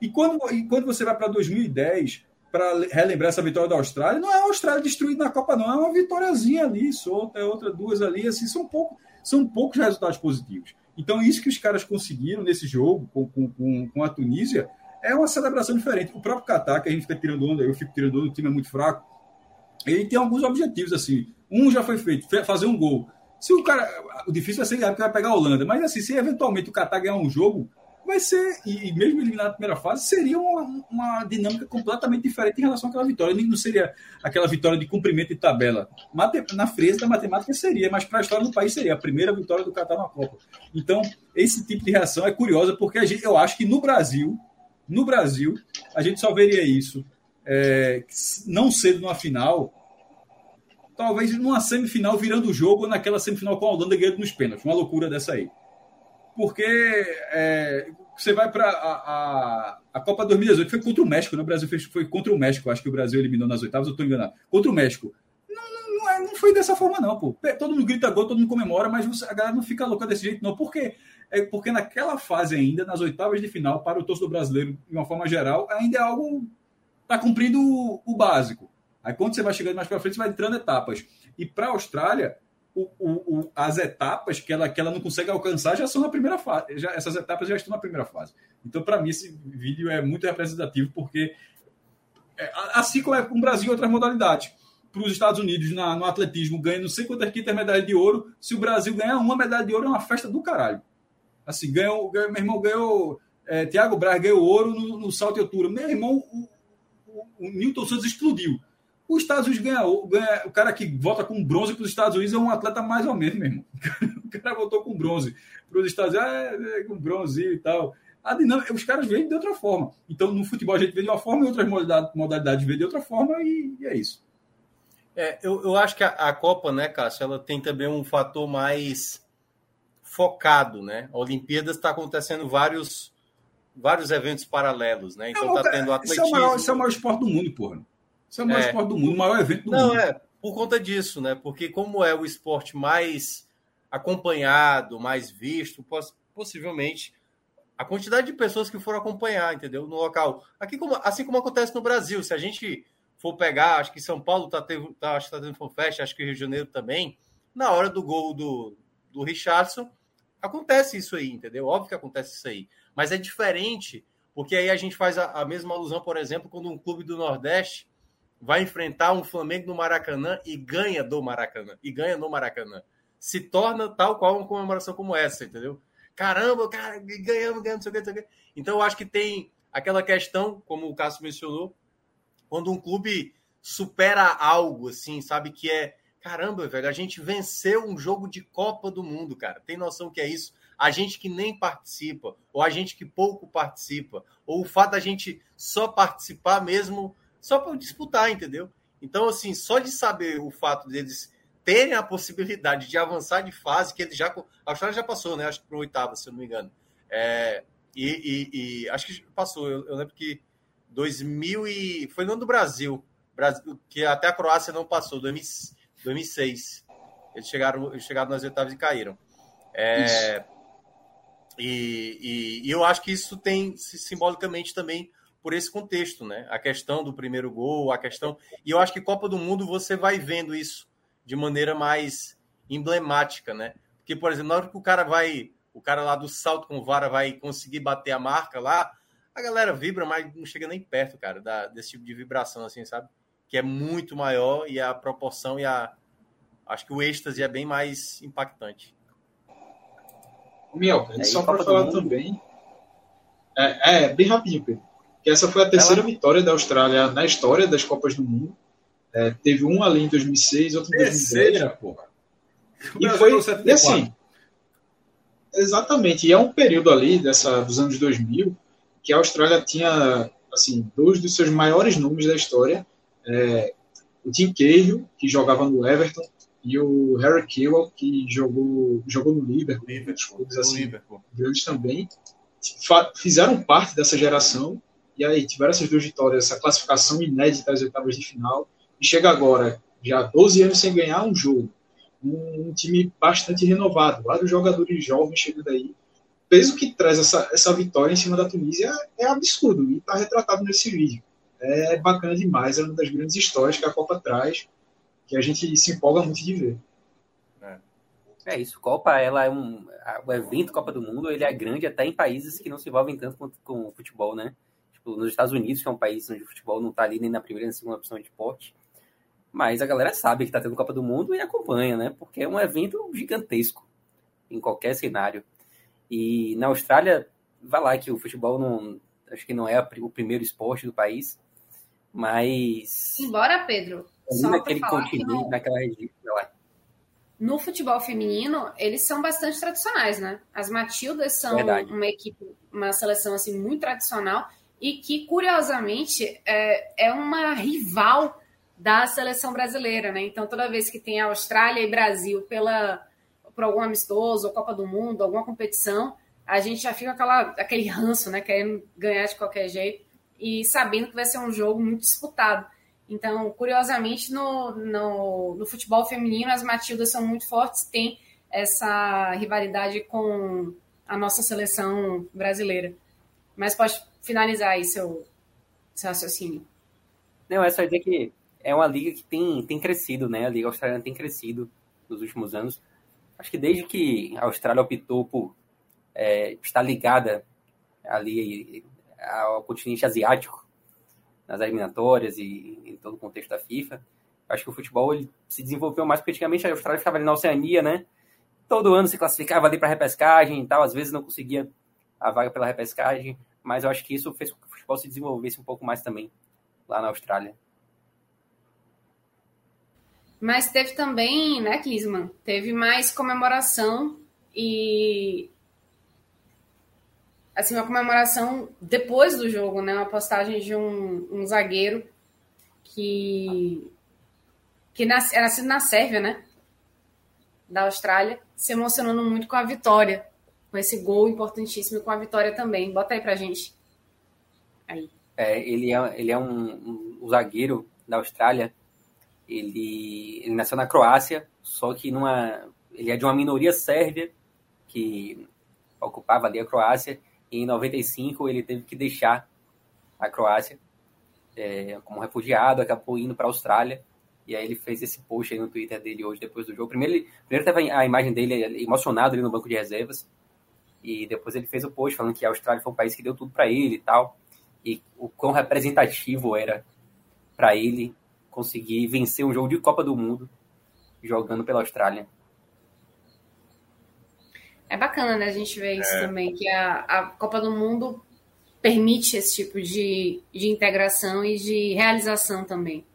E quando, e quando você vai para 2010, para relembrar essa vitória da Austrália, não é a Austrália destruída na Copa, não, é uma vitóriazinha ali, solta, é outra, duas ali, assim, são, pouco, são poucos resultados positivos. Então, isso que os caras conseguiram nesse jogo com, com, com a Tunísia é uma celebração diferente. O próprio Qatar, que a gente fica tirando onda, eu fico tirando onda, o time é muito fraco, ele tem alguns objetivos, assim. Um já foi feito, fazer um gol. Se o cara. O difícil vai ser que vai pegar a Holanda, mas assim, se eventualmente o Qatar ganhar um jogo, vai ser, e mesmo eliminar na primeira fase, seria uma, uma dinâmica completamente diferente em relação àquela vitória. Não seria aquela vitória de cumprimento de tabela. Na fresa da matemática seria, mas para a história do país seria a primeira vitória do Catar na Copa. Então, esse tipo de reação é curiosa, porque gente, eu acho que no Brasil, no Brasil, a gente só veria isso é, não cedo numa final, talvez numa semifinal virando o jogo, ou naquela semifinal com a Holanda ganhando nos pênaltis. Uma loucura dessa aí porque é, você vai para a, a, Copa 2018, foi contra o México, né? O Brasil fez, foi contra o México, acho que o Brasil eliminou nas oitavas, eu estou enganado. Contra o México. Não, é, não, foi dessa forma, não, pô. Todo mundo grita gol, todo mundo comemora, mas a galera não fica louca desse jeito, não. Por quê? É porque naquela fase ainda, nas oitavas de final, para o torcedor brasileiro, de uma forma geral, ainda é algo. Está cumprindo o, o básico. Aí quando você vai chegando mais para frente, você vai entrando etapas. E para a Austrália, o, o, as etapas que ela, que ela não consegue alcançar já são na primeira fase. Já, essas etapas já estão na primeira fase. Então, para mim, esse vídeo é muito representativo, porque, é, assim como é com o Brasil outras modalidades, para os Estados Unidos na, no atletismo ganha não sei quantas quintas medalhas de ouro. Se o Brasil ganhar uma medalha de ouro, é uma festa do caralho. Assim, ganhou, ganhou meu irmão ganhou. É, Tiago Braz ganhou ouro no, no salto de altura. Meu irmão, o, o, o Newton Santos explodiu. Os Estados Unidos ganha, ganha, o cara que volta com bronze para os Estados Unidos é um atleta mais ou menos mesmo. O cara voltou com bronze para os Estados Unidos, é, é, com bronze e tal. A dinâmica, os caras veem de outra forma. Então, no futebol a gente vê de uma forma, em outras modalidades, modalidades vê de outra forma e, e é isso. É, eu, eu acho que a, a, Copa, né, Cássio, ela tem também um fator mais focado, né? A Olimpíadas está acontecendo vários vários eventos paralelos, né? Então está tendo atletismo. Esse é, o maior, esse é o maior esporte do mundo, porra. Isso é o maior é. esporte do mundo, o maior evento do Não, mundo. Não, é, por conta disso, né? Porque como é o esporte mais acompanhado, mais visto, possivelmente a quantidade de pessoas que foram acompanhar, entendeu? No local. Aqui como, assim como acontece no Brasil, se a gente for pegar, acho que São Paulo tá tendo, tá, acho que tá tendo FanFest, acho que Rio de Janeiro também, na hora do gol do, do Richardson, acontece isso aí, entendeu? Óbvio que acontece isso aí. Mas é diferente, porque aí a gente faz a, a mesma alusão, por exemplo, quando um clube do Nordeste vai enfrentar um Flamengo no Maracanã e ganha do Maracanã. E ganha no Maracanã. Se torna tal qual uma comemoração como essa, entendeu? Caramba, cara, ganhamos, ganhamos, não sei o que, não sei o que. Então eu acho que tem aquela questão, como o Cássio mencionou, quando um clube supera algo, assim, sabe, que é caramba, velho, a gente venceu um jogo de Copa do Mundo, cara. Tem noção que é isso? A gente que nem participa, ou a gente que pouco participa, ou o fato da gente só participar mesmo só para disputar, entendeu? Então, assim, só de saber o fato deles terem a possibilidade de avançar de fase, que eles já. A Austrália já passou, né? Acho que para o oitavo, se eu não me engano. É, e, e, e, acho que passou. Eu, eu, lembro que 2000 e. Foi no ano do Brasil, Brasil, que até a Croácia não passou, 2006. Eles chegaram, eles chegaram nas oitavas e caíram. É, e, e, eu acho que isso tem simbolicamente também por esse contexto, né? A questão do primeiro gol, a questão. E eu acho que Copa do Mundo você vai vendo isso de maneira mais emblemática, né? Porque, por exemplo, na hora que o cara vai, o cara lá do salto com vara vai conseguir bater a marca lá, a galera vibra, mas não chega nem perto, cara, da, desse tipo de vibração, assim, sabe? Que é muito maior e a proporção e a. Acho que o êxtase é bem mais impactante. Miel, é, só para falar também. É, é, bem rapidinho, Pedro. Que essa foi a terceira Ela... vitória da Austrália na história das Copas do Mundo. É, teve um ali em 2006, outro em 2010. Terceira, porra. E foi e assim. Exatamente. E é um período ali dessa, dos anos 2000 que a Austrália tinha assim dois dos seus maiores nomes da história. É, o Tim Cahill, que jogava no Everton, e o Harry Kewell, que jogou, jogou no Liverpool, Liverpool assim, Liverpool. grandes também, fizeram parte dessa geração, e aí tiveram essas duas vitórias, essa classificação inédita às oitavas de final, e chega agora, já 12 anos sem ganhar um jogo, um, um time bastante renovado, vários jogadores jovens chegando aí, o peso que traz essa, essa vitória em cima da Tunísia é, é absurdo, e está retratado nesse vídeo. É bacana demais, é uma das grandes histórias que a Copa traz, que a gente se empolga muito de ver. É, é isso, Copa, ela é um. O evento Copa do Mundo ele é grande até em países que não se envolvem tanto com, com o futebol, né? Tipo, nos Estados Unidos, que é um país onde o futebol não está ali nem na primeira nem na segunda opção de esporte. Mas a galera sabe que está tendo Copa do Mundo e acompanha, né? Porque é um evento gigantesco em qualquer cenário. E na Austrália, vai lá que o futebol não. Acho que não é o primeiro esporte do país. Mas. Embora, Pedro, só que ele continue no, naquela região. No futebol feminino, eles são bastante tradicionais, né? As Matildas são Verdade. uma equipe, uma seleção assim muito tradicional e que, curiosamente, é, é uma rival da seleção brasileira, né? Então, toda vez que tem Austrália e Brasil pela, por algum amistoso, ou Copa do Mundo, alguma competição, a gente já fica aquela, aquele ranço, né? Querendo ganhar de qualquer jeito e sabendo que vai ser um jogo muito disputado. Então, curiosamente, no, no, no, futebol feminino, as Matildas são muito fortes, tem essa rivalidade com a nossa seleção brasileira. Mas pode finalizar aí seu, seu raciocínio. Não, é só dizer que é uma liga que tem, tem crescido, né? A liga australiana tem crescido nos últimos anos. Acho que desde que a Austrália optou por é, estar ligada ali ao continente asiático, nas eliminatórias e em todo o contexto da FIFA. Acho que o futebol ele se desenvolveu mais, porque antigamente a Austrália ficava ali na Oceania, né? Todo ano se classificava ali para repescagem e tal, às vezes não conseguia a vaga pela repescagem, mas eu acho que isso fez com que o futebol se desenvolvesse um pouco mais também lá na Austrália. Mas teve também, né, Kisman? Teve mais comemoração e assim, uma comemoração depois do jogo, né? Uma postagem de um, um zagueiro que, que nasce, era nascido na Sérvia, né? Da Austrália, se emocionando muito com a vitória, com esse gol importantíssimo com a vitória também. Bota aí pra gente. Aí. É, ele é, ele é um, um, um zagueiro da Austrália. Ele, ele nasceu na Croácia, só que numa, ele é de uma minoria sérvia que ocupava ali a Croácia em 95 ele teve que deixar a Croácia é, como refugiado, acabou indo para a Austrália. E aí ele fez esse post aí no Twitter dele hoje, depois do jogo. Primeiro, ele, primeiro teve a imagem dele emocionado ali no banco de reservas. E depois ele fez o post falando que a Austrália foi um país que deu tudo para ele e tal. E o quão representativo era para ele conseguir vencer um jogo de Copa do Mundo jogando pela Austrália. É bacana, né, a gente ver isso é. também, que a, a Copa do Mundo permite esse tipo de, de integração e de realização também.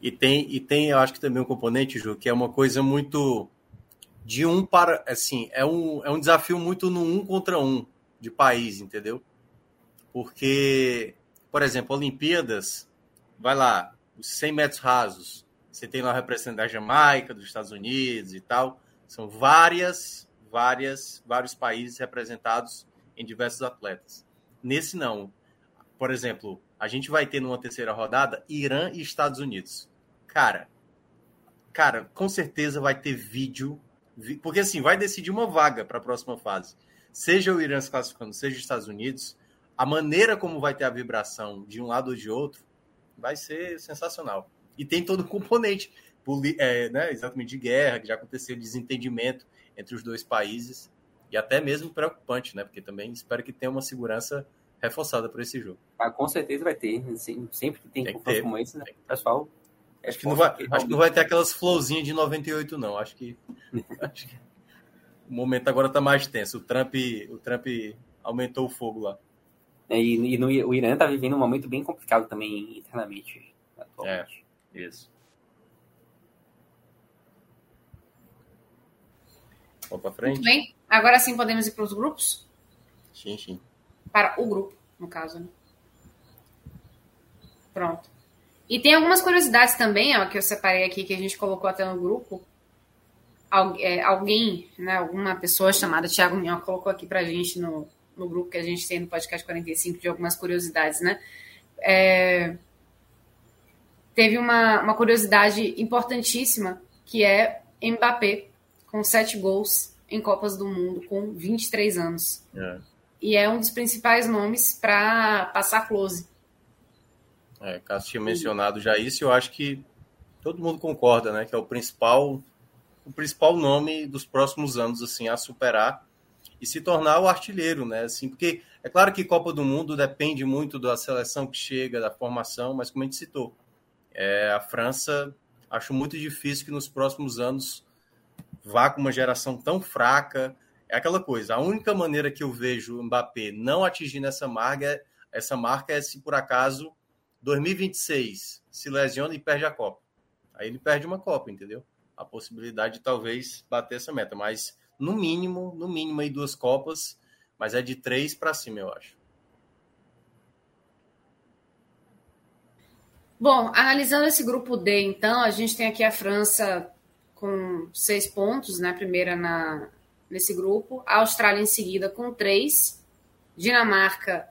E tem, e tem, eu acho que também um componente, Ju, que é uma coisa muito de um para, assim, é um, é um desafio muito no um contra um de país, entendeu? Porque, por exemplo, Olimpíadas, vai lá, os 100 metros rasos, você tem lá o representante da Jamaica, dos Estados Unidos e tal, são várias várias, vários países representados em diversos atletas. Nesse não. Por exemplo, a gente vai ter numa terceira rodada Irã e Estados Unidos. Cara, cara, com certeza vai ter vídeo, porque assim, vai decidir uma vaga para a próxima fase. Seja o Irã se classificando, seja os Estados Unidos, a maneira como vai ter a vibração de um lado ou de outro vai ser sensacional. E tem todo o componente, é, né, exatamente de guerra, que já aconteceu, desentendimento entre os dois países e até mesmo preocupante, né? Porque também espero que tenha uma segurança reforçada para esse jogo. Ah, com certeza vai ter. Assim, sempre que tem, tem confrontos como esse, né? pessoal. É acho, que não vai, que acho que não vai ter aquelas florzinhas de 98, não. Acho que, acho que o momento agora está mais tenso. O Trump, o Trump aumentou o fogo lá. É, e, e no, o Irã está vivendo um momento bem complicado também internamente. Atualmente. É, isso. Vamos para frente? Muito bem. Agora sim podemos ir para os grupos? Sim, sim. Para o grupo, no caso. Né? Pronto. E tem algumas curiosidades também, ó, que eu separei aqui, que a gente colocou até no grupo. É, alguém, né, alguma pessoa chamada Thiago Minhoca colocou aqui pra gente no, no grupo que a gente tem no podcast 45 de algumas curiosidades, né? É, teve uma, uma curiosidade importantíssima, que é Mbappé, com sete gols em Copas do Mundo, com 23 anos. É. E é um dos principais nomes para passar close é, Cássio tinha mencionado já isso, eu acho que todo mundo concorda, né? Que é o principal, o principal nome dos próximos anos, assim, a superar e se tornar o artilheiro, né? Assim, porque é claro que Copa do Mundo depende muito da seleção que chega, da formação, mas como a gente citou, é, a França acho muito difícil que nos próximos anos vá com uma geração tão fraca. É aquela coisa. A única maneira que eu vejo o Mbappé não atingindo essa marca, essa marca é se por acaso 2026 se lesiona e perde a Copa. Aí ele perde uma Copa, entendeu? A possibilidade de talvez bater essa meta, mas no mínimo, no mínimo aí duas Copas, mas é de três para cima, eu acho. Bom, analisando esse grupo D, então, a gente tem aqui a França com seis pontos, né? Primeira na, nesse grupo, a Austrália em seguida com três, Dinamarca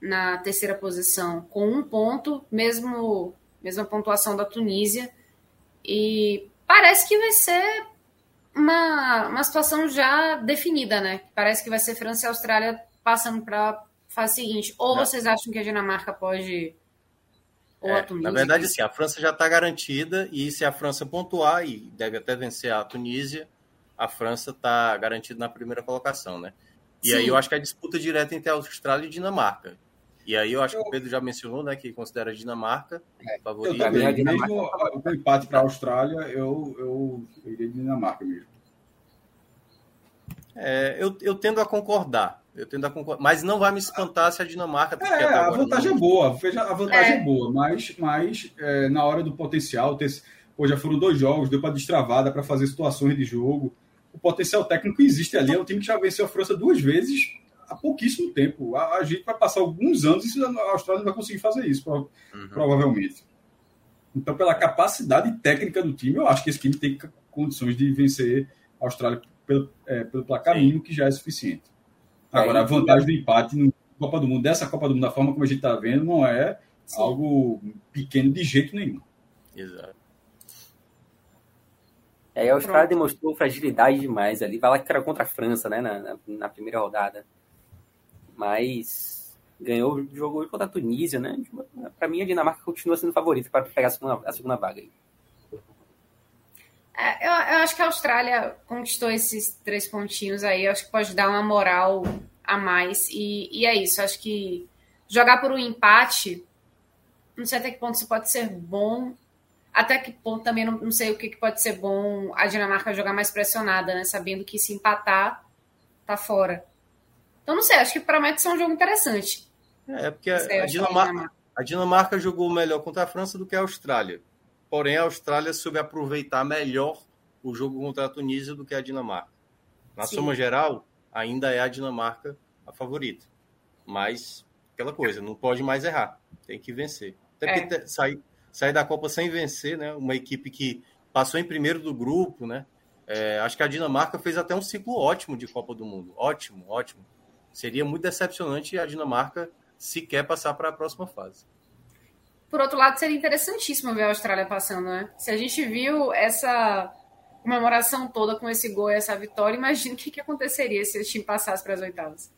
na terceira posição com um ponto, mesmo mesma pontuação da Tunísia. E parece que vai ser uma, uma situação já definida, né? Parece que vai ser França e Austrália passando para a fase seguinte. Ou vocês acham que a Dinamarca pode. Ou é, a Tunísia? Na verdade, sim, a França já está garantida, e se a França pontuar, e deve até vencer a Tunísia, a França está garantida na primeira colocação, né? E sim. aí eu acho que é a disputa direta entre a Austrália e Dinamarca. E aí eu acho que o Pedro já mencionou, né, que considera a Dinamarca é, favorita. Eu também, mesmo o empate para a Austrália, eu, eu iria de Dinamarca mesmo. É, eu, eu tendo a concordar. Eu tendo a concordar, mas não vai me espantar se a Dinamarca. É, a vantagem não... é boa. Veja, a vantagem é, é boa, mas, mas é, na hora do potencial, ter, pô, já foram dois jogos, deu para destravar, dá para fazer situações de jogo. O potencial técnico existe ali. É um time que já venceu a França duas vezes há pouquíssimo tempo. A, a, gente vai passar alguns anos e a Austrália não vai conseguir fazer isso, pro, uhum. provavelmente. Então, pela capacidade técnica do time, eu acho que esse time tem condições de vencer a Austrália pelo, é, pelo placar mínimo, que já é suficiente. Agora, a vantagem do empate no Copa do Mundo, dessa Copa do Mundo, da forma como a gente está vendo, não é Sim. algo pequeno de jeito nenhum. Exato. É, a Austrália Pronto. demonstrou fragilidade demais ali. Vai lá que era contra a França, né, na, na, na primeira rodada mas ganhou o jogo contra a Tunísia, né? Para mim, a Dinamarca continua sendo favorita para pegar a segunda, a segunda vaga. É, eu, eu, acho que a Austrália conquistou esses três pontinhos aí. Eu acho que pode dar uma moral a mais. E, e é isso. Eu acho que jogar por um empate, não sei até que ponto isso pode ser bom. Até que ponto também não, não sei o que, que pode ser bom a Dinamarca jogar mais pressionada, né? Sabendo que se empatar, tá fora. Então, não sei, acho que promete ser um jogo interessante. É, porque a, a, Dinamarca, a Dinamarca jogou melhor contra a França do que a Austrália. Porém, a Austrália soube aproveitar melhor o jogo contra a Tunísia do que a Dinamarca. Na Sim. soma geral, ainda é a Dinamarca a favorita. Mas, aquela coisa, não pode mais errar. Tem que vencer. Até porque é. sair, sair da Copa sem vencer, né? Uma equipe que passou em primeiro do grupo, né? É, acho que a Dinamarca fez até um ciclo ótimo de Copa do Mundo. Ótimo, ótimo seria muito decepcionante a Dinamarca sequer passar para a próxima fase. Por outro lado, seria interessantíssimo ver a Austrália passando, né? Se a gente viu essa comemoração toda com esse gol e essa vitória, imagina o que, que aconteceria se o time passasse para as oitavas.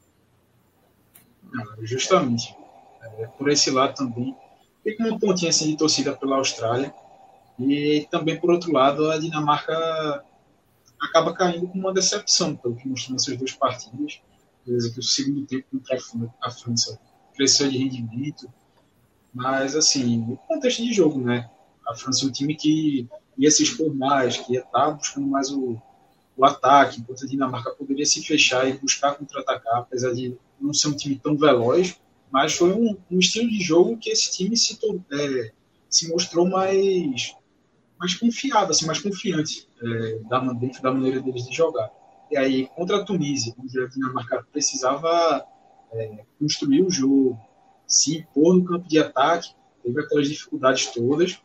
Justamente. É, por esse lado também. Fica um pontinho assim de torcida pela Austrália. E também, por outro lado, a Dinamarca acaba caindo com uma decepção, pelo que mostrou nessas duas partidas. Beleza, que o segundo tempo contra a França cresceu de rendimento, mas assim, no contexto de jogo, né? A França é um time que ia se expor mais, que ia estar buscando mais o, o ataque, enquanto a Dinamarca poderia se fechar e buscar contra-atacar, apesar de não ser um time tão veloz, mas foi um, um estilo de jogo que esse time se, é, se mostrou mais, mais confiado, assim, mais confiante é, da, dentro da maneira deles de jogar. E aí, contra a Tunísia, onde a Dinamarca precisava é, construir o jogo, se impor no campo de ataque, teve aquelas dificuldades todas.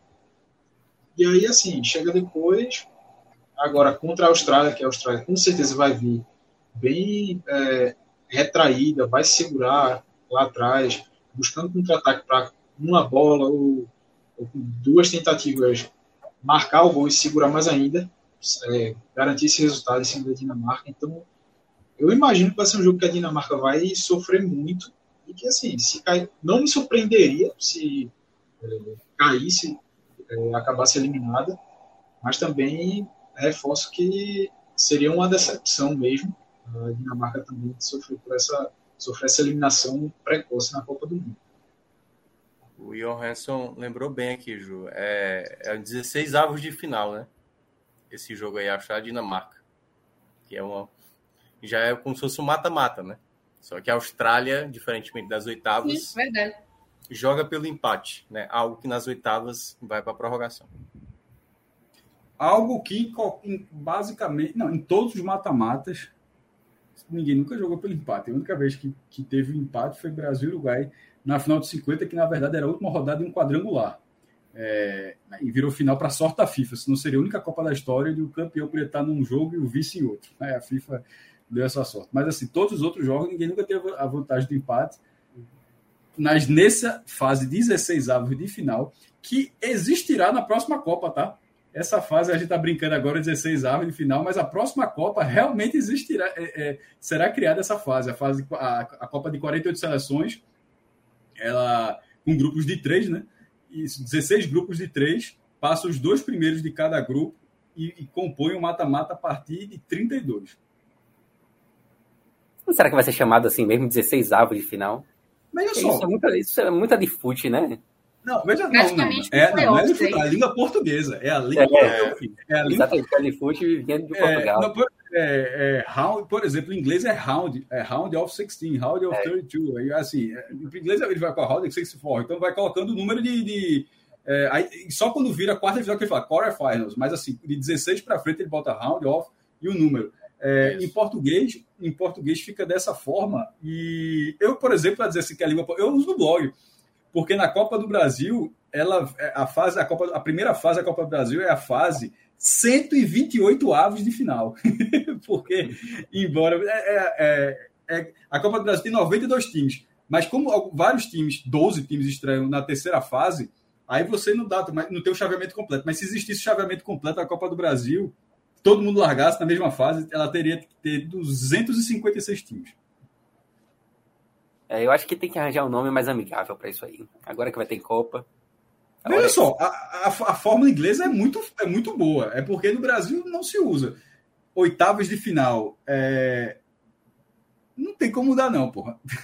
E aí, assim, chega depois, agora contra a Austrália, que a Austrália com certeza vai vir bem é, retraída, vai segurar lá atrás, buscando contra-ataque para uma bola ou, ou, duas tentativas marcar o gol e segurar mais ainda, é, garantir esse resultado em cima da Dinamarca. Então, eu imagino que vai ser um jogo que a Dinamarca vai sofrer muito e que, assim, se cair, não me surpreenderia se é, caísse, é, acabasse eliminada, mas também reforço que seria uma decepção mesmo a Dinamarca também sofreu por essa, sofreu essa eliminação precoce na Copa do Mundo. O Johansson lembrou bem aqui, Ju. É, é 16 avos de final, né? Esse jogo aí, achar a Dinamarca. Que é uma. Já é como se fosse um mata-mata, né? Só que a Austrália, diferentemente das oitavas, Sim, joga pelo empate, né? Algo que nas oitavas vai para a prorrogação. Algo que basicamente, não, em todos os mata-matas, ninguém nunca jogou pelo empate. A única vez que, que teve empate foi Brasil e Uruguai na final de 50, que na verdade era a última rodada em um quadrangular. É, e virou final para a sorte da FIFA, senão seria a única Copa da história de o campeão poderia estar num jogo e o vice em outro. É, a FIFA deu essa sorte. Mas assim, todos os outros jogos, ninguém nunca teve a vantagem do empate. Mas nessa fase 16 avos de final, que existirá na próxima Copa, tá? Essa fase a gente está brincando agora 16 avos de final, mas a próxima Copa realmente existirá, é, é, será criada essa fase, a fase a, a Copa de 48 seleções, ela com grupos de três, né? Isso, 16 grupos de três, passa os dois primeiros de cada grupo e, e compõe o um mata-mata a partir de 32. Será que vai ser chamado assim mesmo, 16 avos de final? Veja só. Isso é muita, isso é muita de fute, né? Não, veja não, não. É, não, é a língua portuguesa. É a língua. É, é a língua... Exatamente, fute vindo de Portugal. É, por, é, é, round, por exemplo, em inglês é round, é round of 16, round of é. 32. Aí, assim, é, em inglês ele vai com a round of 64. Então vai colocando o número de. de é, aí, só quando vira a quarta final que ele fala quarterfinals, mas assim, de 16 para frente ele bota round off e o número. É, em português, em português fica dessa forma. E eu, por exemplo, para dizer assim que a língua. Eu uso no blog porque na Copa do Brasil, ela a fase a Copa a primeira fase da Copa do Brasil é a fase 128 avos de final. porque embora é, é, é, é, a Copa do Brasil tem 92 times, mas como vários times, 12 times estreiam na terceira fase, aí você não dá, não tem o chaveamento completo. Mas se existisse o chaveamento completo da Copa do Brasil, todo mundo largasse na mesma fase, ela teria que ter 256 times. É, eu acho que tem que arranjar um nome mais amigável para isso aí. Agora que vai ter Copa. Olha só, a, a, a, fórmula inglesa é muito, é muito boa. É porque no Brasil não se usa. Oitavas de final. É... Não tem como mudar, não, porra.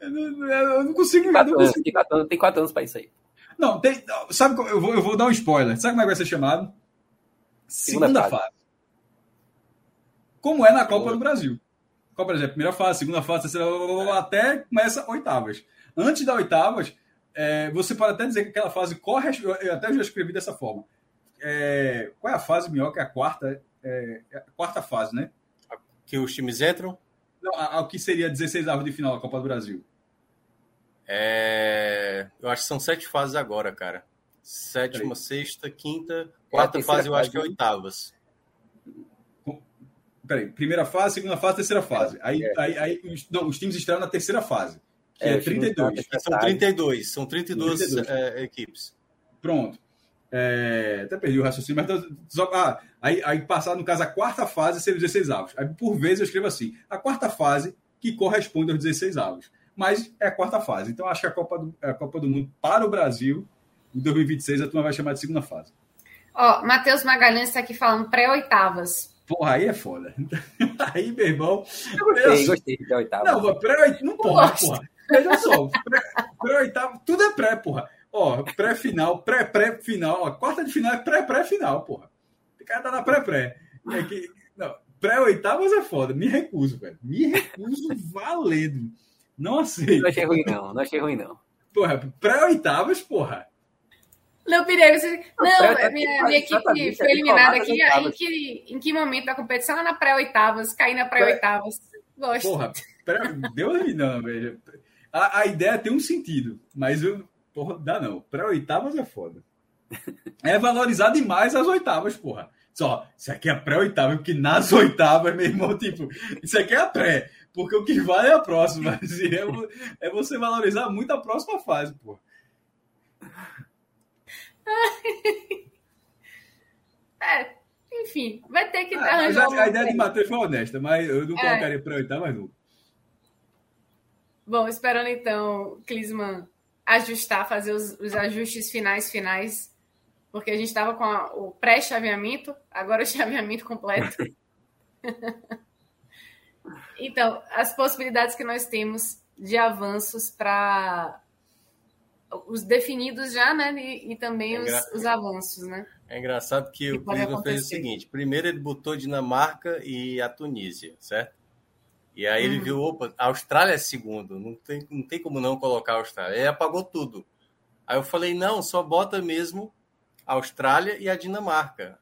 eu, não, eu não consigo. Quatro não consigo. Tem, quatro anos, tem quatro anos para isso aí. Não, tem. Sabe, eu vou, eu vou dar um spoiler. Sabe como é que vai ser chamado? Segunda, Segunda fase. fase. Como é na Copa do Brasil. Qual, por exemplo, primeira fase, segunda fase, terceira, até começa oitavas. Antes da oitavas, é, você pode até dizer que aquela fase corre. Eu até já escrevi dessa forma. É, qual é a fase melhor que é a quarta? É, é, a quarta fase, né? Que os times entram? Não, o que seria 16 avos de final da Copa do Brasil? É, eu acho que são sete fases agora, cara. Sétima, sexta, quinta, quarta fase, eu acho que é oitavas. Peraí, primeira fase, segunda fase, terceira fase. Aí, é. aí, aí os, não, os times estão na terceira fase, que é, é 32. São 32, são 32, 32. É, equipes. Pronto. É, até perdi o raciocínio, mas só, ah, aí, aí passar, no caso, a quarta fase seria os 16 avos. Aí, por vezes, eu escrevo assim: a quarta fase que corresponde aos 16 avos. Mas é a quarta fase. Então, acho que a Copa do, a Copa do Mundo para o Brasil, em 2026, a turma vai chamar de segunda fase. Ó, Matheus Magalhães está aqui falando pré-oitavas. Porra, aí é foda. Aí, meu irmão. Eu gostei, gostei de oitava. Não, pré não pode, porra. Veja só, pré-oitava, tudo é pré, porra. Ó, pré-final, pré-pré-final. Quarta de final é pré-pré-final, porra. O cara tá na pré-pré. É que, não, pré-oitavas é foda. Me recuso, velho. Me recuso valendo. Não aceito. Não achei ruim, não. Não achei ruim, não. Porra, pré-oitavas, porra. Não, Pirego, você... não, minha, minha equipe foi eliminada aqui. Em que, em que momento da competição? Na pré-oitavas, cair na pré-oitavas. Gosto. Porra, pré... deu não, velho. A, a ideia tem um sentido, mas eu, porra, dá não. Pré-oitavas é foda. É valorizar demais as oitavas, porra. Só, isso aqui é a pré-oitava, porque nas oitavas, meu irmão, tipo, isso aqui é a pré, porque o que vale é a próxima. Assim, é, é você valorizar muito a próxima fase, porra. É, enfim, vai ter que ah, arranjar. A, a ideia de Matheus foi honesta, mas eu não é. colocaria para oitava, mas não. Bom, esperando então, Clisman ajustar, fazer os, os, ajustes finais finais, porque a gente estava com a, o pré-chaveamento, agora o chaveamento completo. Então, as possibilidades que nós temos de avanços para os definidos já, né? E, e também é os, os, avanços, né? É engraçado que, que o Cleveland fez o seguinte: primeiro ele botou Dinamarca e a Tunísia, certo? E aí ele uhum. viu, opa, a Austrália é segundo, não tem, não tem como não colocar a Austrália. Ele apagou tudo. Aí eu falei, não, só bota mesmo a Austrália e a Dinamarca.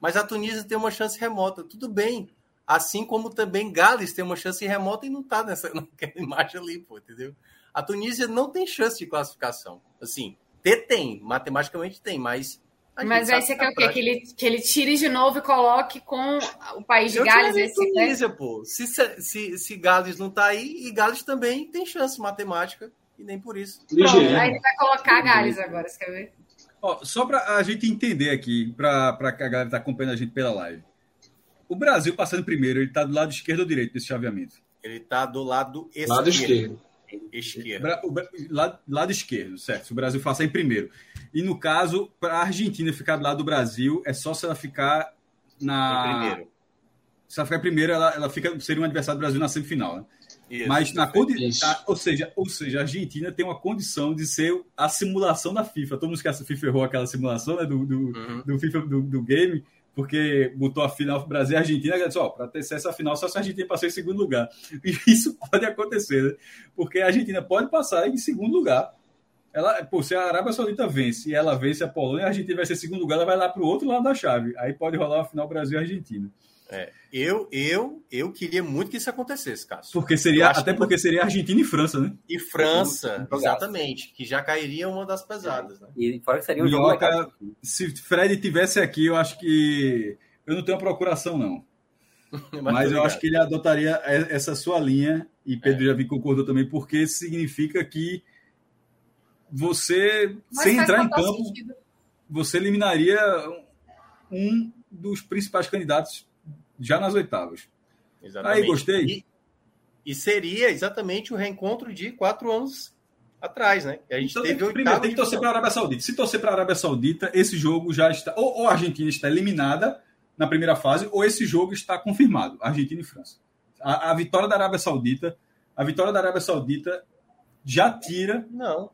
Mas a Tunísia tem uma chance remota, tudo bem. Assim como também Gales tem uma chance remota e não tá nessa naquela imagem ali, pô, entendeu? A Tunísia não tem chance de classificação. Assim, ter tem, matematicamente tem, mas. Mas aí você quer o quê? Que ele, que ele tire de novo e coloque com o país de Eu Gales? Esse, Tunísia, pô. Se, se, se Gales não tá aí, e Gales também tem chance matemática, e nem por isso. Pronto, aí ele vai colocar Gales agora, você quer ver? Ó, só para a gente entender aqui, para a galera que tá acompanhando a gente pela live. O Brasil passando primeiro, ele está do lado esquerdo ou direito desse chaveamento? Ele está do lado esquerdo. Lado esquerdo. Esquerda. O, lado, lado esquerdo, certo. Se o Brasil passar em primeiro. E no caso, para a Argentina ficar do lado do Brasil, é só se ela ficar na. Em primeiro. Se ela ficar em primeiro, ela, ela fica, seria um adversário do Brasil na semifinal. Né? Isso, Mas na condição. Ou seja, ou seja, a Argentina tem uma condição de ser a simulação da FIFA. Todo mundo que a FIFA errou aquela simulação né, do, do, uhum. do FIFA do, do game porque botou a final Brasil e Argentina, ó, para ter essa final, só se a Argentina passar em segundo lugar. E isso pode acontecer, né? Porque a Argentina pode passar em segundo lugar. Ela, pô, se a Arábia Saudita vence e ela vence a Polônia, a Argentina vai ser segundo lugar, ela vai lá para o outro lado da chave. Aí pode rolar a final Brasil e Argentina. É, eu, eu, eu queria muito que isso acontecesse, Cássio. Porque seria, até porque que... seria Argentina e França, né? E França, exatamente, que já cairia uma das pesadas, né? E fora que seria um jogo Se Fred tivesse aqui, eu acho que eu não tenho a procuração não. Mas, Mas eu acho que ele adotaria essa sua linha e Pedro é. já vi concordou também, porque significa que você, Mas sem entrar em campo, sentido. você eliminaria um dos principais candidatos já nas oitavas. Exatamente. Aí, gostei. E, e, seria exatamente o reencontro de quatro anos atrás, né? A gente então, teve tem, primeiro, tem que torcer para a Arábia Saudita. Se torcer para a Arábia Saudita, esse jogo já está. Ou, ou, a Argentina está eliminada na primeira fase, ou esse jogo está confirmado. Argentina e França. A, a vitória da Arábia Saudita. A vitória da Arábia Saudita já tira. Não.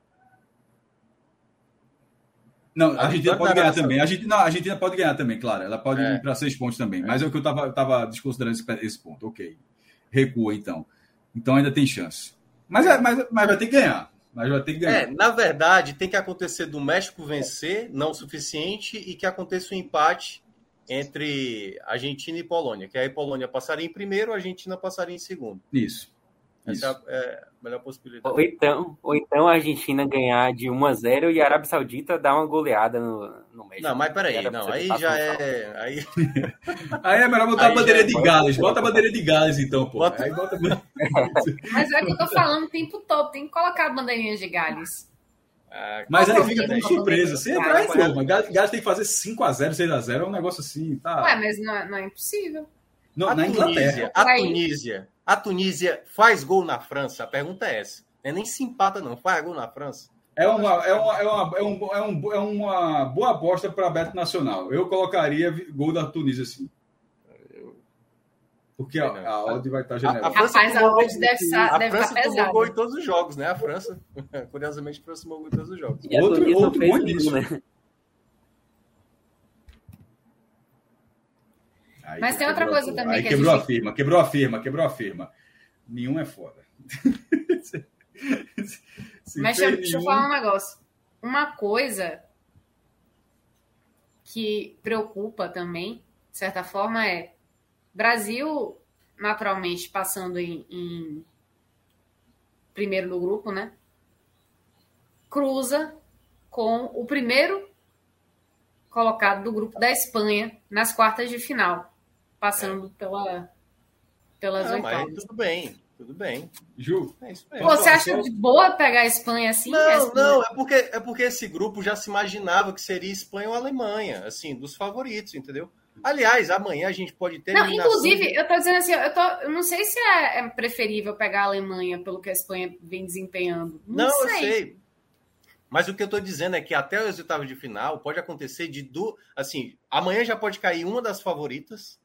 Não, a, Argentina pode ganhar também. A Argentina, não, a Argentina pode ganhar também, claro. Ela pode é. ir para seis pontos também. É. Mas é o que eu estava tava desconsiderando esse, esse, ponto. Ok. Recua, então. Então ainda tem chance. Mas, é, mas, mas vai ter que ganhar. Mas vai ter que ganhar. É, na verdade, tem que acontecer do México vencer, não o suficiente, e que aconteça um empate entre Argentina e Polônia. Que aí Polônia passaria em primeiro, a Argentina passaria em segundo. Isso. Essa é, é a melhor possibilidade. Ou então, ou então a Argentina ganhar de 1 a 0 e a Arábia Saudita dar uma goleada no, no México. Não, mas peraí, não, aí já é. Aí... aí é melhor botar aí a bandeira é... de Gales. Bota a bandeira de Gales, então, pô. Bota... Aí bota... mas é o que eu tô falando o tempo todo, tem que colocar a bandeirinha de Gales. Ah, mas aí fica como surpresa. Entrar em forma, Gales tem que fazer 5x0, 6x0, é um negócio assim. Tá... Ué, mas não, é, não é impossível. Não, a na Tunísia, Inglaterra. A Tunísia a Tunísia faz gol na França? A pergunta é essa. Não é nem se empata, não. Faz gol na França? É uma, é uma, é uma, é um, é um, é uma boa aposta para Beto Nacional. Eu colocaria gol da Tunísia, sim. Porque a, a odd vai estar generosa. A, a França Rapaz, a odd deve, estar, a deve França estar tomou gol em todos os jogos, né? A França, curiosamente, a França tomou gol em todos os jogos. E outro outro bom nisso. Né? Aí Mas tem outra coisa também aí que quebrou a, gente... a firma, quebrou a firma, quebrou a firma. Nenhum é foda. Mas deixa, deixa eu falar um negócio. Uma coisa que preocupa também, de certa forma, é Brasil, naturalmente, passando em, em primeiro do grupo, né? Cruza com o primeiro colocado do grupo da Espanha nas quartas de final, passando é. pela, pelas oitavas. Tudo bem, tudo bem. Ju, é isso mesmo. Você acha de boa pegar a Espanha assim? Não, não, é porque, é porque esse grupo já se imaginava que seria Espanha ou Alemanha, assim, dos favoritos, entendeu? Aliás, amanhã a gente pode ter. Não, inclusive, de... eu tô dizendo assim, eu, tô, eu não sei se é, é, preferível pegar a Alemanha pelo que a Espanha vem desempenhando. Não, não sei. eu sei. Mas o que eu estou dizendo é que até os oitavos de final pode acontecer de do assim, amanhã já pode cair uma das favoritas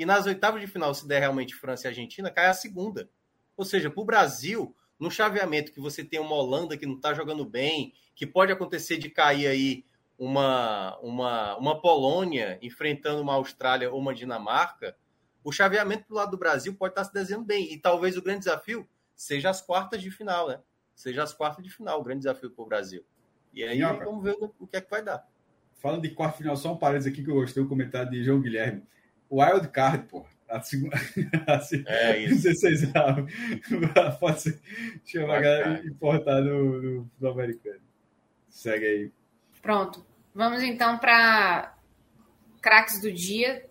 e nas oitavas de final, se der realmente França e Argentina, cai a segunda. Ou seja, para o Brasil, no chaveamento que você tem uma Holanda que não está jogando bem, que pode acontecer de cair aí uma, uma, uma Polônia enfrentando uma Austrália ou uma Dinamarca, o chaveamento do lado do Brasil pode estar tá se desenhando bem. E talvez o grande desafio seja as quartas de final, né? seja as quartas de final, o grande desafio para o Brasil. E aí Minhoca. vamos ver o que é que vai dar. Falando de quarta final, só um parênteses aqui que eu gostei do comentário de João Guilherme. Wild Card, pô. A segunda. é isso. Não sei se vocês sabem. Pode ser. Chama a galera importar no, no, no americano. Segue aí. Pronto. Vamos então para craques do dia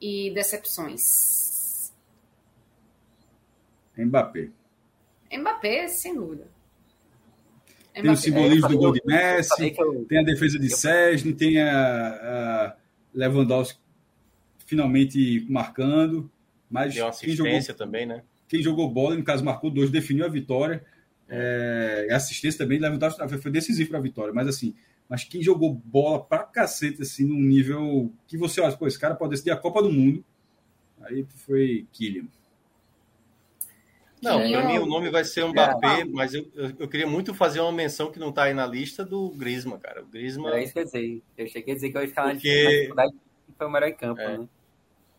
e decepções. Mbappé. Mbappé, sem dúvida. Mbappé. Tem o simbolismo do gol de Messi, tem a defesa de Sérgio, tem a, a Lewandowski finalmente marcando. Mas Deu uma assistência jogou, também, né? Quem jogou bola, no caso, marcou dois, definiu a vitória. É, assistência também, foi decisivo para a vitória. Mas assim, mas quem jogou bola pra cacete, assim, num nível que você olha, pô, esse cara pode decidir a Copa do Mundo. Aí foi Kylian. Não, para mim o nome vai ser um Mbappé, é. mas eu, eu, eu, queria muito fazer uma menção que não está aí na lista do Griezmann, cara. O. É que eu dizer. Eu cheguei a dizer que eu ia ficar Porque... na foi o melhor em campo, é. né?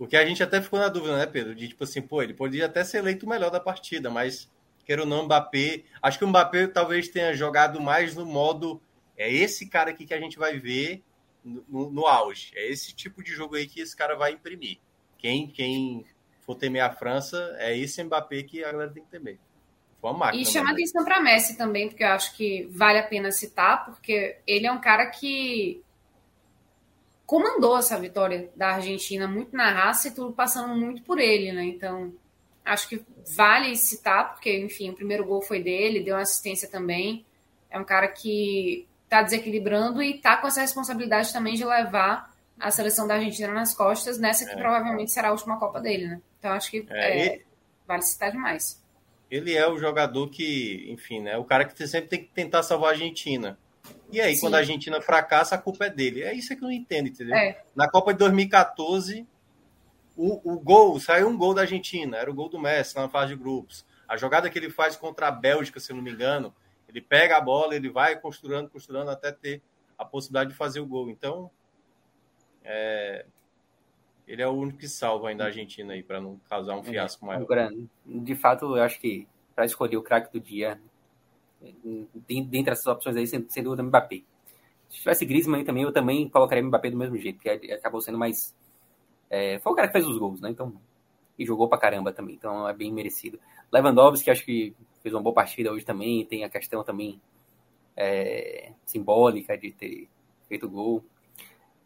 Porque a gente até ficou na dúvida, né, Pedro? De tipo assim, pô, ele podia até ser eleito o melhor da partida, mas quero ou não, Mbappé. Acho que o Mbappé talvez tenha jogado mais no modo. É esse cara aqui que a gente vai ver no, no, no auge. É esse tipo de jogo aí que esse cara vai imprimir. Quem, quem for temer a França, é esse Mbappé que a galera tem que temer. Foi uma máquina. E chama atenção para Messi também, porque eu acho que vale a pena citar, porque ele é um cara que comandou essa vitória da Argentina muito na raça e tudo passando muito por ele, né? Então, acho que vale citar, porque, enfim, o primeiro gol foi dele, deu uma assistência também. É um cara que tá desequilibrando e tá com essa responsabilidade também de levar a seleção da Argentina nas costas, nessa que é. provavelmente será a última Copa dele, né? Então acho que é, é, vale citar demais. Ele é o jogador que, enfim, né? O cara que sempre tem que tentar salvar a Argentina. E aí, Sim. quando a Argentina fracassa, a culpa é dele. É isso que eu não entendo, entendeu? É. Na Copa de 2014, o, o gol, saiu um gol da Argentina, era o gol do Messi na fase de grupos. A jogada que ele faz contra a Bélgica, se eu não me engano, ele pega a bola, ele vai construindo, construindo até ter a possibilidade de fazer o gol. Então, é, ele é o único que salva ainda a Argentina aí, para não causar um é, fiasco maior. De fato, eu acho que para escolher o craque do dia, dentre essas opções aí, sem, sem dúvida, Mbappé. Se tivesse Griezmann também, eu também colocaria Mbappé do mesmo jeito, porque acabou sendo mais. É, foi o cara que fez os gols, né? Então, e jogou pra caramba também, então é bem merecido. Lewandowski, acho que fez uma boa partida hoje também, tem a questão também é, simbólica de ter feito gol.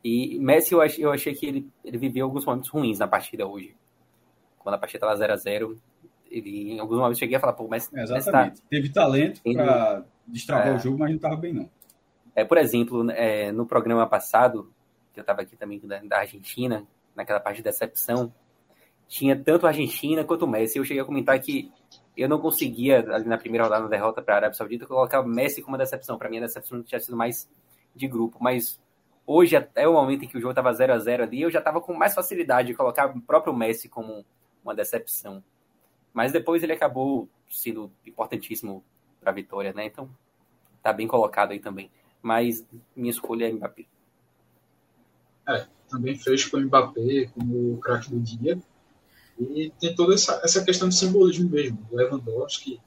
E Messi, eu achei, eu achei que ele, ele viveu alguns momentos ruins na partida hoje. Quando a partida estava 0 a 0 ele em alguns momentos cheguei a falar, pô, mas. É, exatamente. Tá... Teve talento para destravar é... o jogo, mas não estava bem, não. É, por exemplo, é, no programa passado, que eu estava aqui também da, da, Argentina, naquela parte de decepção, tinha tanto a Argentina quanto o Messi. Eu cheguei a comentar que eu não conseguia, ali na primeira rodada, na derrota para a Arábia Saudita, colocar o Messi como decepção. Para mim, a decepção tinha sido mais de grupo. Mas hoje, até o momento em que o jogo estava 0 a 0 ali, eu já estava com mais facilidade de colocar o próprio Messi como uma decepção. Mas depois ele acabou sendo importantíssimo para a vitória, né? Então, tá bem colocado aí também. Mas minha escolha é Mbappé. É, também fez com o Mbappé como o craque do dia. E tem toda essa, essa questão de simbolismo mesmo. O Lewandowski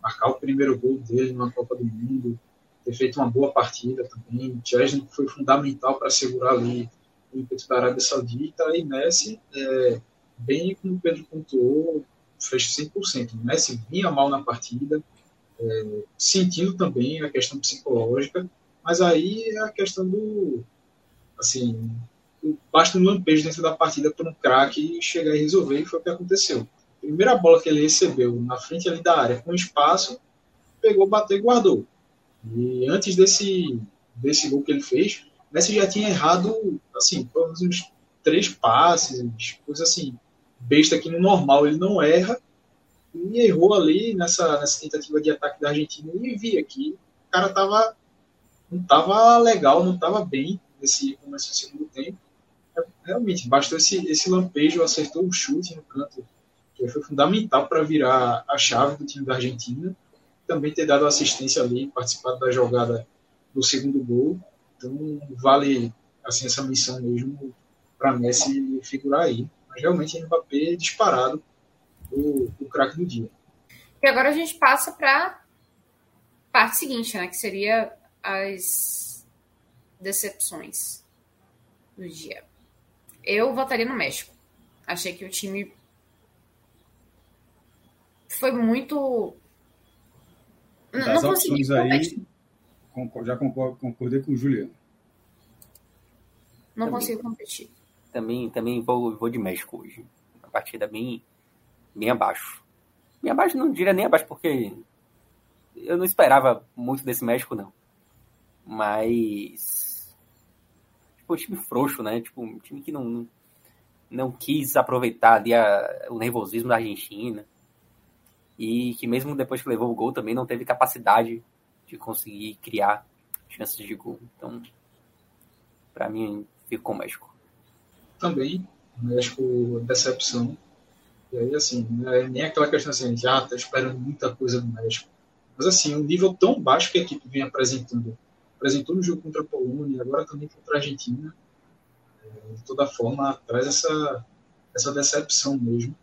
marcar o primeiro gol dele na Copa do Mundo, ter feito uma boa partida também. O Chesney foi fundamental para segurar ali o ímpeto da Arábia Saudita. E Messi, é, bem como o Pedro pontuou, fez 100%. O Messi vinha mal na partida, é, sentindo também a questão psicológica, mas aí é a questão do. Assim, basta um lampejo dentro da partida para um craque chegar e resolver, e foi o que aconteceu. Primeira bola que ele recebeu na frente ali da área, com espaço, pegou, bateu e guardou. E antes desse, desse gol que ele fez, Messi já tinha errado, assim, pelo menos uns três passes, coisa assim, besta que no normal ele não erra, e errou ali nessa, nessa tentativa de ataque da Argentina e via que o cara tava, não tava legal, não tava bem nesse começo do segundo tempo realmente, bastou esse, esse lampejo, acertou o chute no canto, que foi fundamental para virar a chave do time da Argentina. Também ter dado assistência ali, participado da jogada do segundo gol. Então, vale assim, essa missão mesmo para Messi figurar aí. Mas realmente, Mbappé é disparado o, o craque do dia. E agora a gente passa para parte seguinte, né? Que seria as decepções do dia. Eu votaria no México. Achei que o time foi muito. Das não consegui aí, já concordei com o Juliano. Não também, consigo competir. Também, também vou, vou de México hoje. Uma partida bem, bem abaixo. Bem abaixo, não diria nem abaixo, porque eu não esperava muito desse México, não. Mas tipo, um time frouxo, né? Tipo, um time que não, não quis aproveitar ali a, o nervosismo da Argentina. E que mesmo depois que levou o gol também não teve capacidade de conseguir criar chances de gol. Então, para mim, fico com o México. Também, o México, decepção. E aí, assim, não é nem aquela questão assim, já ah, tá esperando muita coisa do México. Mas, assim, um nível tão baixo que a equipe vem apresentando apresentou no jogo contra a Polônia, agora também contra a Argentina. É, de toda forma, traz essa, essa decepção mesmo.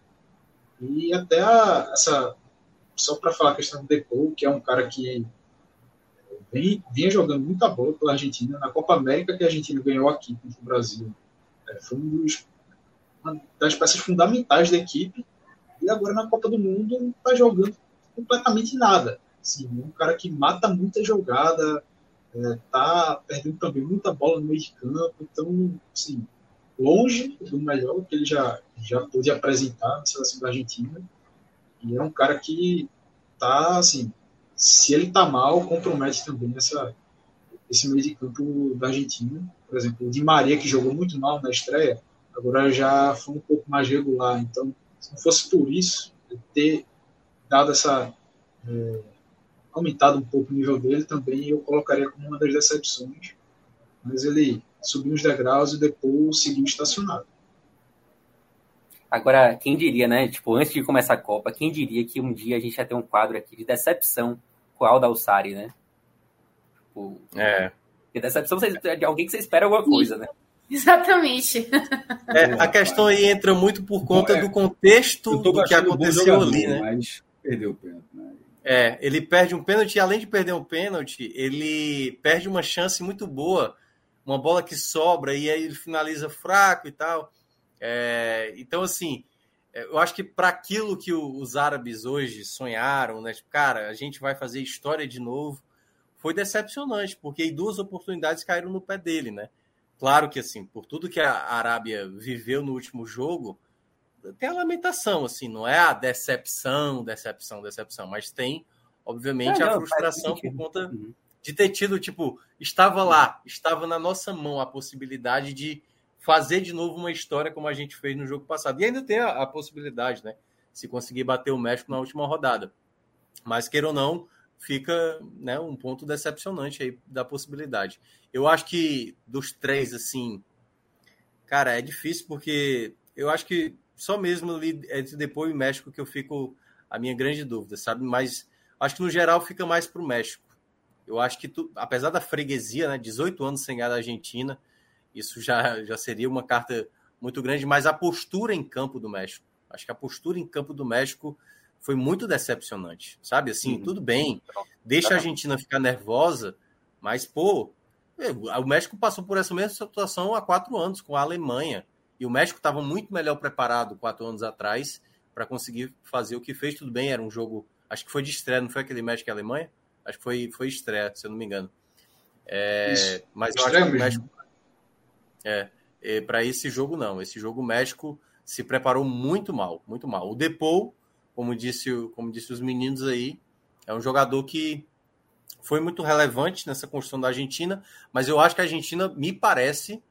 E até a, essa. Só para falar a questão do Depou, que é um cara que vem, vinha jogando muita bola pela Argentina. Na Copa América que a Argentina ganhou aqui contra o Brasil, é, foi um uma das peças fundamentais da equipe. E agora na Copa do Mundo não está jogando completamente nada. Assim, é um cara que mata muita jogada, é, tá perdendo também muita bola no meio de campo, então, assim, longe do melhor que ele já, já pôde apresentar na seleção da Argentina. E é um cara que tá, assim, se ele tá mal, compromete também essa, esse meio de campo da Argentina. Por exemplo, o Di Maria, que jogou muito mal na estreia, agora já foi um pouco mais regular. Então, se não fosse por isso, ter dado essa. É, aumentado um pouco o nível dele também, eu colocaria como uma das decepções. Mas ele subiu os degraus e depois seguiu estacionado. Agora, quem diria, né? Tipo, antes de começar a Copa, quem diria que um dia a gente ia ter um quadro aqui de decepção com o Alda Alçari, né? Tipo, é. E decepção de alguém que você espera alguma coisa, né? Exatamente. É, a questão aí entra muito por conta é, do contexto do que aconteceu ali, né? Mas perdeu o pênalti, né? É, ele perde um pênalti, além de perder um pênalti, ele perde uma chance muito boa, uma bola que sobra e aí ele finaliza fraco e tal. É, então, assim, é, eu acho que para aquilo que os árabes hoje sonharam, né? Tipo, cara, a gente vai fazer história de novo, foi decepcionante, porque duas oportunidades caíram no pé dele, né? Claro que, assim, por tudo que a Arábia viveu no último jogo, tem a lamentação, assim, não é a decepção, decepção, decepção, mas tem, obviamente, é, não, a frustração por conta uhum. de ter tido, tipo, estava lá, estava na nossa mão a possibilidade de fazer de novo uma história como a gente fez no jogo passado. E ainda tem a, a possibilidade, né? se conseguir bater o México na última rodada. Mas, queira ou não, fica né, um ponto decepcionante aí da possibilidade. Eu acho que dos três, assim, cara, é difícil porque eu acho que só mesmo ali entre depois e México que eu fico a minha grande dúvida, sabe? Mas acho que no geral fica mais para o México. Eu acho que, tu, apesar da freguesia, né, 18 anos sem ganhar da Argentina, isso já, já seria uma carta muito grande, mas a postura em campo do México, acho que a postura em campo do México foi muito decepcionante, sabe? Assim, uhum. tudo bem, deixa a Argentina ficar nervosa, mas, pô, é, o México passou por essa mesma situação há quatro anos com a Alemanha, e o México estava muito melhor preparado quatro anos atrás para conseguir fazer o que fez. Tudo bem, era um jogo, acho que foi de estreia, não foi aquele México e Alemanha? Acho que foi, foi estreia, se eu não me engano. É, mas eu acho que o México. É, é para esse jogo, não. Esse jogo, o México se preparou muito mal, muito mal. O Depou, como disse, como disse os meninos aí, é um jogador que foi muito relevante nessa construção da Argentina, mas eu acho que a Argentina, me parece,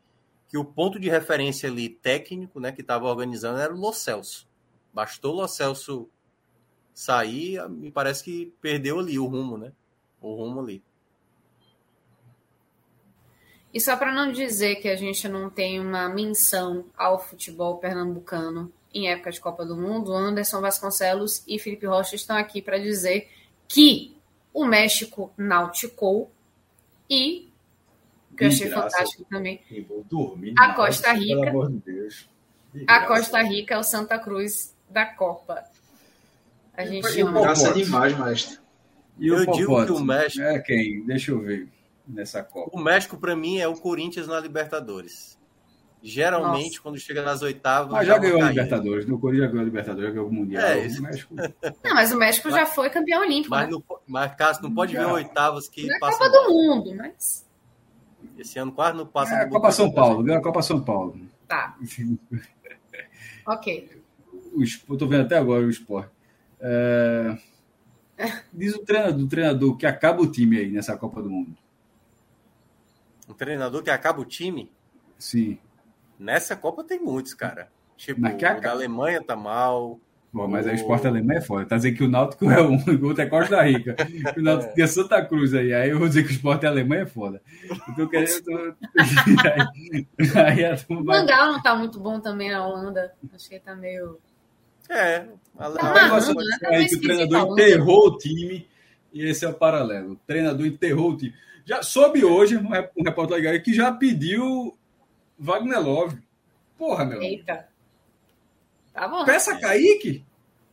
que o ponto de referência ali técnico, né, que estava organizando era o Lo Celso. Bastou o Lo Celso sair, me parece que perdeu ali o rumo, né? o rumo ali. E só para não dizer que a gente não tem uma menção ao futebol pernambucano em época de Copa do Mundo, Anderson Vasconcelos e Felipe Rocha estão aqui para dizer que o México nauticou e que eu achei fantástico também. Dormir, a Costa Rica. De a Costa Rica é o Santa Cruz da Copa. A gente ama. Graça demais, mestre. E eu digo que o México. É quem? Deixa eu ver nessa Copa. O México, para mim, é o Corinthians na Libertadores. Geralmente, Nossa. quando chega nas oitavas. Mas já, já ganhou a Libertadores. No Corinthians já ganhou a Libertadores, já ganhou o Mundial. É, o México... Não, mas o México mas, já foi campeão olímpico. Mas, né? no, mas Cássio, não pode já. ver oitavas que não é Copa do Mundo, mas. Esse ano quase não passa. É, Copa São Paulo, ganhou a Copa São Paulo. Tá. ok. O, eu tô vendo até agora o esporte. É... Diz o treinador, o treinador que acaba o time aí nessa Copa do Mundo. Um treinador que acaba o time? Sim. Nessa Copa tem muitos, cara. Tipo, o da Alemanha tá mal. Bom, mas o... a esporte Alemanha é foda. Tá dizendo que o Náutico é um, o outro é Costa Rica. o Náutico é. tem Santa Cruz aí. Aí eu vou dizer que o esporte Alemanha é foda. Eu tô aí, aí o Mangal não tá muito bom também na Holanda. Acho que ele tá meio. É. A, tá negócio né? tá aí que o treinador enterrou o time e esse é o paralelo. O treinador enterrou o time. Já soube hoje um repórter legal que já pediu Wagner Love. Porra, meu. Eita. Tá bom. Peça Kaique,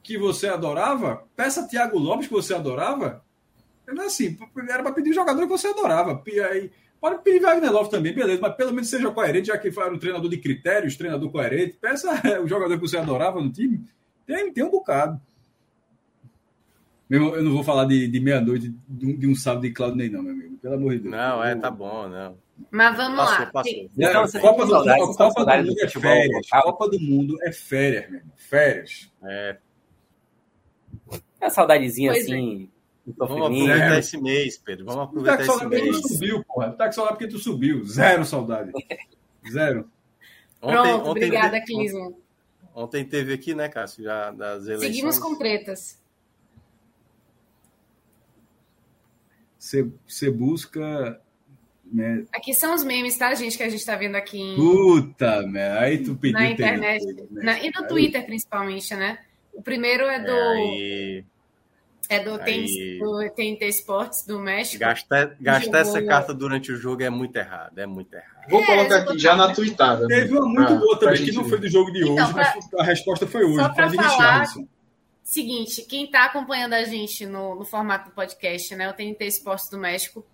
que você adorava. Peça Thiago Lopes, que você adorava. Não é assim, era para pedir jogador que você adorava. Aí, pode pedir Wagner Love também, beleza, mas pelo menos seja coerente, já que foi um treinador de critérios, treinador coerente. Peça o jogador que você adorava no time. Tem, tem um bocado. Meu, eu não vou falar de, de meia-noite de, de, um sábado de Claudinei, não, meu amigo. Pelo amor de Deus. Não, é, tá bom, não. Mas vamos passou, lá. Passou. Então, Copa, do, saudades, Copa do Mundo é férias. A Copa do Mundo é férias, mesmo. Férias. É. É uma saudadezinha pois assim. É. Vamos aproveitar esse mês, Pedro. Vamos aproveitar tá esse mês. Tu subiu, porra. Tá com saudade porque tu subiu. Zero saudade. Zero. Ontem, Pronto, ontem, obrigada, Clisman. Ontem teve aqui, né, Cássio, já das eleições. Seguimos com tretas. Você busca. Né? Aqui são os memes, tá, gente, que a gente tá vendo aqui. Em... Puta, merda. Aí tu pediu. Na internet. Né? Na, e no Twitter, principalmente, né? O primeiro é do. É, aí... É do, aí... do TNT Sports do México. Gastar, gastar essa carta durante o jogo é muito errado. É muito errado. Vou colocar é, aqui já na tweetada. Teve uma muito boa também, que não foi do jogo de então, hoje, pra... mas a resposta foi hoje. Só pra falar, seguinte, quem está acompanhando a gente no, no, formato do podcast, né? O TNT Esportes do México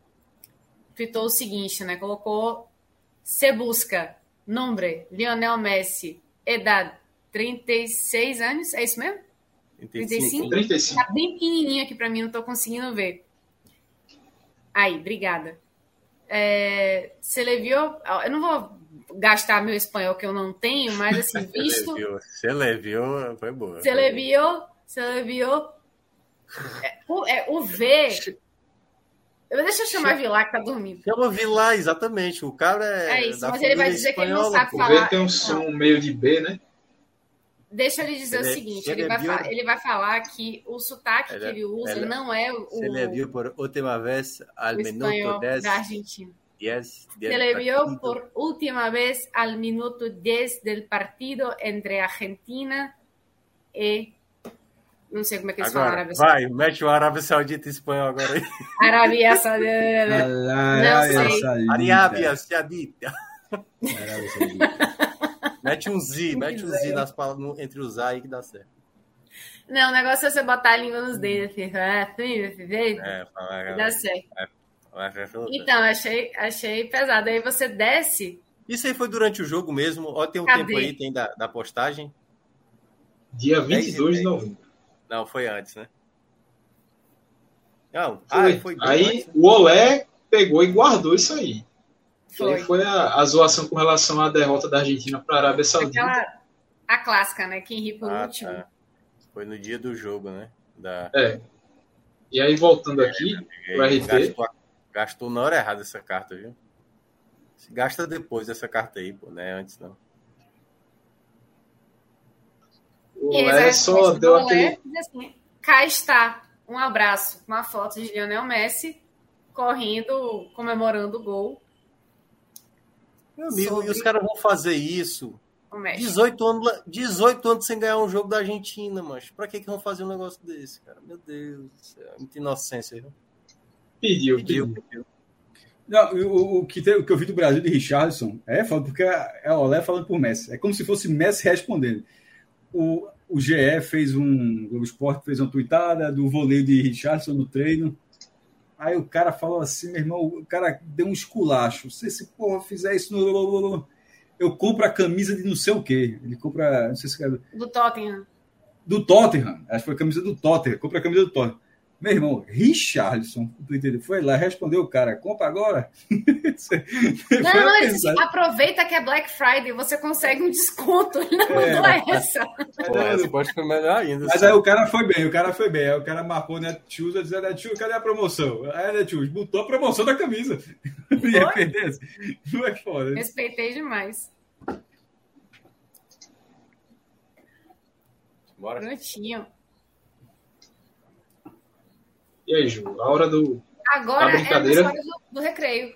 tweetou o seguinte, né? Colocou se busca nombre Lionel Messi, idade 36 anos, é isso mesmo? 35? 35. Tá bem pequenininho aqui para mim, não estou conseguindo ver. Aí, obrigada. É, leviou, eu não vou gastar meu espanhol que eu não tenho, mas assim, visto. Você leviou, foi boa. Você leviou, você viu? É, o, é, o V. Deixa eu chamar Vilar que tá dormindo. Chama Vilar, exatamente. O cara é. É isso, mas ele vai dizer que ele não sabe falar. O V tem um som não. meio de B, né? Deixa eu lhe dizer ele, o seguinte: ele, ele, vai viu... ele, vai falar que o sotaque ele, que ele usa não é o. Se ele viu por última vez al minuto 10 da Argentina. 10 se le vio por última vez al minuto 10 del partido entre Argentina e. Não sei como é que eles agora, falam Arábia Saudita. Vai, mete o Arábia Saudita e espanhol agora aí. Arábia Saudita. Não sei. Arábia Saudita. Arábia Saudita. Mete um Z, mete um Z nas palavras, entre os A aí que dá certo. Não, o negócio é você botar a língua nos dedos. Assim, é, assim, é, dá certo. É, então, achei, achei pesado. Aí você desce. Isso aí foi durante o jogo mesmo? Ó, tem um Cadê? tempo aí, tem da, da postagem. Dia 22 de novembro. Não, foi antes, né? Não, foi. Ah, foi aí antes, né? o Olé pegou e guardou isso aí. Foi, foi a, a, zoação com relação à derrota da Argentina para a Arábia Saudita. Aquela, a clássica, né? Quem ri por ah, último. Tá. Foi no dia do jogo, né? Da... É. E aí, voltando é, aqui, o RT. Gastou, gastou, na hora errada essa carta, viu? Gasta depois dessa carta aí, pô, né? Antes não. O é só deu aquele... assim, cá está, um abraço, uma foto de Lionel Messi correndo, comemorando o gol meu amigo, sobre... e os caras vão fazer isso 18 anos, 18 anos sem ganhar um jogo da Argentina, mas pra que, que vão fazer um negócio desse, cara? Meu Deus do céu, muita inocência, viu? Pediu, pediu. pediu. Não, o, o, que tem, o que eu vi do Brasil de Richardson é falando porque é o Olé falando por Messi. É como se fosse Messi respondendo. O, o GE fez um. O Globo Esporte fez uma tuitada do voleio de Richardson no treino. Aí o cara falou assim, meu irmão, o cara deu um esculacho. Se esse porra fizer isso no. Eu compro a camisa de não sei o quê. Ele compra. Não sei se Do Tottenham. Do Tottenham. Acho que foi a camisa do Tottenham. Compra a camisa do Tottenham. Meu irmão, Richardson, foi lá, respondeu o cara, compra agora. não, não, ele disse, aproveita que é Black Friday, você consegue um desconto. Ele não é. mandou essa. Pô, essa pode ser melhor ainda. Mas aí o cara foi bem, o cara foi bem. Aí o cara marcou Netshoes, dizendo, Netshoes, cadê a promoção? Aí Netshoes, botou a promoção da camisa. Ia perder. Não é foda. Respeitei demais. Bora. Prontinho. E aí, Ju, a hora do. Agora da brincadeira... é a hora do, do recreio.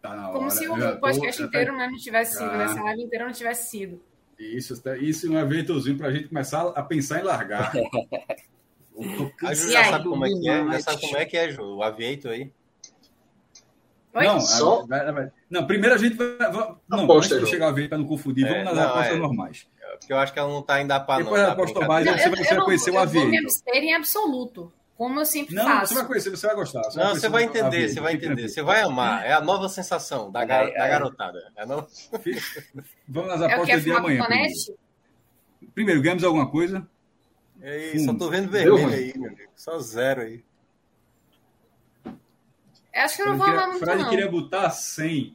Tá Como hora. se o podcast inteiro né, não tivesse sido, né? essa live inteira não tivesse sido. Isso, isso é um eventozinho para a gente começar a pensar em largar. a Ju já sabe como é que é, já sabe como é que é, Ju, o aviento aí. Oi? Não, Só? A, não, primeiro a gente vai. Não, Aposta, antes de chegar a ver para não confundir, vamos é, nas não, apostas é, normais. Porque eu acho que ela não está ainda para Depois da aposta mais, você, vai, você vai conhecer o aviento. Eu vou me abster em absoluto. Como eu sempre não, faço. Você vai conhecer, você vai gostar. Você não, vai você vai entender, você vai entender. Você vai amar. É a nova sensação da, gar... é, da garotada. É no... Vamos nas apostas é de amanhã. Primeiro. primeiro, ganhamos alguma coisa? É isso, só tô vendo vermelho aí, meu amigo. Só zero aí. Eu acho que eu não vou amar muito, Fred não. queria botar 100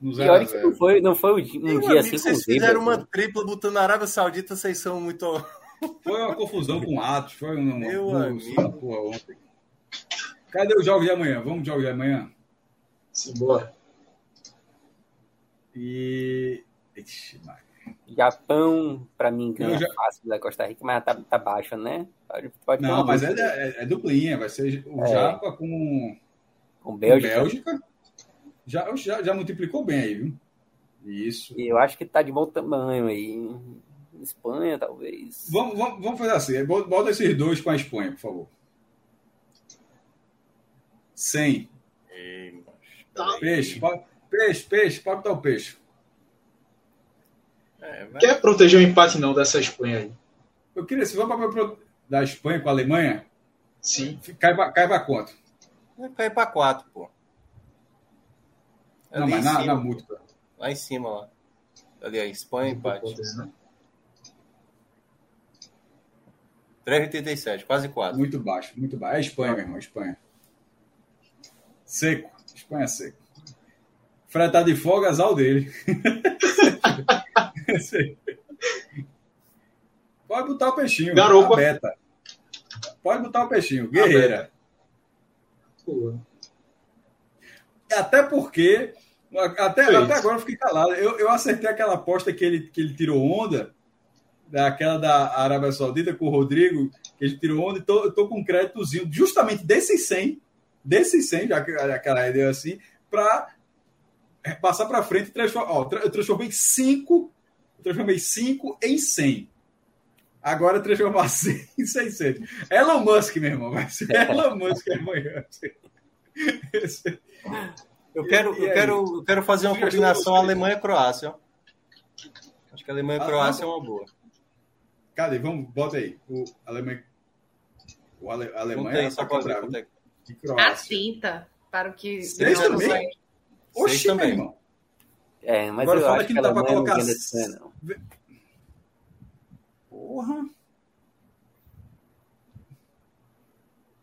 no zero e olha que não foi, não foi um dia amigo, assim Vocês fizeram uma tripla botando na Arábia Saudita, vocês são muito... Foi uma confusão com atos, foi uma, Meu uma, amigo. porra ontem. Cadê os jogos de amanhã? Vamos de jogos de amanhã? Simbora. E. Ixi, Japão, para mim, ganha já... fácil da Costa Rica, mas tá, tá baixo, né? Pode, pode Não, mas é, é, é, duplinha. Vai ser o é. Japa com, com Bélgica. Com Bélgica. Já, já, já multiplicou bem aí, viu? Isso. E eu acho que tá de bom tamanho aí. Espanha, talvez. Vamos, vamos, vamos fazer assim. Bota esses dois com a Espanha, por favor. 100. peixe, peixe, peixe, pode botar o peixe. É, mas... Quer proteger o empate não dessa Espanha aí? Eu queria, se vamos para da Espanha com a Alemanha, sim. Cai para quanto? Cai para 4, pô. não, mas na, na múltipla. Lá em cima, lá. Ali, a Espanha, empate. Né? 3,87, quase 4. Muito baixo, muito baixo. É a Espanha, meu irmão, Espanha. Seco. Espanha seco. Fred tá de folga, azar dele. Pode botar o peixinho. Garopa. Beta. Pode botar o peixinho. Guerreira. Até porque. Até, até agora eu fiquei calado. Eu, eu acertei aquela aposta que ele, que ele tirou onda daquela da Arábia Saudita com o Rodrigo, que gente tirou onde, tô, eu tô com um créditozinho, justamente desses 100, desses 100, já que aquela ideia assim, para passar para frente e transformar. Ó, eu transformei 5, transformei 5 em 100. Agora transformar 100 em 600. Elon Musk, meu irmão, vai ser Elon Musk amanhã. Eu quero, eu quero, eu quero fazer uma combinação Alemanha-Croácia. Acho que Alemanha-Croácia ah, é uma boa. Cadê? Vamos, bota aí. O Alemanha. O Ale, Alemanha. Aí, só pode A tinta para o que. Seis também? Oxi, também. irmão. É, mas Agora eu fala acho que não dá para colocar. Não. Porra.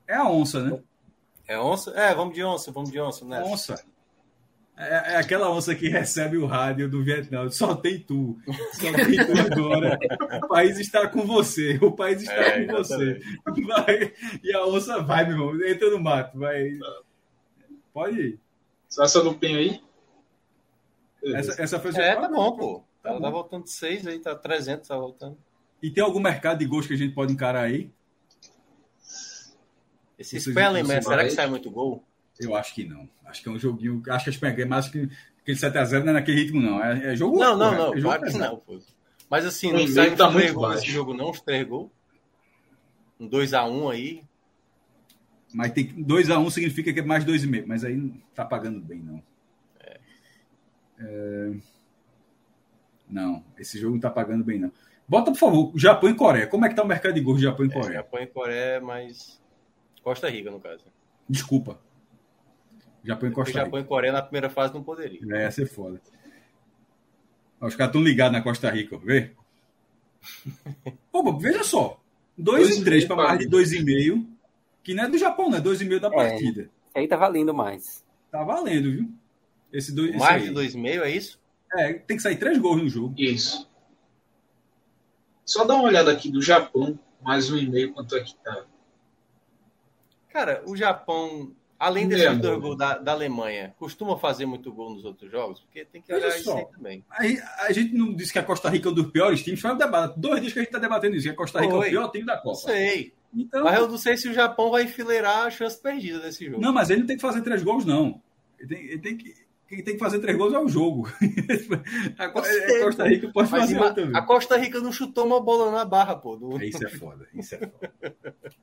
É a onça, né? É onça? É, vamos de onça, vamos de onça, né? Onça. É, é, aquela onça que recebe o rádio do Vietnã. Só tem tu. Só tem tu agora. O país está com você. O país está é, com você. Vai, e a onça vai, meu irmão. Entra no mato. Vai. Pode ir. Só essa dupinha aí? Essa, essa foi É, tá bom, pô. Tá Ela bom. tá voltando de 6 aí, tá 300, tá voltando. E tem algum mercado de gols que a gente pode encarar aí? Esse Spelling, será que sai muito gol? Eu acho que não. Acho que é um joguinho. Acho que a Espanha ganha mais que aquele 7x0 não é naquele ritmo, não. É, é jogo. Não, não, não. É jogo claro que não, pô. Mas assim, não sai tá muito gol nesse jogo, não, os três gols. Um 2x1 aí. Mas tem 2x1 significa que é mais 2,5. Mas aí não tá pagando bem, não. É. É... Não, esse jogo não tá pagando bem, não. Bota, por favor, Japão e Coreia. Como é que tá o mercado de gols de Japão e é, Coreia? Japão e Coreia, mas. Costa Rica, no caso. Desculpa. Japão e Costa Rica. Japão e Coreia na primeira fase não poderia. É, ia ser foda. Os caras estão ligados na Costa Rica, vê? Pô, veja só. 2 e 3 para mais de 2,5. Que não é do Japão, né? 2,5 da é, partida. Aí tá valendo mais. Tá valendo, viu? Esse dois, mais esse de 2,5 é isso? É, tem que sair três gols no jogo. Isso. Só dá uma olhada aqui do Japão, mais um e-mail, quanto é que tá. Cara, o Japão Além desses dois gols da, da, Alemanha, costuma fazer muito gol nos outros jogos? Porque tem que olhar isso aí também. A, a, gente não disse que a Costa Rica é um dos piores times, foi um debate. Dois dias que a gente está debatendo isso, que a Costa Rica Oi. é o pior time da Copa. Sei. Então, mas eu não sei se o Japão vai enfileirar a chance perdida desse jogo. Não, mas ele não tem que fazer três gols, não. Ele tem, ele tem que. Quem tem que fazer três gols é o jogo. a, Costa Rica pode mas fazer também. A Costa Rica não chutou uma bola na barra, pô. Do... Isso é foda, isso é foda.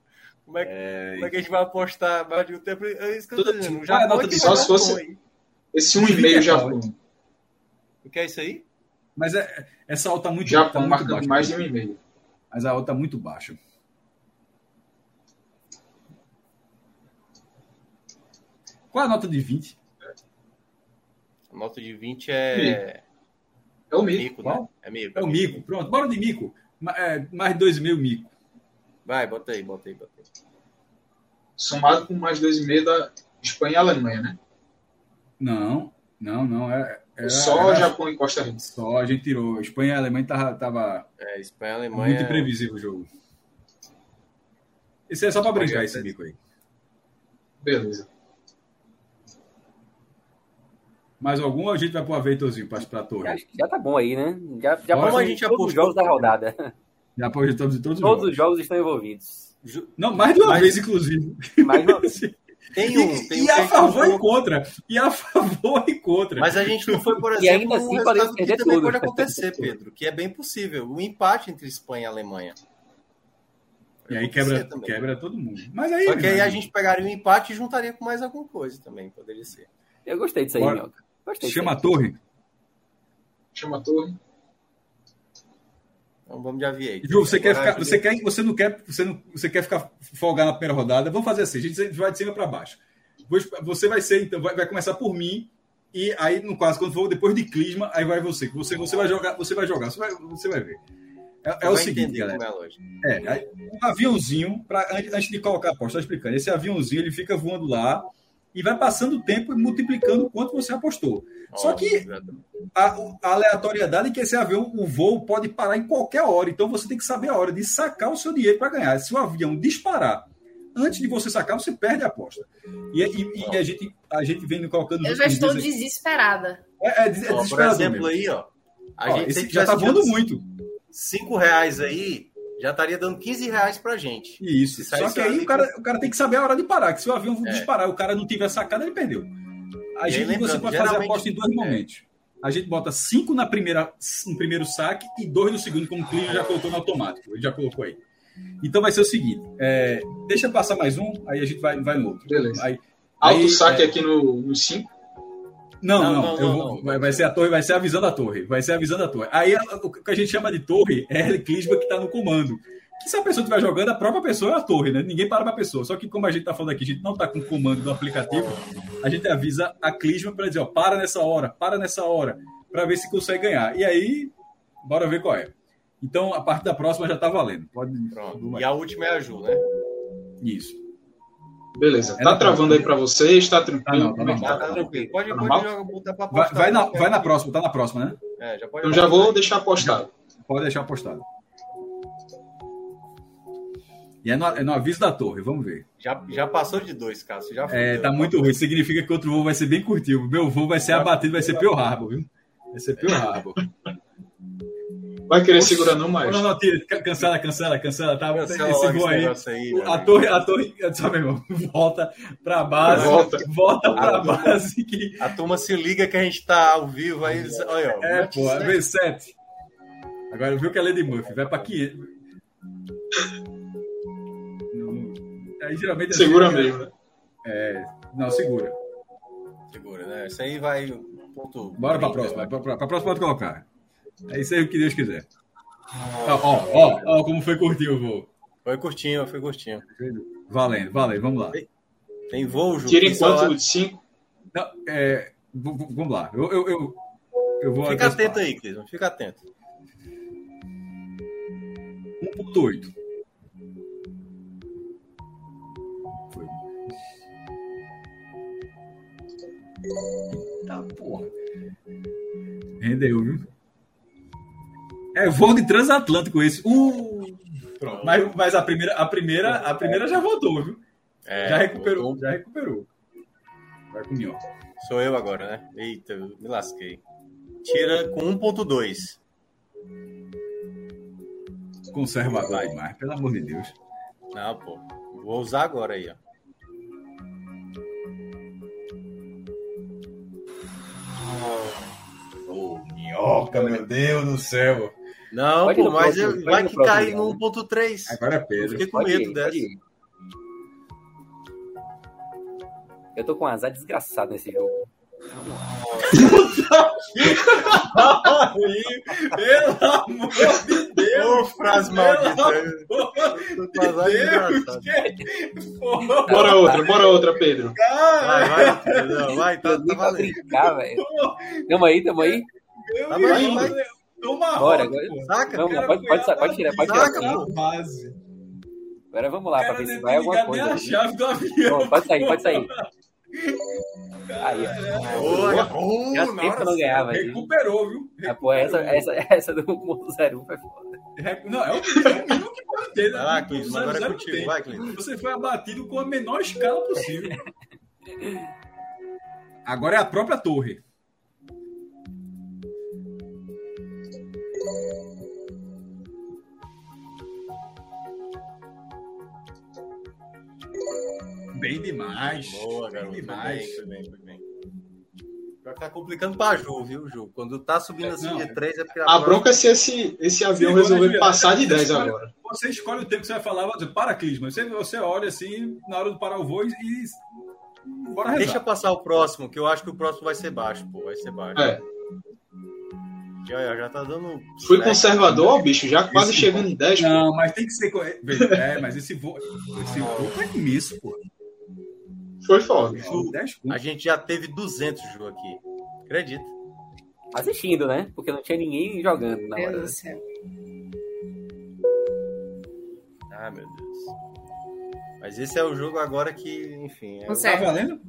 Como é, que, é... como é que a gente vai apostar mais de um tempo? É isso que eu tô dizendo. Já ah, nota só se fosse esse um e meio Japão. O que é isso aí? Mas é, essa alta muito Japão tá marcando baixa, mais de um e meio. Mas a alta tá muito baixa. Qual é a nota de 20? A nota de 20 é. É o mico. mico né? É mico. É o mico. Pronto, bora de mico. É, mais 2,5 mico. Vai, bota aí, bota aí, bota aí. Somado com mais 2,5 da Espanha e Alemanha, né? Não, não, não. É, era, só era, Japão e Costa Rica. Só a gente tirou. Espanha e Alemanha tava, tava é, Espanha e Alemanha muito imprevisível o jogo. Esse é só para brincar, esse bico aí. Beleza. Mais algum a gente vai pôr a Veitorzinho para a torre? Acho que já tá bom aí, né? Já, já Como a gente apostou os jogos da rodada. Já apostou de todos os Todos jogos. os jogos estão envolvidos. Não, mais de uma mais... vez, inclusive. Mais uma vez. Tem um. Tem e, um a favor e contra. E a favor e contra. Mas a gente não foi, por exemplo, e ainda assim, um pode que também tudo. pode acontecer, Pedro, que é bem possível. O um empate entre Espanha e Alemanha. E aí quebra, quebra todo mundo. Mas aí, Só que aí a gente pegaria um empate e juntaria com mais alguma coisa também, poderia ser. Eu gostei disso aí, Minhoca. Chama a torre. Chama a torre. Então vamos de. Ju, você quer ficar, você quer, você não quer, você não, você quer ficar folgar na primeira rodada? Vamos fazer assim, a gente vai de cima para baixo. Você vai ser, então, vai, vai, começar por mim e aí no caso quando for depois de Clisma, aí vai você, você, você vai jogar, você vai jogar, você vai, você vai ver. É, é o seguinte, galera. É, é, um aviãozinho para antes de colocar a aposta, tá explicando. Esse aviãozinho ele fica voando lá e vai passando o tempo e multiplicando o quanto você apostou. Só que a, a, aleatoriedade é que esse avião, o voo pode parar em qualquer hora. Então você tem que saber a hora de sacar o seu dinheiro para ganhar. Se o avião disparar antes de você sacar, você perde a aposta. E, e, e a, gente, a gente vem colocando. Eu já estou desesperada. É, é, é desesperado. Por exemplo, mesmo. aí, ó. ó esse já está voando muito. 5 reais aí já estaria dando 15 reais pra gente. Isso. Só que aí o cara, o cara tem que saber a hora de parar. Que se o avião é. disparar o cara não tiver sacada, ele perdeu. A gente, você pode fazer a aposta em dois é. momentos. A gente bota cinco na primeira, no primeiro saque e dois no segundo, como o Clio já colocou no automático. Ele já colocou aí. Então vai ser o seguinte: é, deixa passar mais um, aí a gente vai, vai no outro. Beleza. Aí, Alto aí, saque é... aqui no 5? Não, não, não, não, vou, vai, vai, ser a torre, vai ser avisando a torre, vai ser avisando a torre. Aí o que a gente chama de torre é a Clisma que está no comando. Que se a pessoa estiver jogando, a própria pessoa é a torre, né? Ninguém para para a pessoa. Só que como a gente está falando aqui, a gente não está com o comando do aplicativo, a gente avisa a Clisma para dizer, ó, para nessa hora, para nessa hora, para ver se consegue ganhar. E aí, bora ver qual é. Então, a parte da próxima já está valendo. Pode. Pronto. E a última é a Ju, né? Isso. Beleza. É tá travando aí para vocês? Tá tranquilo? Tá, não, tá, tá, tá tranquilo. Pode, pode jogar, botar pra vai, vai, na, vai na próxima, tá na próxima, né? É, já pode então já vou deixar apostado. Pode deixar apostado. E é no, é no, aviso da torre, vamos ver. Já, já passou de dois, Cássio. Já é, tá muito ruim. Significa que outro voo vai ser bem curtinho. Meu voo vai ser abatido, vai ser Pearl Harbor, viu? Vai ser Pearl Harbor. Vai querer Oxe, segurar não mais. Não, não, tira, cancela, cancela, cancela. Tá, cancela esse gol aí. aí a torre, a torre, sabe, irmão, volta pra base. Volta, volta pra a base. Turma, que... A turma se liga que a gente tá ao vivo aí. Olha, é, pô, é vezes 7. Agora viu que é Lady Murphy, vai pra 500. Aí geralmente. Segura mesmo, né? É, não, segura. Segura, né? Isso aí vai. Ponto Bora pra próxima. Pra, pra, pra próxima pode colocar. É isso aí o que Deus quiser. Ó, ó, ó, como foi curtinho o voo. Foi curtinho, foi curtinho. Valendo, valendo, vamos lá. Tem voo, Ju? Tira enquanto de 5? Não, é, vamos lá. Eu, eu, eu, eu vou Fica atento aí, Clisman, fica atento. 1.8. Foi. Tá, porra. Rendeu, viu? É voo de transatlântico esse. Uh! Pronto. Mas, mas a primeira, a primeira, a primeira já voltou, viu? É, já recuperou, voltou. já recuperou. Vai com o Sou eu agora, né? Eita, me lasquei. Tira com 1.2. Conserva lá demais, pelo amor de Deus. Não, pô. Vou usar agora aí, ó. Oh, minhoca, meu Deus do céu. Não, pode pô, mas próximo, vai que cai no 1.3. Agora é Pedro. Eu fiquei com pode medo ir, dessa. Eu tô com um azar desgraçado nesse jogo. Pelo amor de Deus! Ô, frase maldita! Bora outra, bora outra, Pedro. Vai, vai, Pedro, vai, tá, tá valendo. brincar. Tamo aí, tamo aí. Tamo aí, vai. Toma Bora, agora. Saca, vamos pode, pode, pode, tirar, pode tirar. Saca, base. Agora vamos lá, para ver se vai alguma coisa. A chave do avião. pode sair, pode sair. Aí, ó. Boa, boa, Já tempo que eu não ganhava. Recuperou, viu? Recuperou. Ah, pô, essa, essa, essa do 1.01 foi foda. Não, é o, mínimo que pode ter, né? Ah, Clis, agora é contigo. Vai, Clis. Você foi abatido com a menor escala possível. Agora é a própria torre. Bem demais. Boa, garoto. Bem demais. Foi bem, foi bem, Tá complicando pra Ju, viu, Ju? Quando tá subindo assim de 3 é porque. A, a bronca é se esse, esse avião resolver passar de 10 escolhe, agora. Você escolhe o tempo que você vai falar, vai dizer, para, Clisma. Você, você olha assim, na hora de parar o voo e. Bora rezar. Deixa passar o próximo, que eu acho que o próximo vai ser baixo, pô. Vai ser baixo. É. Já, já tá dando. Fui conservador, bicho, já quase esse chegando em 10. Não, pô. mas tem que ser. É, mas esse voo. Esse voo tá imenso, pô. Foi foda. A gente já teve 200 jogos aqui. Acredita? Assistindo, né? Porque não tinha ninguém jogando na hora. Deus céu. Ah, meu Deus. Mas esse é o jogo agora que, enfim. É... Tá valendo?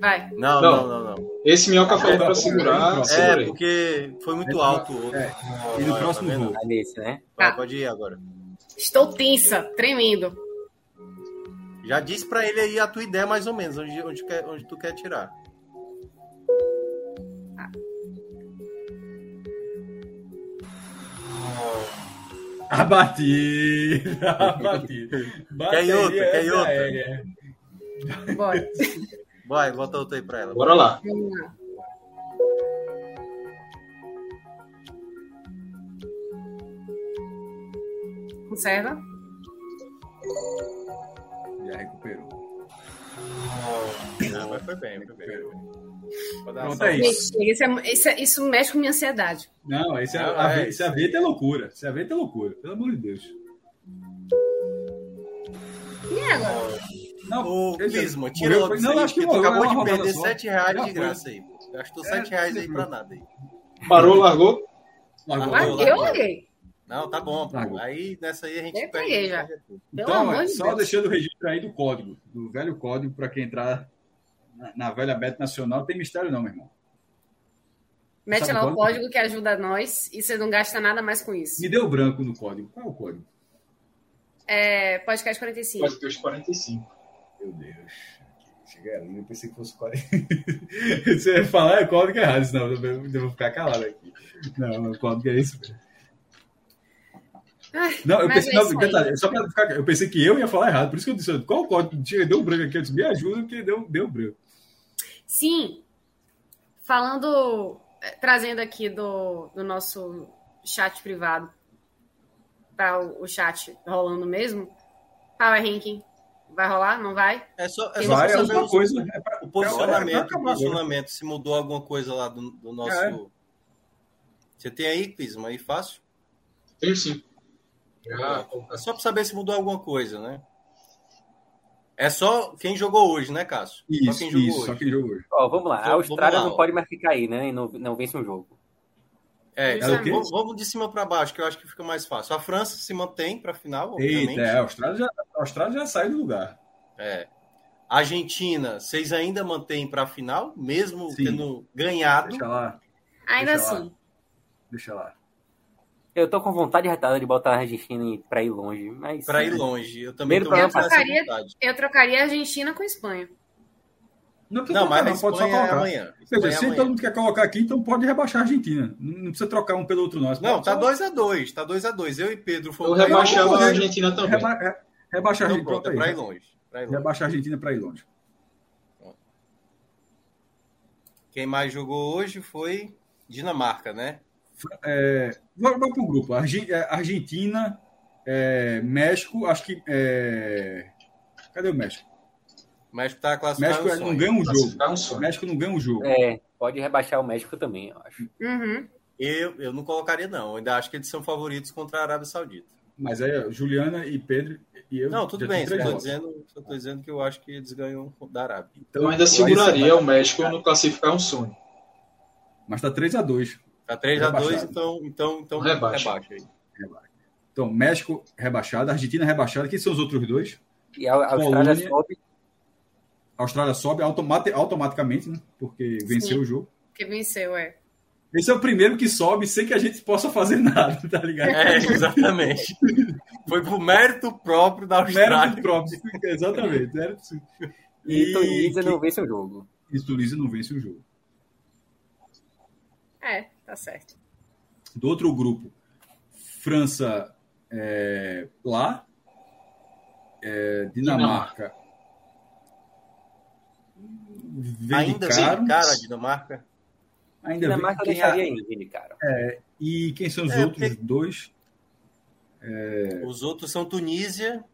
Vai. Não, não, não, não. não. Esse minhoca falou pra segurar. É, porque foi muito alto o outro. É. E no próximo tá jogo. É nesse, né? Tá. Pode ir agora. Estou tensa, tremendo. Já disse para ele aí a tua ideia mais ou menos, onde, onde, quer, onde tu quer tirar. A batida, a batida. Quer outra, quer outra. É. Bora. Vai, bota outra aí pra ela. Bora lá. Conserva. Já recuperou. Não, mas foi bem, foi bem. Pronto, é isso. Isso, é- isso, é- isso mexe com minha ansiedade. Não, esse é, Não, a, é esse Veta é loucura. Esse Veta é loucura, pelo amor de Deus. E agora? Não, esse- Clisma, tira logo isso Não, acho que tu morreu, acabou é de perder rodada só. 7 reais de graça aí. Gastou É, 7 reais aí pra nada aí. Parou, largou? Largou. Largou, eu larguei. Não, tá bom, pô. Largou. Aí nessa aí a gente Eu peguei já. Pelo Então, amor é de só Deus. deixando o registro aí do código, do velho código, para quem entrar na, na velha Bet Nacional. Tem mistério, não, meu irmão. Mete Sabe lá o código que ajuda nós e você não gasta nada mais com isso. Me deu branco no código. Qual é o código? É, podcast 45. Pode ter os 45. Meu Deus. Cheguei ali, eu pensei que fosse código. Você ia falar é código errado, senão eu eu vou ficar calado aqui. Não, o código é isso mesmo. Ai, Não, eu pensei, é não, detalhe, só pra ficar, eu pensei que eu ia falar errado, por isso que eu disse, qual o código? Deu um branco aqui, eu disse, me ajuda, porque deu, deu branco. Sim, falando, eh, trazendo aqui do, do nosso chat privado para o, o chat rolando mesmo. Power Ranking vai rolar? Não vai? É só, é Vai, só Vai, é saber coisa. É pra, o posicionamento, é o acabar agora. posicionamento, se mudou alguma coisa lá do, do nosso. É. Você tem aí, Clisma, aí fácil? Tenho sim. Já, É só pra saber se mudou alguma coisa, né? É só quem jogou hoje, né, Cássio? Isso, só quem jogou isso, hoje. só quem jogou hoje. Ó, vamos lá. Então, A Austrália lá, não ó. pode mais ficar aí, né? E não, não vence um jogo. É, quê? vamos, vamos de cima para baixo, que eu acho que fica mais fácil. A França se mantém para final, obviamente. Eita, é, a Austrália já, a Austrália já saiu do lugar. É. Argentina, vocês ainda mantêm para final, mesmo Sim. tendo ganhado? Deixa lá, Ainda Deixa lá. assim. deixa lá. Eu tô com vontade retada de botar a Argentina pra ir longe, mas. Para ir longe. Eu também Primeiro tô pra eu trocaria-. Eu trocaria a Argentina com a Espanha. Não, Não, mas trocar, a não, pode só Espanha é colocar. amanhã. Espanha é se amanhã. todo mundo quer colocar aqui, então pode rebaixar a Argentina. Não, precisa trocar um pelo outro, não. Você Não, tá só 2x2. Tá 2x2. Eu e Pedro Eu fomos rebaixava não, a Argentina também. Reba, é, rebaixa a Argentina. pronto, é pra ir longe. Pra ir longe. Rebaixa a Argentina para ir longe. Quem mais jogou hoje foi Dinamarca, né? É, vamos para o grupo. É, Argentina, é, México, acho que. é, Cadê o México? O México tá classificado México no não sonho. ganha um jogo. Classificar um. México não ganha um jogo. É, pode rebaixar o México também, eu acho. Uhum. Eu, eu não colocaria, não. Eu ainda acho que eles são favoritos contra a Arábia Saudita. Mas aí, Juliana e Pedro e eu. Não, tudo bem. Só votos. dizendo, só tô dizendo que eu acho que eles ganham da Arábia. Então, Eu ainda aí seguraria o México no classificar um sonho. Mas tá 3x2. Tá 3x2, Rebaixado. então, então, então Rebaixa. rebaixa aí. Então, México rebaixado, Argentina rebaixada. Quem são os outros dois? E a a Austrália Polônia. sobe. A Austrália sobe automati- automaticamente, né? Porque venceu Sim. o jogo. Que venceu, é. Esse é o primeiro que sobe sem que a gente possa fazer nada, tá ligado? É, exatamente. Foi por mérito próprio da Austrália. Mérito próprio. Exatamente. Mérito... E Tunísia que- não vence o jogo. E Tunísia não vence o jogo. É, tá certo. Do outro grupo, França é, lá, é, Dinamarca. Vem Ainda cara a Dinamarca. ainda Dinamarca quem, deixaria aí, de cara. E quem são os É, outros porque- dois? Os outros são Tunísia.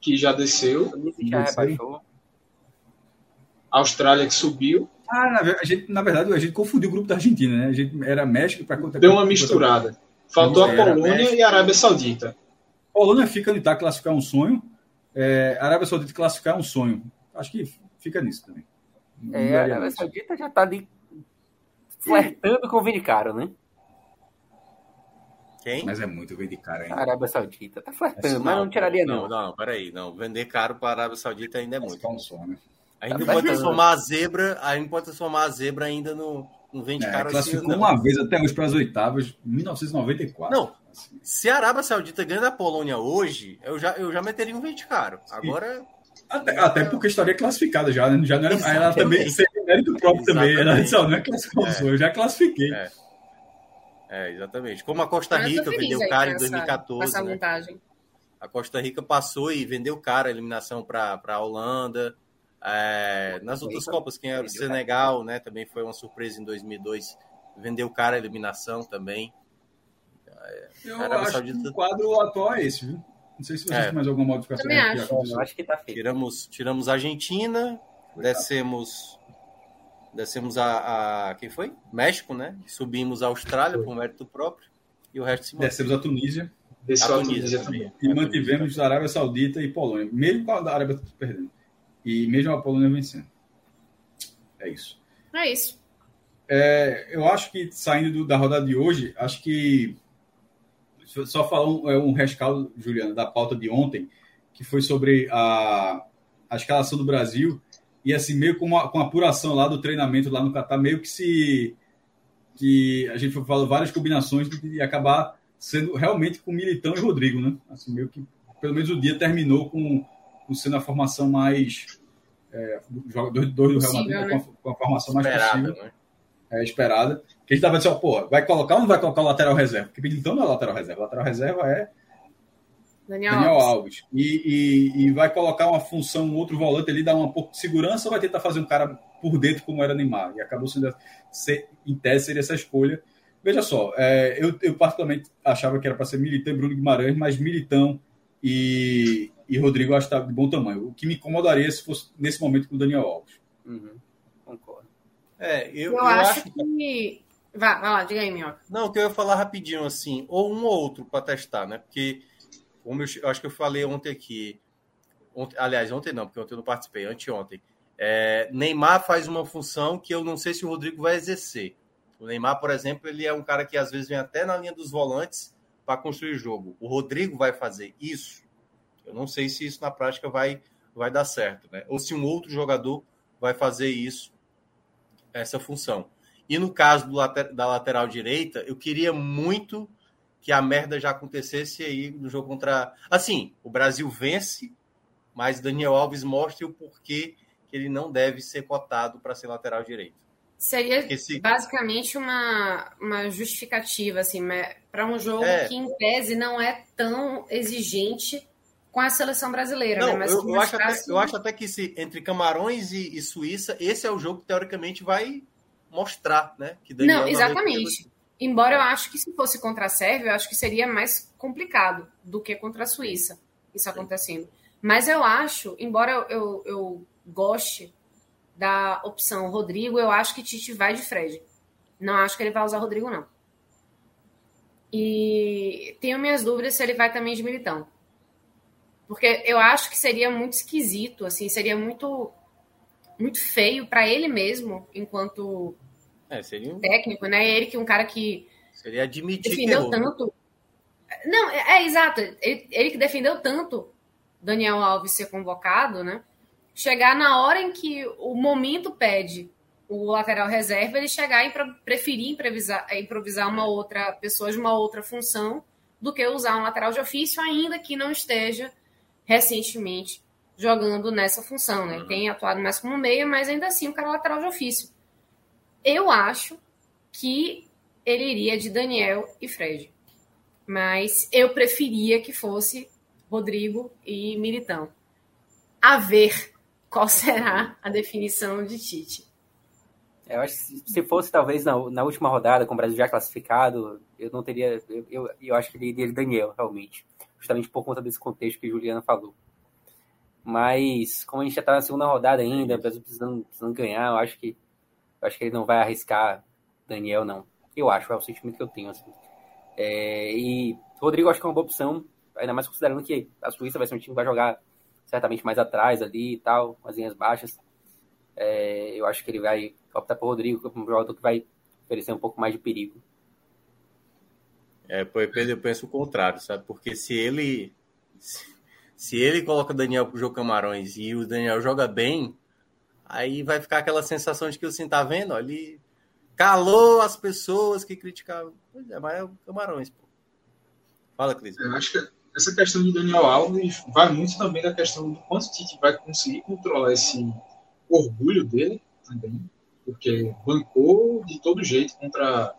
Que já desceu. Tunísia já rebaixou. Austrália que subiu. Ah, na, a gente, na verdade, a gente confundiu o grupo da Argentina, né? A gente era México para contra Deu uma misturada. Faltou a Polônia México. e a Arábia Saudita. Polônia fica no tá classificar um sonho. É, Arábia Saudita classificar um sonho. Acho que fica nisso também. Não É, a Arábia. Saudita já tá ali flertando com o Caro, né? Quem? Mas é muito bem de cara A ainda. Arábia Saudita tá flertando, mas não tiraria, não. Não, não, peraí. Não, vender caro para a Arábia Saudita ainda é muito. Classificar um sonho, né? A gente Tá não pode transformar a zebra, a gente não pode transformar a zebra ainda no, no vende É, caro assim. classificou não. uma vez até hoje para as oitavas, 1994. Não. Se a Arábia Saudita ganha da Polônia hoje, eu já, eu já meteria um vende caro. Agora, Até, até porque estaria classificada já, né? Já não era, ela também seria mérito próprio também. Ela Exatamente. disse, ó, não é classificação, É. eu já classifiquei. É. É, exatamente. Como a Costa Rica vendeu cara em 2014. Essa né? montagem. A Costa Rica passou e vendeu cara a eliminação para a Holanda. É, nas outras Copas, quem era o Senegal, né? Também foi uma surpresa em 2002. Vendeu cara a eliminação também. É, Eu acho Saudita... que o quadro atual é esse, viu? Não sei se vocês é. têm mais alguma modificação. Também acho. Eu acho que tá feito. Tiramos, tiramos a Argentina, descemos descemos a, a, quem foi? México, né? Subimos a Austrália por mérito próprio e o resto se. Descemos a Tunísia. Desceu a Tunísia, também. E mantivemos a Arábia Saudita e Polônia, mesmo com a Arábia perdendo. E mesmo a Polônia vencendo. É isso. É isso. É, eu acho que saindo do, da rodada de hoje, acho que só falar um, é um rescaldo, Juliana, da pauta de ontem, que foi sobre a, a escalação do Brasil e assim, meio com, uma, com a apuração lá do treinamento lá no Catar, meio que se. que a gente falou várias combinações de, acabar sendo realmente com Militão e Rodrigo, né? Assim, meio que, pelo menos o dia terminou com, com sendo a formação mais. É, dois, dois do Real Madrid né? com, a, com, a, formação mais esperada, possível. Né? É, esperada. Que a gente tava dizendo, pô, vai colocar ou não vai colocar o lateral reserva? Porque Militão não é lateral reserva. O lateral reserva é Daniel, Daniel Alves. Alves. E, e, e, vai colocar uma função, um outro volante ali, dar um pouco de segurança ou vai tentar fazer um cara por dentro como era Neymar? E acabou sendo, ser, em tese, seria essa escolha. Veja só, é, eu, eu, particularmente achava que era para ser Militão e Bruno Guimarães, mas Militão e, e Rodrigo acho que tá de bom tamanho. O que me incomodaria se fosse nesse momento com o Daniel Alves. Uhum. Concordo. É, eu, eu, eu acho, acho que. Vai, vai lá, diga aí, Minhoca. Não, que eu ia falar rapidinho assim, ou um ou outro para testar, né? Porque como eu, eu, acho que eu falei ontem aqui, ontem, aliás, ontem não, porque ontem eu não participei, anteontem. É, Neymar faz uma função que eu não sei se o Rodrigo vai exercer. O Neymar, por exemplo, ele é um cara que às vezes vem até na linha dos volantes para construir jogo. O Rodrigo vai fazer isso. Eu não sei se isso na prática vai, vai dar certo, né? Ou se um outro jogador vai fazer isso, essa função. E no caso do, da lateral direita, eu queria muito que a merda já acontecesse aí no jogo contra. Assim, o Brasil vence, mas Daniel Alves mostra o porquê que ele não deve ser cotado para ser lateral direito. Seria se... basicamente uma, uma justificativa, assim, para um jogo é... que, em tese, não é tão exigente com a seleção brasileira. Não, né? Mas eu, eu, acho até, eu acho até que se, entre Camarões e, e, Suíça, esse é o jogo que, teoricamente, vai mostrar, né? Que Daniel não, exatamente. Embora eu acho que se fosse contra a Sérvia, eu acho que seria mais complicado do que contra a Suíça isso acontecendo. Mas eu acho, embora eu, eu, eu goste da opção Rodrigo, eu acho que Tite vai de Fred. Não acho que ele vai usar Rodrigo, não. E tenho minhas dúvidas se ele vai também de Militão. Porque eu acho que seria muito esquisito, assim, seria muito muito feio para ele mesmo, enquanto é, um... técnico, né? Ele que é um cara que seria admitir defendeu que tanto. Não, é, é exato. Ele, ele, que defendeu tanto Daniel Alves ser convocado, né? Chegar na hora em que o momento pede o lateral reserva, ele chegar e preferir improvisar, improvisar uma outra pessoa de uma outra função do que usar um lateral de ofício, ainda que não esteja recentemente jogando nessa função, né? Uhum. Tem atuado mais como meia, mas ainda assim o cara é lateral de ofício. Eu acho que ele iria de Daniel e Fred. Mas eu preferia que fosse Rodrigo e Militão. A ver qual será a definição de Tite. Eu acho que se fosse talvez na, na última rodada, com o Brasil já classificado, eu não teria. Eu, eu, eu acho que ele iria de Daniel, realmente. Justamente por conta desse contexto que a Juliana falou. Mas, como a gente já está na segunda rodada ainda, o Brasil precisando, precisando ganhar, eu acho que eu acho que ele não vai arriscar Daniel, não. Eu acho, é o sentimento que eu tenho. Assim. É, e Rodrigo acho que é uma boa opção, ainda mais considerando que a Suíça vai ser um time que vai jogar certamente mais atrás ali e tal, com as linhas baixas. É, eu acho que ele vai optar por Rodrigo, como um jogador que vai oferecer um pouco mais de perigo. É, Pedro, eu penso o contrário, sabe? Porque se ele se ele coloca Daniel pro jogo Camarões e o Daniel joga bem, Aí vai ficar aquela sensação de que assim, tá vendo? Ele calou as pessoas que criticavam. Pois é, mas é o Camarões, pô. Fala, Cris. Eu acho que essa questão de Daniel Alves vai muito também da questão do quanto o Tite vai conseguir controlar esse orgulho dele também, porque bancou de todo jeito contra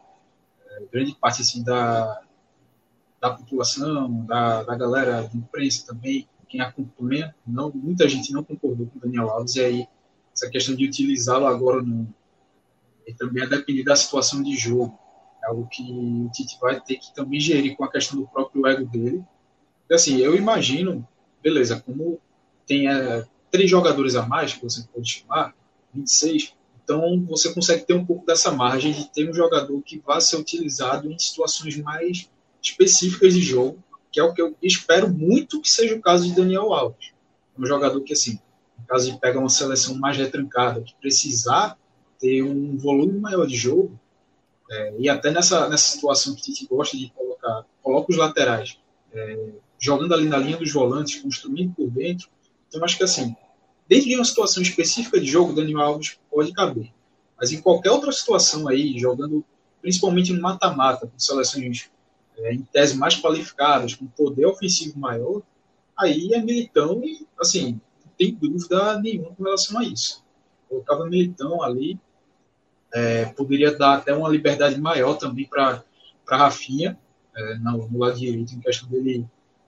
é, grande parte assim, da, da população, da, da galera da imprensa também, quem acompanha, não, muita gente não concordou com o Daniel Alves, e aí essa questão de utilizá-lo agora e também a depender da situação de jogo. É algo que o Tite vai ter que também gerir com a questão do próprio ego dele. Assim, eu imagino, beleza, como tem é, três jogadores a mais, que você pode chamar, 26, então você consegue ter um pouco dessa margem de ter um jogador que vá ser utilizado em situações mais específicas de jogo, que é o que eu espero muito que seja o caso de Daniel Alves. Um jogador que, assim, no caso de pegar uma seleção mais retrancada, que precisar ter um volume maior de jogo, é, e até nessa, nessa situação que a gente gosta de colocar, coloca os laterais, é, jogando ali na linha dos volantes, construindo por dentro. Então, acho que assim, dentro de uma situação específica de jogo, Daniel Alves pode caber. Mas em qualquer outra situação aí, jogando principalmente no mata-mata, com seleções é, em tese mais qualificadas, com poder ofensivo maior, aí é Militão e, assim, não tem dúvida nenhuma com relação a isso. Colocava Militão ali, é, poderia dar até uma liberdade maior também para Rafinha, é, no, no, lado direito, em questão dele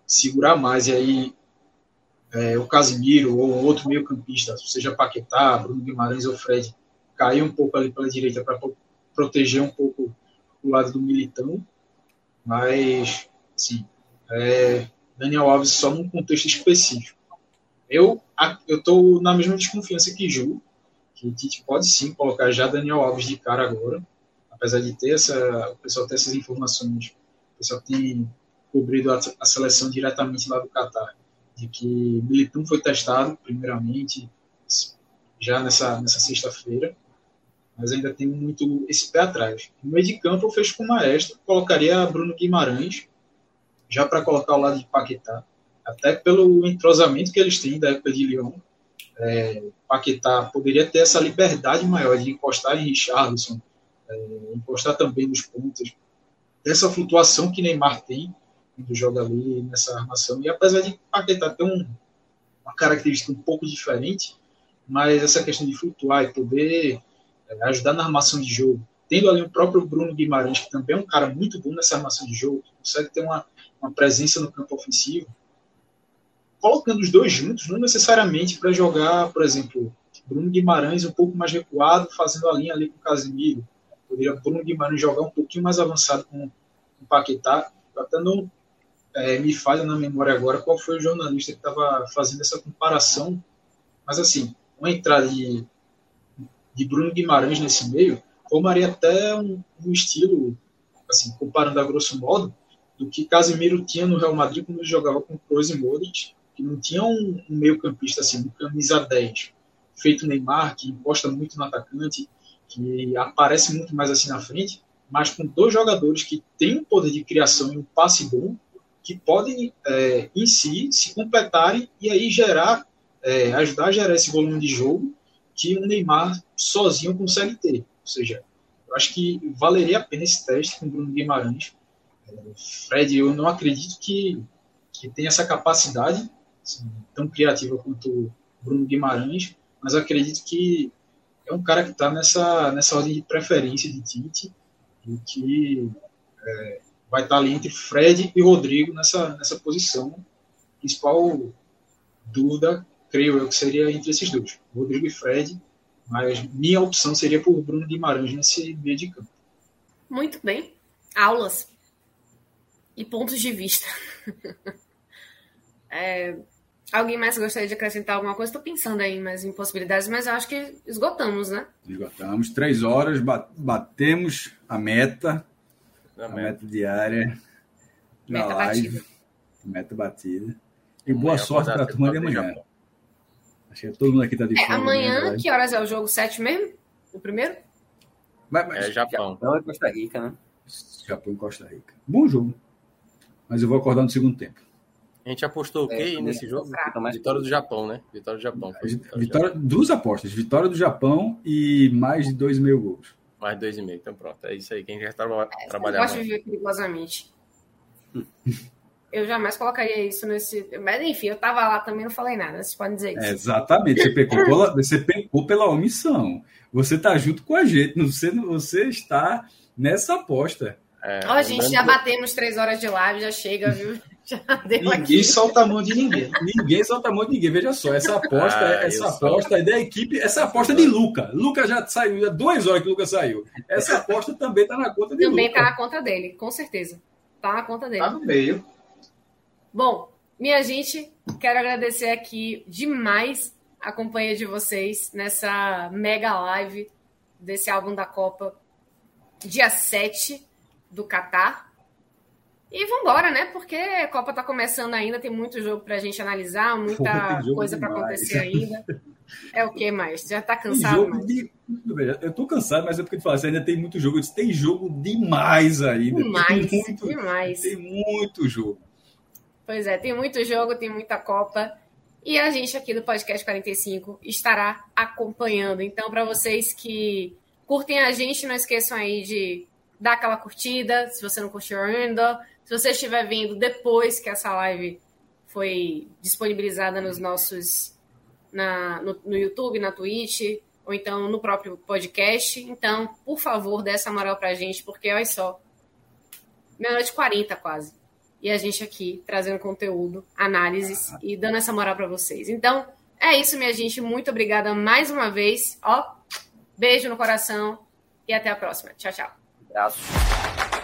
segurar mais, e aí é, o Casimiro ou outro meio campista, seja Paquetá, Bruno Guimarães ou Fred, cair um pouco ali pela direita para proteger um pouco o lado do Militão, mas, assim, é, Daniel Alves só num contexto específico. Eu estou na mesma desconfiança que Ju, que o Tite pode sim colocar já Daniel Alves de cara agora, apesar de ter essa, o pessoal ter essas informações, o pessoal tem cobrido a, a seleção diretamente lá do Catar, de que Militão foi testado primeiramente já nessa, nessa sexta-feira, mas ainda tem muito esse pé atrás. No meio de campo eu fecho com o Maestro, colocaria Bruno Guimarães, já para colocar ao lado de Paquetá, até pelo entrosamento que eles têm da época de Lyon. É, Paquetá poderia ter essa liberdade maior de encostar em Richardson, é, encostar também nos pontos, dessa flutuação que Neymar tem quando joga ali nessa armação. E apesar de Paquetá ter um, uma característica um pouco diferente, mas essa questão de flutuar e poder é, ajudar na armação de jogo. Tendo ali o próprio Bruno Guimarães, que também é um cara muito bom nessa armação de jogo, consegue ter uma, uma presença no campo ofensivo. Colocando os dois juntos, não necessariamente para jogar, por exemplo, Bruno Guimarães um pouco mais recuado, fazendo a linha ali com o Casimiro. Poderia Bruno Guimarães jogar um pouquinho mais avançado com, o Paquetá. Até não é, me falha na memória agora qual foi o jornalista que estava fazendo essa comparação. Mas, assim, uma entrada de de Bruno Guimarães nesse meio, formaria até um, um estilo, assim, comparando a grosso modo, do que Casemiro tinha no Real Madrid quando jogava com Kroos e Modric, que não tinha um, um meio campista assim, um camisa 10, feito Neymar, que encosta muito no atacante, que aparece muito mais assim na frente, mas com dois jogadores que têm um poder de criação e um passe bom, que podem é, em si se completarem e aí gerar, é, ajudar a gerar esse volume de jogo que o Neymar sozinho consegue ter. Ou seja, eu acho que valeria a pena esse teste com o Bruno Guimarães. Fred, eu não acredito que, que tenha essa capacidade assim, tão criativa quanto o Bruno Guimarães, mas acredito que é um cara que está nessa, nessa ordem de preferência de Tite e que é, vai estar ali entre Fred e Rodrigo nessa, nessa posição. Principal dúvida creio eu que seria entre esses dois, Rodrigo e Fred, mas minha opção seria por Bruno Guimarães nesse meio de campo. Muito bem. Aulas e pontos de vista. é, alguém mais gostaria de acrescentar alguma coisa? Estou pensando aí mais em possibilidades, mas eu acho que esgotamos, né? Esgotamos. Três horas, batemos a meta, a meta, meta diária. Meta batida. Meta batida. E boa sorte para a turma de amanhã. Acho que todo mundo aqui tá de é, Amanhã, né, que horas é o jogo? Sete mesmo? O primeiro? Mas, mas, é Japão. Japão e Costa Rica, né? Japão e Costa Rica. Bom jogo. Mas eu vou acordar no segundo tempo. A gente apostou o quê é, nesse jogo? Vitória do Japão, né? Vitória do Japão. Vitória, vitória duas apostas. Vitória do Japão e mais de dois mil gols. Mais dois e meio. Então pronto. É isso aí. Quem quer traba é, trabalhar. Eu gosto de viver perigosamente. eu jamais colocaria isso nesse. Mas enfim, eu tava lá também, não falei nada. Vocês podem dizer isso. É, exatamente, você pecou, pela, você pecou pela omissão. Você tá junto com a gente, você, você está nessa aposta. É, Ó, oh, gente, já batemos três horas de live, já chega, viu? Já ninguém aqui. solta a mão de ninguém. ninguém solta a mão de ninguém. Veja só, essa aposta, ah, essa aposta é da equipe, essa aposta de Luca. Luca já saiu, já duas horas que o Luca saiu. Essa aposta também está na conta de também Luca. Também está na conta dele, com certeza. Está na conta dele. Está no meio. Bom, minha gente, quero agradecer aqui demais a companhia de vocês nessa mega live desse álbum da Copa, dia 7 do Catar. E vambora, né? Porque a Copa tá começando ainda, tem muito jogo pra gente analisar, muita Pô, coisa para acontecer ainda. É o que mais? Já tá cansado? De... Eu tô cansado, mas é porque tu fala, ainda tem muito jogo. Eu disse, tem jogo demais ainda. Demais, tem muito, demais. Tem muito jogo. Pois é, tem muito jogo, tem muita Copa. E a gente aqui do Podcast 45 estará acompanhando. Então, para vocês que curtem a gente, não esqueçam aí de dar aquela curtida, se você não curtiu ainda. Se você estiver vindo depois que essa live foi disponibilizada nos nossos. Na, no, no YouTube, na Twitch, ou então no próprio podcast. Então, por favor, dê essa moral pra gente, porque olha só, meia-noite 40 quase. E a gente aqui trazendo conteúdo, análises e dando essa moral para vocês. Então, é isso, minha gente. Muito obrigada mais uma vez. Ó, beijo no coração e até a próxima. Tchau, tchau. Abraço.